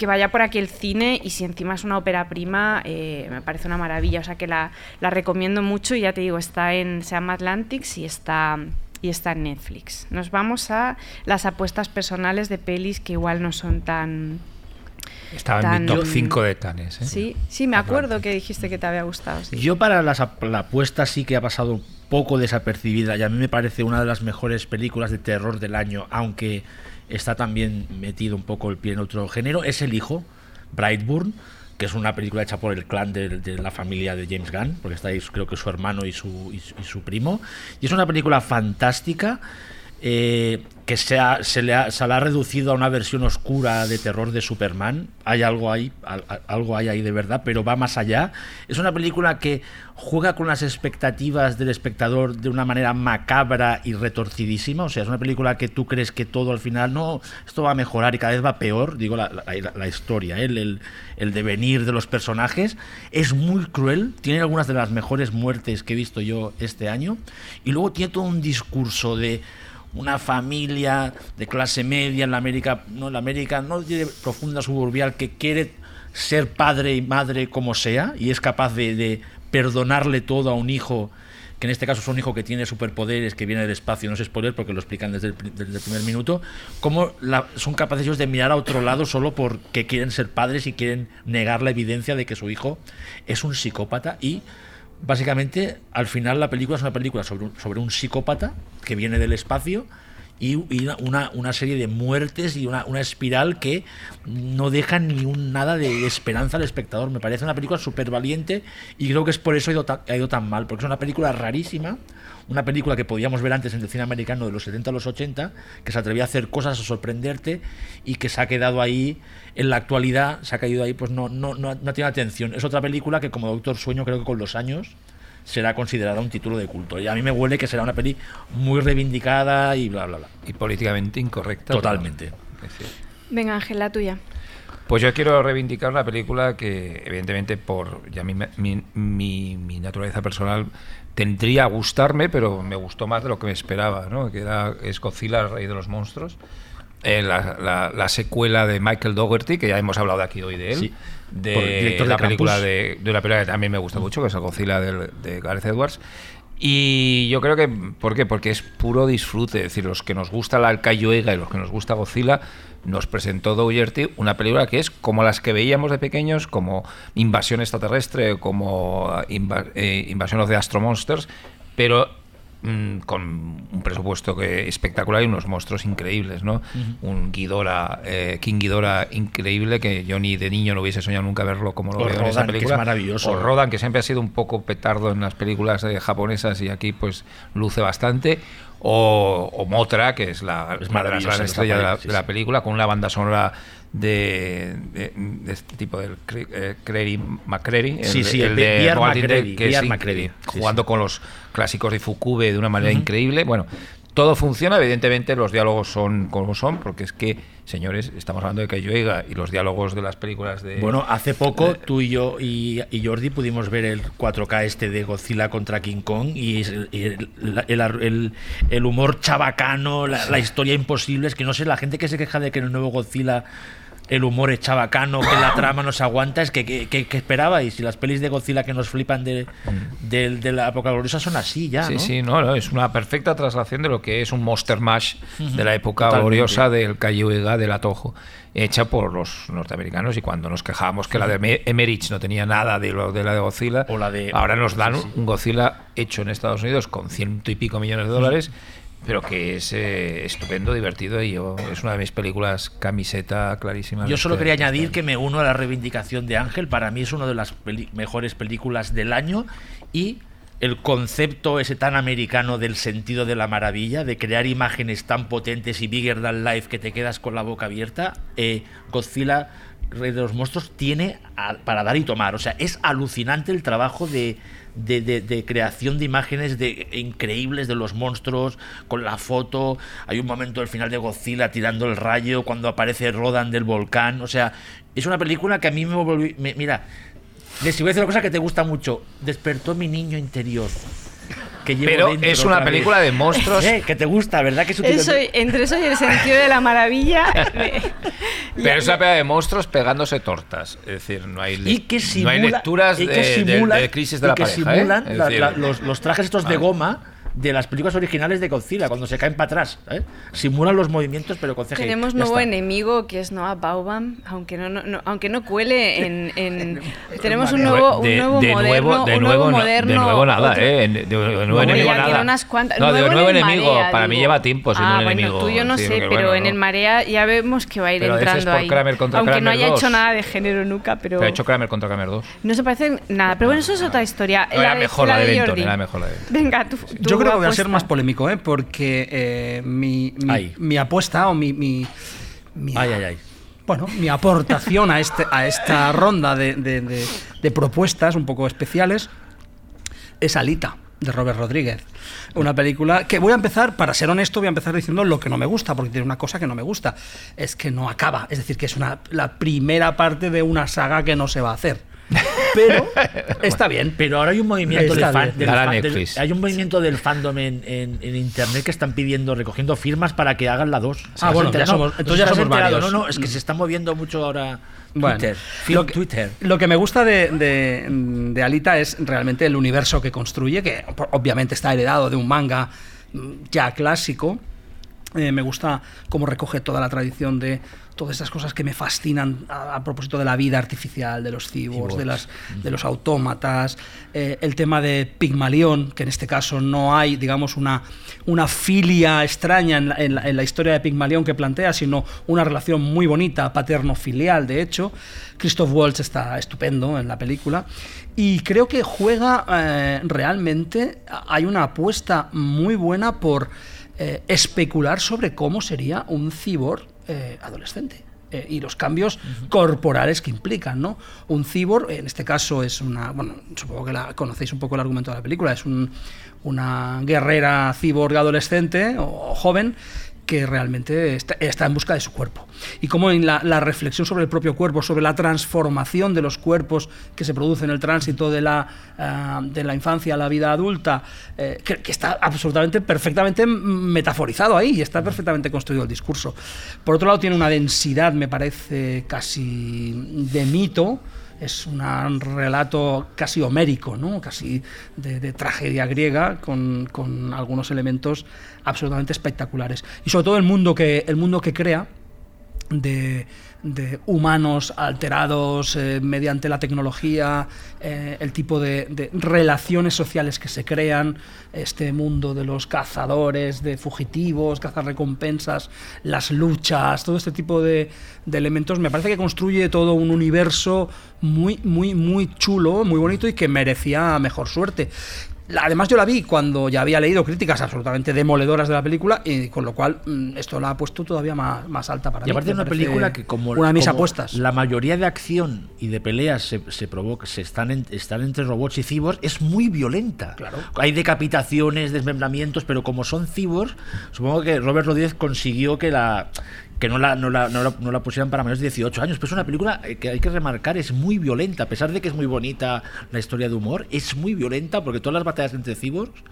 que vaya por aquí el cine y si encima es una ópera prima, eh, me parece una maravilla. O sea que la, la recomiendo mucho y ya te digo, está en se llama Atlantics y está, y está en Netflix. Nos vamos a las apuestas personales de pelis que igual no son tan... Estaba en mi top 5 de Tanes. ¿eh? Sí, sí, me acuerdo que dijiste que te había gustado. sí. Yo para las la apuesta sí que ha pasado un poco desapercibida y a mí me parece una de las mejores películas de terror del año, aunque está también metido un poco el pie en otro género, es El Hijo, Brightburn, que es una película hecha por el clan de, la familia de James Gunn, porque está ahí creo que su hermano y su- y su primo, y es una película fantástica. Eh, que se, le ha, la ha reducido a una versión oscura de terror de Superman. Hay algo ahí, al- al- algo hay ahí de verdad, pero va más allá. Es una película que juega con las expectativas del espectador de una manera macabra y retorcidísima. O sea, es una película que tú crees que todo al final, no, esto va a mejorar y cada vez va peor. Digo, la, historia, ¿eh? el, el, el devenir de los personajes. Es muy cruel, tiene algunas de las mejores muertes que he visto yo este año. Y luego tiene todo un discurso de una familia de clase media en la América, no la América, no de profunda suburbial que quiere ser padre y madre como sea y es capaz de, perdonarle todo a un hijo que en este caso es un hijo que tiene superpoderes, que viene del espacio, no es spoiler porque lo explican desde el, desde el primer minuto, cómo son capaces ellos de mirar a otro lado solo porque quieren ser padres y quieren negar la evidencia de que su hijo es un psicópata y básicamente al final la película es una película sobre un, sobre un psicópata que viene del espacio y, y una, una serie de muertes y una, una espiral que no deja ni un nada de esperanza al espectador. Me parece una película súper valiente y creo que es por eso ha ido, ha ido tan mal, porque es una película rarísima, una película que podíamos ver antes en el cine americano de los 70 a los 80, que se atrevía a hacer cosas, a sorprenderte y que se ha quedado ahí en la actualidad, se ha caído ahí, pues no, no, no, no tiene atención. Es otra película que como Doctor Sueño creo que con los años será considerada un título de culto. Y a mí me huele que será una peli muy reivindicada y bla, bla, bla. Y políticamente incorrecta. Totalmente. Venga, Ángel, la tuya. Pues yo quiero reivindicar una película que, evidentemente, por ya mi, mi, mi- mi naturaleza personal tendría a gustarme, pero me gustó más de lo que me esperaba, ¿no? que era es Godzilla, el rey de los monstruos. Eh, la, la- la secuela de Michael Dougherty, que ya hemos hablado de aquí hoy de él, Sí. de de la película de, de una película que también me gusta mucho, que es Godzilla del- de Gareth Edwards. Y yo creo que, ¿por qué? Porque es puro disfrute. Es decir, los que nos gusta la Alcayoega y los que nos gusta Godzilla, nos presentó Dougherty una película que es como las que veíamos de pequeños, como Invasión Extraterrestre, como Inva- eh, Invasión of the Astro Monsters, pero mm, con un presupuesto que espectacular y unos monstruos increíbles, ¿no? Un Ghidorah, eh, King Ghidorah increíble que yo ni de niño no hubiese soñado nunca verlo como lo O veo en esa Rodan, que es película. maravilloso. O Rodan, que siempre ha sido un poco petardo en las películas eh, japonesas y aquí pues luce bastante. O, o Motra, que es la, Es de la, peli, sí, de la película, con una banda sonora de, de, de este tipo del eh, McCreary, el, Sí, sí, el el de que in- McCreary, sí, jugando con los clásicos de Fukube de una manera increíble. Bueno, todo funciona, evidentemente los diálogos son como son, porque es que, señores, estamos hablando de Kayoega y los diálogos de las películas de... Bueno, hace poco tú y yo y, y Jordi pudimos ver el 4K este de Godzilla contra King Kong y, el, y el- la- el- el- el humor chabacano, la, la historia imposible, es que no sé, la gente que se queja de que en el nuevo Godzilla el humor es chabacano, que la trama no se aguanta, es que, que, que- que esperabais. Y las pelis de Godzilla que nos flipan de, de, de la época gloriosa son así ya, Sí, ¿no? sí, no, no, es una perfecta traslación de lo que es un Monster Mash de la época totalmente. gloriosa del Cayuega del Atojo, hecha por los norteamericanos. Y cuando nos quejábamos que la de Eme- Emmerich no tenía nada de lo de la de Godzilla, O la de- ahora nos dan sí, sí. un Godzilla hecho en Estados Unidos con ciento y pico millones de dólares. Pero que es eh, estupendo, divertido y yo, es una de mis películas camiseta clarísima. Yo solo quería añadir que me uno a la reivindicación de Ángel. Para mí es una de las peli- mejores películas del año y el concepto ese tan americano del sentido de la maravilla, de crear imágenes tan potentes y bigger than life que te quedas con la boca abierta, eh, Godzilla, Rey de los Monstruos, tiene a- para dar y tomar. O sea, es alucinante el trabajo de, de, de- creación de imágenes de, increíbles de los monstruos, con la foto. Hay un momento al final de Godzilla tirando el rayo, cuando aparece Rodan del volcán. O sea, es una película que a mí me volvió... me- mira, les voy a decir una cosa que te gusta mucho. Despertó mi niño interior. Que llevo Pero dentro es una otra vez. película de monstruos. Eh, que te gusta, ¿verdad? Que te- Eso, entre eso y el sentido de la maravilla. eh, Pero es una película de monstruos pegándose tortas. Es decir, no hay, le- y que no simula, hay lecturas y de, que de- simulan- de crisis de y la que pareja. ¿eh? simulan Es la- decir, la- los, los trajes estos de Ah. goma de las películas originales de Godzilla cuando se caen para atrás. ¿eh? Simulan los movimientos pero con CGI. Tenemos nuevo está. enemigo que es Noah Baubam, aunque no, no- no- aunque no cuele en, en- tenemos un de- nuevo, un de- nuevo de moderno, nuevo, de un nuevo, nuevo no- moderno, de nuevo nada, otro- ¿eh? De, de nuevo enemigo nada. tiene unas cuantas- No, de nuevo enemigo. Marea, para mí lleva tiempo siendo ah, un bueno, enemigo. tú yo no sí, sé, pero bueno, en no. el Marea ya vemos que va a ir Pero entrando ahí. Kramer contra Aunque no haya 2. hecho nada de género nunca, pero Pero ha hecho Kramer contra Kramer 2. no se parece nada. Pero bueno, eso es otra historia. Era mejor la de Benton, Jordi. era mejor la de Venga, tú. Yo creo que voy a ser más polémico, ¿eh? porque eh, mi, mi- apuesta o mi, mi- mi- Ay, ay, ay. bueno, mi aportación a, este, a esta ronda de, de- de- de propuestas un poco especiales es Alita, de Robert Rodríguez. Una película que voy a empezar, para ser honesto, voy a empezar diciendo lo que no me gusta, porque tiene una cosa que no me gusta, es que no acaba, es decir, que es una, la primera parte de una saga que no se va a hacer. Pero está bien. Pero ahora hay un movimiento del fan- del fan- del- hay un movimiento del fandom en, en- en internet que están pidiendo, recogiendo firmas para que hagan la 2. Ah, bueno, ya somos- entonces ya somos varios. No, no, es que se está moviendo mucho ahora Bueno, Twitter. lo que, Twitter. lo que me gusta de, de- de Alita es realmente el universo que construye, que obviamente está heredado de un manga mm, ya clásico. Eh, me gusta cómo recoge toda la tradición de todas esas cosas que me fascinan a, a propósito de la vida artificial, de los cyborgs, de, las, de los autómatas, eh, el tema de Pigmalión, que en este caso no hay, digamos, una, una filia extraña en la, en la- en la historia de Pigmalión que plantea, sino una relación muy bonita, paterno-filial, de hecho. Christoph Waltz está estupendo en la película. Y creo que juega eh, realmente, hay una apuesta muy buena por eh, especular sobre cómo sería un cyborg eh, adolescente. eh, y los cambios corporales que implican, ¿no? Un cyborg, en este caso es una, bueno, supongo que la, conocéis un poco el argumento de la película, es un- una guerrera cyborg adolescente o joven que realmente está, en busca de su cuerpo. Y como en la, reflexión sobre el propio cuerpo, sobre la transformación de los cuerpos que se produce en el tránsito de la, ah, de la infancia a la vida adulta, eh, que, que está absolutamente, perfectamente metaforizado ahí y está perfectamente construido el discurso. Por otro lado, tiene una densidad, me parece, casi de mito, es un relato casi homérico, ¿no? casi de, de tragedia griega, con, con algunos elementos absolutamente espectaculares. Y sobre todo el mundo que, el mundo que crea de, humanos alterados eh, mediante la tecnología, eh, el tipo de, de relaciones sociales que se crean, este mundo de los cazadores, de fugitivos, cazarrecompensas, las luchas, todo este tipo de, de elementos, me parece que construye todo un universo muy, muy, muy chulo, muy bonito y que merecía mejor suerte. Además yo la vi cuando ya había leído críticas absolutamente demoledoras de la película y con lo cual mm, esto la ha puesto todavía más, más alta para Y mí. aparte Me es una película que como, una mis apuestas. la mayoría de acción y de peleas se, se provoca, se están, en- están entre robots y cyborgs, es muy violenta. Claro. Hay decapitaciones, desmembramientos, pero como son cyborgs, supongo que Robert Rodríguez consiguió que la que no la, no, la, no, la, no la pusieran para mayores de 18 años. Pero es una película que hay que remarcar, es muy violenta. A pesar de que es muy bonita la historia de humor, es muy violenta porque todas las batallas entre cyborgs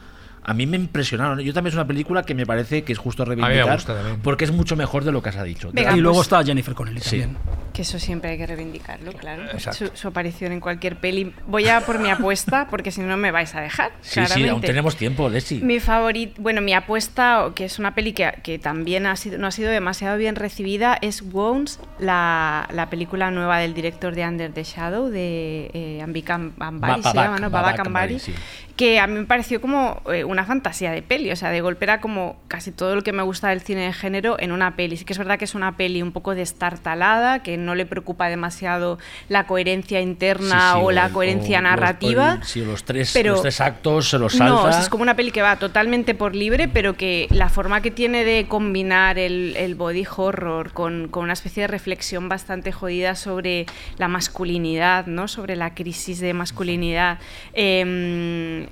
a mí me impresionaron. Yo también es una película que me parece que es justo me reivindicar gusta también. porque es mucho mejor de lo que has dicho. Venga, y luego pues- está Jennifer Connelly Sí. también. Que eso siempre hay que reivindicarlo, claro. Su, su aparición en cualquier peli. Voy a por mi apuesta, porque si no me vais a dejar. Sí, sí, aún claramente. tenemos tiempo, Leslie. Mi favorito, bueno, mi apuesta, que es una peli que, que también ha sido, no ha sido demasiado bien recibida, es Wounds, la, la película nueva del director de Under the Shadow, de eh, Ambika Ambari, Ba- se llama, ¿no? Babak Ambari, sí. que a mí me pareció como eh, una fantasía de peli. O sea, de golpe era como casi todo lo que me gusta del cine de género en una peli. Sí que es verdad que es una peli un poco destartalada, que no le preocupa demasiado la coherencia interna Sí, sí, o la coherencia o- narrativa. el- sí, los tres, pero- los tres actos se los salta. No, o sea, es como una peli que va totalmente por libre, pero que la forma que tiene de combinar el, el body horror con, con una especie de reflexión bastante jodida sobre la masculinidad, ¿no? Sobre la crisis de masculinidad. Em,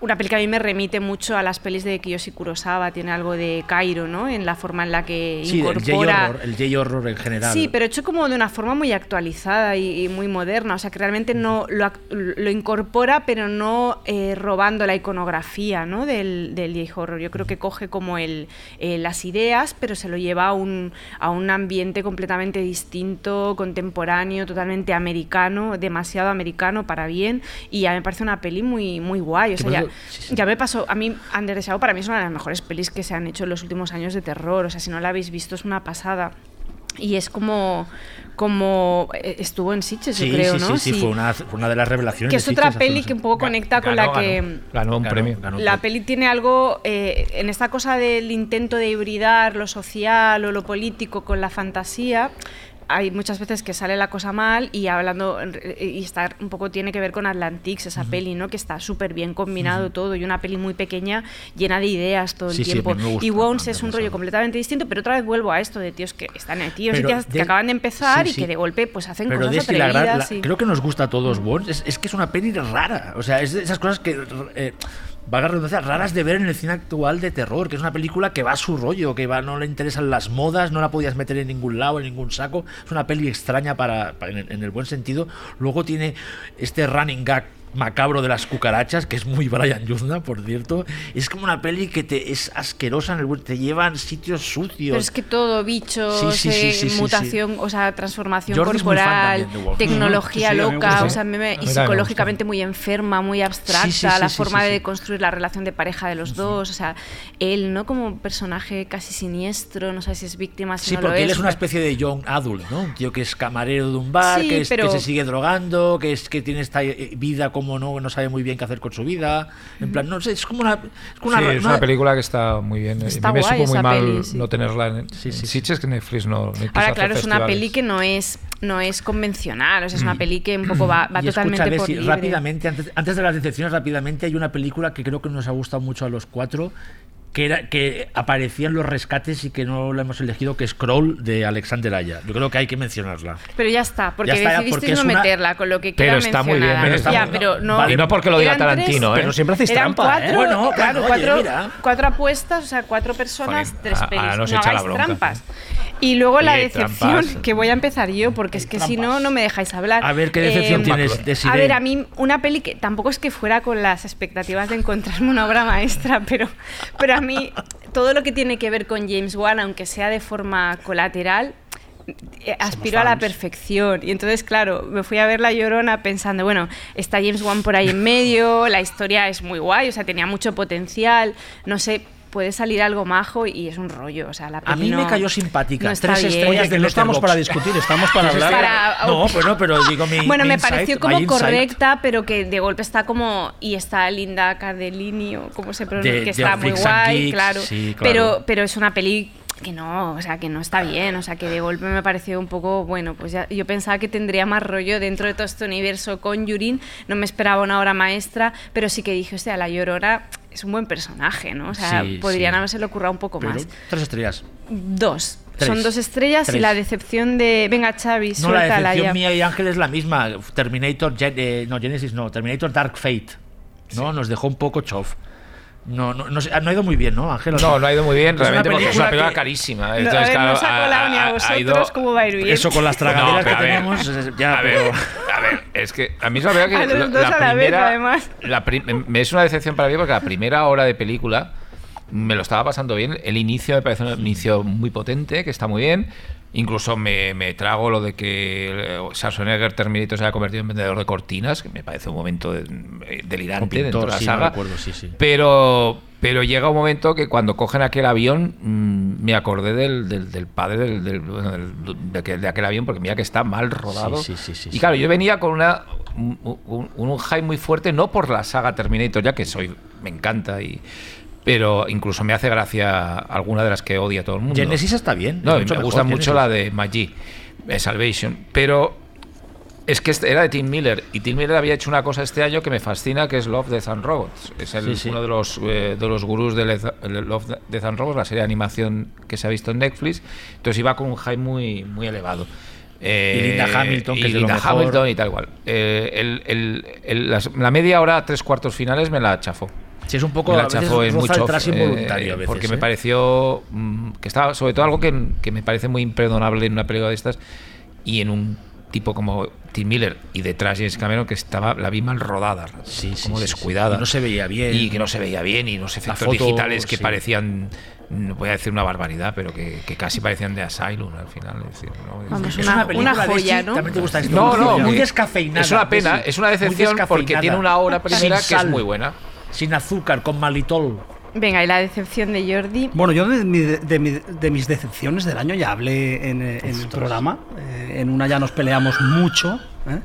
una peli que a mí me remite mucho a las pelis de Kiyoshi Kurosawa, tiene algo de Cairo, ¿no? En la forma en la que Sí, el incorpora... El J-horror en general. Sí, pero hecho como de una forma muy actualizada y, y muy moderna. O sea, que realmente no lo, lo incorpora, pero no eh, robando la iconografía ¿no? del, del J-horror. Yo creo que coge como el, eh, las ideas, pero se lo lleva a un, a un ambiente completamente distinto, contemporáneo, totalmente americano, demasiado americano para bien. Y ya me parece una peli muy, muy guay. O sea, sí, sí. ya me pasó. A mí, Under the Shadow para mí es una de las mejores pelis que se han hecho en los últimos años de terror. O sea, si no la habéis visto, es una pasada. Y es como, como eh, estuvo en Sitges, Sí, yo creo, sí, ¿no? sí, sí, fue una, fue una de las revelaciones. que de es otra Sitges peli que un poco conecta con la que ganó, ganó un Ganó- premio. ganó la premio. peli tiene algo eh, en esta cosa del intento de hibridar lo social o lo político con la fantasía. Hay muchas veces que sale la cosa mal y hablando y está un poco tiene que ver con Atlantics esa peli, ¿no? Que está súper bien combinado todo y una peli muy pequeña llena de ideas todo el Sí, sí, tiempo. gusta, y me es un rollo completamente distinto, pero otra vez vuelvo a esto de tíos que están en tíos y Pero tías que acaban de empezar sí, y sí. que de golpe pues hacen Pero cosas la atrevidas. la- y- creo que nos gusta a todos Bones. Es, es que es una peli rara. O sea, es de esas cosas que. Eh, valga la redundancia, raras de ver en el cine actual de terror, que es una película que va a su rollo, que va, no le interesan las modas, no la podías meter en ningún lado, en ningún saco. Es una peli extraña para, en el buen sentido. Luego tiene este running gag macabro de las cucarachas, que es muy Brian Yuzna, por cierto. Es como una peli que te es asquerosa, en el, te lleva en sitios sucios. Pero es que todo, bichos, Sí, sí, sí, eh, sí, sí, mutación, o sea, transformación Jordi es corporal, también tecnología loca, gusta. o sea, me- y psicológicamente muy enferma, muy abstracta, Sí, sí, sí, la sí, forma sí, de sí. construir la relación de pareja de los dos, o sea, él, ¿no? Como personaje casi siniestro, no sé si es víctima, si Sí, no porque lo él es. es una especie de young adult, ¿no? Un tío que es camarero de un bar, Sí, que, es- que pero- se sigue drogando, que es que tiene esta eh, vida como no, no sabe muy bien qué hacer con su vida. En plan, no sé, es como una. Es como Sí, una, es una- una película que está muy bien. Está a mí me guay supo muy mal peli, sí. no tenerla en, Sí, en sí, sí. Sitges, que Netflix no, Ahora, claro, es una peli que no es, no es convencional, o sea, es una peli que un poco va, va Mm. y escucha, totalmente por libre. rápidamente, antes, antes de las decepciones, rápidamente, hay una película que creo que nos ha gustado mucho a los cuatro. Que, era, que aparecía en los rescates y que no la hemos elegido, que es Crawl de Alexander Aya. Yo creo que hay que mencionarla. Pero ya está, porque Ya está, decidisteis porque no una- meterla con lo que Pero quiera está muy bien, pero está ya, muy- pero no, Vale. Y no porque lo diga tres, Tarantino, ¿eh? Pero siempre hacéis trampa, cuatro, ¿eh? Bueno, claro, oye, cuatro, cuatro apuestas, o sea, cuatro personas, Joder, tres a- pelis. nos no hagáis bronca. trampas. Y luego la decepción, trampas. que voy a empezar yo, porque es que si no, no me dejáis hablar. A ver qué decepción Eh, tienes, Desiree. A ver, a mí una peli que tampoco es que fuera con las expectativas de encontrarme una obra maestra, pero, pero a mí todo lo que tiene que ver con James Wan, aunque sea de forma colateral, eh, aspiro a la perfección. Y entonces, claro, me fui a ver La Llorona pensando, bueno, está James Wan por ahí en medio, la historia es muy guay, o sea, tenía mucho potencial, no sé, puede salir algo majo y es un rollo, o sea, la A peli mí me no- cayó simpática. no Tres bien. estrellas Oye, que de no estamos para discutir, estamos para hablar. Para- No, pero, pero digo mi. Bueno, mi me insight, pareció como insight. correcta, pero que de golpe está como. Y está Linda Cardellini, o como se pronuncia, De- que está muy guay, Geeks, claro. sí, claro. Pero, pero es una peli que no, o sea, que no está bien, o sea, que de golpe me pareció un poco, bueno, pues ya, yo pensaba que tendría más rollo dentro de todo este universo con Yurin, no me esperaba una obra maestra, pero sí que dije, hostia, la Llorona es un buen personaje, ¿no? O sea, Sí, podrían sí. haberse le ocurrido un poco Pero más. tres estrellas. Dos. Tres. Son dos estrellas y la decepción de. Venga, Xavi, No, la decepción ya. mía y Ángel es la misma. Terminator, Gen- eh, no, Genesis no, Terminator Dark Fate. ¿no? Nos dejó un poco chof. No, no, no, sé, no ha ido muy bien, ¿no, Ángel? No, no ha ido muy bien, Es realmente, porque es una película que- carísima. No, Entonces, a ver, claro, no se ha ha- colado ni a ha- ha vosotros ido- cómo va a ir bien. Eso con las tragaderas No, que tenemos. Ya, a, pero- ver, a ver, es que a mí es la verdad que A los dos la a la vez, además. la prim- me es una decepción para mí porque la primera hora de película me lo estaba pasando bien. El inicio me parece un inicio muy potente, que está muy bien. Incluso me, me trago lo de que eh, Schwarzenegger Terminator se haya convertido en vendedor de cortinas, que me parece un momento de- eh, delirante pintor, dentro de la sí, no saga. recuerdo, sí, sí. Pero, pero llega un momento que cuando cogen aquel avión, mm, me acordé del, del- del padre del, del- de, aquel, de aquel avión, porque mira que está mal rodado. Sí, sí, sí, y claro, yo venía con una un, un- hype muy fuerte, no por la saga Terminator, ya que soy, me encanta y pero incluso me hace gracia alguna de las que odia todo el mundo. Genesis está bien, No, es me mejor gusta mucho Genesis. la de Maggi, eh, Salvation, pero es que este era de Tim Miller y Tim Miller había hecho una cosa este año que me fascina, que es Love, Death and Robots. Es el- Sí, sí. uno de los eh, de los gurús de Love, Death and Robots, la serie de animación que se ha visto en Netflix. Entonces iba con un hype muy muy elevado. Eh, Y Linda Hamilton, que y es de lo Linda mejor. Hamilton y tal cual. Eh, el- el- el- las- la media hora, tres cuartos finales me la chafó. Sí, es un poco, Me la chafó en roza mucho. eh, involuntario a veces, porque ¿eh? me pareció mm, que estaba, sobre todo algo que, que me parece muy imperdonable en una película de estas y en un tipo como Tim Miller y detrás James Cameron que estaba la vi mal rodada, Sí, como sí, descuidada. sí. Y no se veía bien. Y que no se veía bien y los efectos foto, digitales que sí. parecían no voy a decir una barbaridad, pero que, que casi parecían de Asylum al final. es decir, ¿no? Vamos, Es- una- una joya, ¿no? También te gusta esto. no, no, muy que- descafeinada. Es una pena, es una decepción porque tiene una hora primera Sin que es muy buena. Sin azúcar, con malitol. Venga, y la decepción de Jordi. Bueno, yo de, mi- de mi- de mis decepciones del año ya hablé en, eh, en el programa. Eh, en una ya nos peleamos mucho, ¿eh?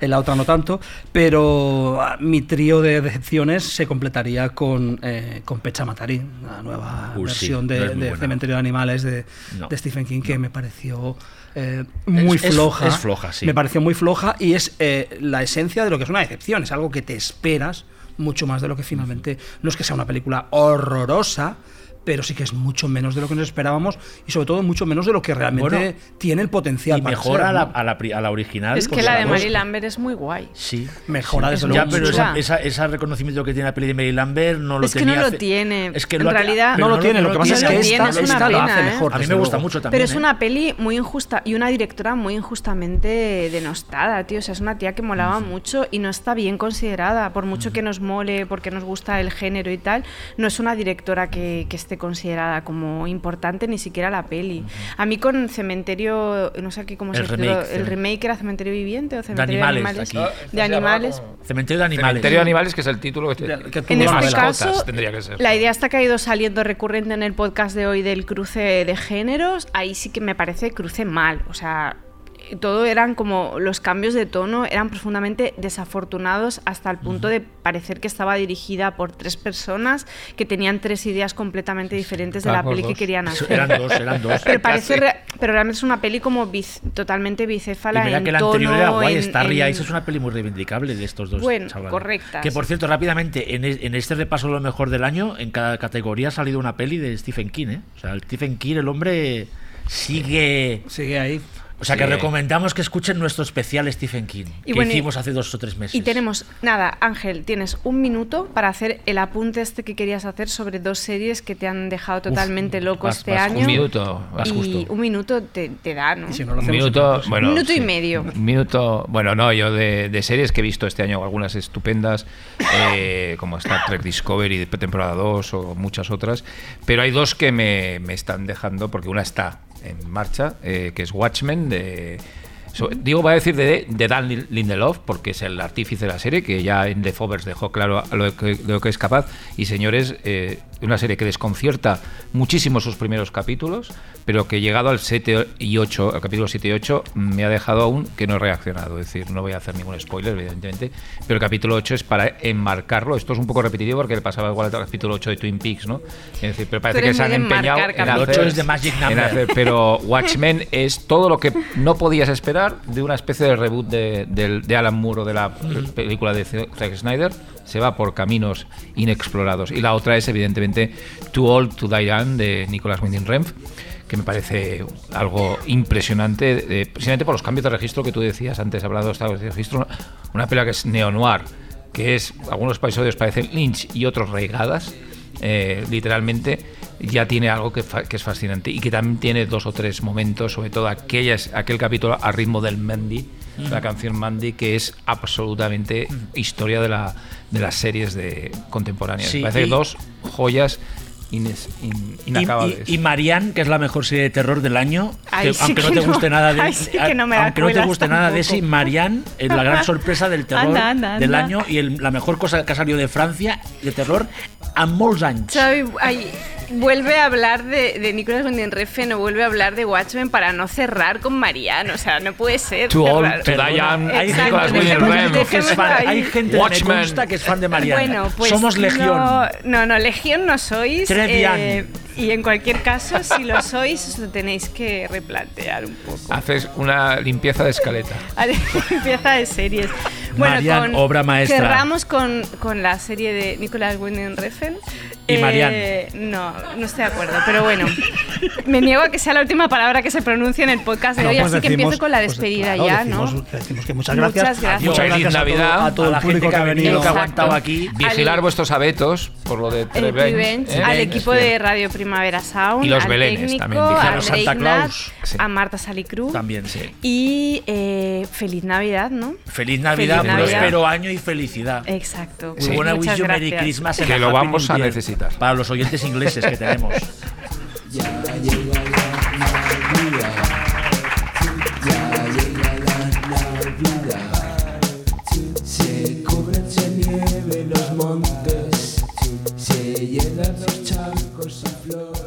en la otra no tanto, pero ah, mi trío de decepciones se completaría con, eh, con Pecha Matari, la nueva Uy, sí, versión de, no. Cementerio de Animales de, No, de Stephen King, que me pareció eh, muy Es- es- floja. es floja, sí. Me pareció muy floja y es eh, la esencia de lo que es una decepción. Es algo que te esperas mucho más de lo que finalmente. No es que sea una película horrorosa, pero sí que es mucho menos de lo que nos esperábamos y sobre todo mucho menos de lo que realmente Bueno, tiene el potencial. Y para mejora ser, a la, ¿no? a la a la original. Es que la de. Mary Lambert es muy guay. Sí. Mejora Sí. desde Es Ya, luego pero esa, esa- ese reconocimiento que tiene la peli de Mary Lambert no lo Es que tenía. no lo tiene. Es que En lo realidad- No lo tiene, lo que pasa es que esta, tiene, es una pena, hace ¿eh? mejor. A mí me gusta luego. mucho también. Pero es ¿eh? una peli muy injusta y una directora muy injustamente denostada, tío. O sea, es una tía que molaba mucho y no está bien considerada. Por mucho que nos mole, porque nos gusta el género y tal, no es una directora que, que esté considerada como importante, ni siquiera la peli. A mí con Cementerio, no sé aquí cómo El se titula, remake, el remake era Cementerio Viviente o Cementerio animales, de aquí. Animales. De animales. Cementerio de animales. Cementerio de Animales, que es el título que, De- que En este caso, tendría que ser. la idea esta que ha ido saliendo recurrente en el podcast de hoy del cruce de géneros, ahí sí que me parece cruce mal. O sea, todo eran como los cambios de tono eran profundamente desafortunados hasta el punto de parecer que estaba dirigida por tres personas que tenían tres ideas completamente diferentes de la peli que querían hacer. Eran dos, eran dos. Pero, parece re- pero realmente es una peli como biz- totalmente Y bicéfala mira en que la tono, anterior era guay, en- Starry en- Eyes es una peli muy reivindicable de estos dos Bueno, chavales. correcta, Que por cierto, rápidamente, en, es- en este repaso de lo mejor del año, en cada categoría ha salido una peli de Stephen King, ¿eh? O sea, el Stephen King, el hombre, sigue... Sigue ahí. O sea, que Sí. recomendamos que escuchen nuestro especial Stephen King, Y que bueno, hicimos hace dos o tres meses. Y tenemos, nada, Ángel, tienes un minuto para hacer el apunte este que querías hacer sobre dos series que te han dejado totalmente loco vas- este vas año. Un minuto. vas y justo. un minuto te, te da, ¿no? Y si no lo Un minuto, bueno, Minuto y medio. Un minuto, bueno, no, yo de, de series que he visto este año, algunas estupendas, eh, como Star Trek Discovery de temporada 2 o muchas otras, pero hay dos que me, me están dejando, porque una está en marcha, eh, que es Watchmen, de... digo, va a decir de, de Dan Lin- Lindelof, porque es el artífice de la serie, que ya en The Fovers dejó claro lo que, lo que es capaz. Y señores, eh, una serie que desconcierta muchísimo sus primeros capítulos, pero que llegado al 7 y 8, al capítulo 7 y 8, me ha dejado aún que no he reaccionado. Es decir, no voy a hacer ningún spoiler, evidentemente, pero el capítulo 8 es para enmarcarlo. Esto es un poco repetitivo porque le pasaba igual al capítulo 8 de Twin Peaks, ¿no? Es decir, pero parece que se han empeñado en hacer, El 8 es de Magic en Number. hacer- pero Watchmen es todo lo que no podías esperar de una especie de reboot de, Alan Moore o de la película de Zack Snyder. Se va por caminos inexplorados. Y la otra es, evidentemente, Too Old to Die Young de Nicolas Winding Refn que me parece algo impresionante, precisamente por los cambios de registro que tú decías antes, hablando de estados de registro, una película que es neo-noir, que es, algunos episodios parecen Lynch y otros regadas, eh, literalmente, ya tiene algo que, que es fascinante y que también tiene dos o tres momentos, sobre todo aquellas, aquel capítulo a ritmo del La canción Mandy, que es absolutamente historia de, la, de las series de contemporáneas. Sí, parece y- dos joyas ines- in- Y, inacabables. y, y Marianne, que es la mejor serie de terror del año, Ay, que sí aunque no que te no. guste nada de Ay, sí que no me la aunque no te guste nada de sí, Marianne es la gran sorpresa del terror Anda, anda, del año y el- la mejor cosa que ha salido de Francia de terror a molts anys. Xavi, ai, vuelve a hablar de, de Nicolas Winding Refn o vuelve a hablar de Watchmen para no cerrar con Mariano. O sea, no puede ser. Too old to die young, Hay gente, que es fan, hay gente que me consta que es fan de Mariana. Bueno, pues Somos legión. No, no, no, legión no sois. Très bien. eh, y en cualquier caso, si lo sois, os lo tenéis que replantear un poco. Haces una limpieza de escaleta. Empieza de series. Bueno, Marian, con, obra maestra. Cerramos con, con la serie de Nicolas Winding Refn. Y Marian. No, no estoy de acuerdo, pero bueno. Me niego a que sea la última palabra que se pronuncie en el podcast de No, hoy, pues así que decimos- empiezo con la pues, despedida claro, ya, decimos, ¿no? decimos que muchas gracias. Muchas gracias. Muchas Muchas gracias a todo- Navidad, a todo, a la el público gente que ha venido, que ha aguantado aquí. Vigilar Al- vuestros abetos por lo de El Trevenge. Revenge, ¿eh? al Es equipo bien. de Radio Primavera Sound, Y los al Belenes técnico, también, a Santa Claus. Sí. a Marta Salicru También, sí. y eh, feliz Navidad, ¿no? Feliz Navidad, próspero año y felicidad. Exacto. We wanna Muchas wish you Merry. Christmas Que lo vamos a necesitar. Para los oyentes ingleses que tenemos. Ya llega la Navidad, ya llega la Navidad. Se cubren de nieve los montes, llenan los charcos y flores.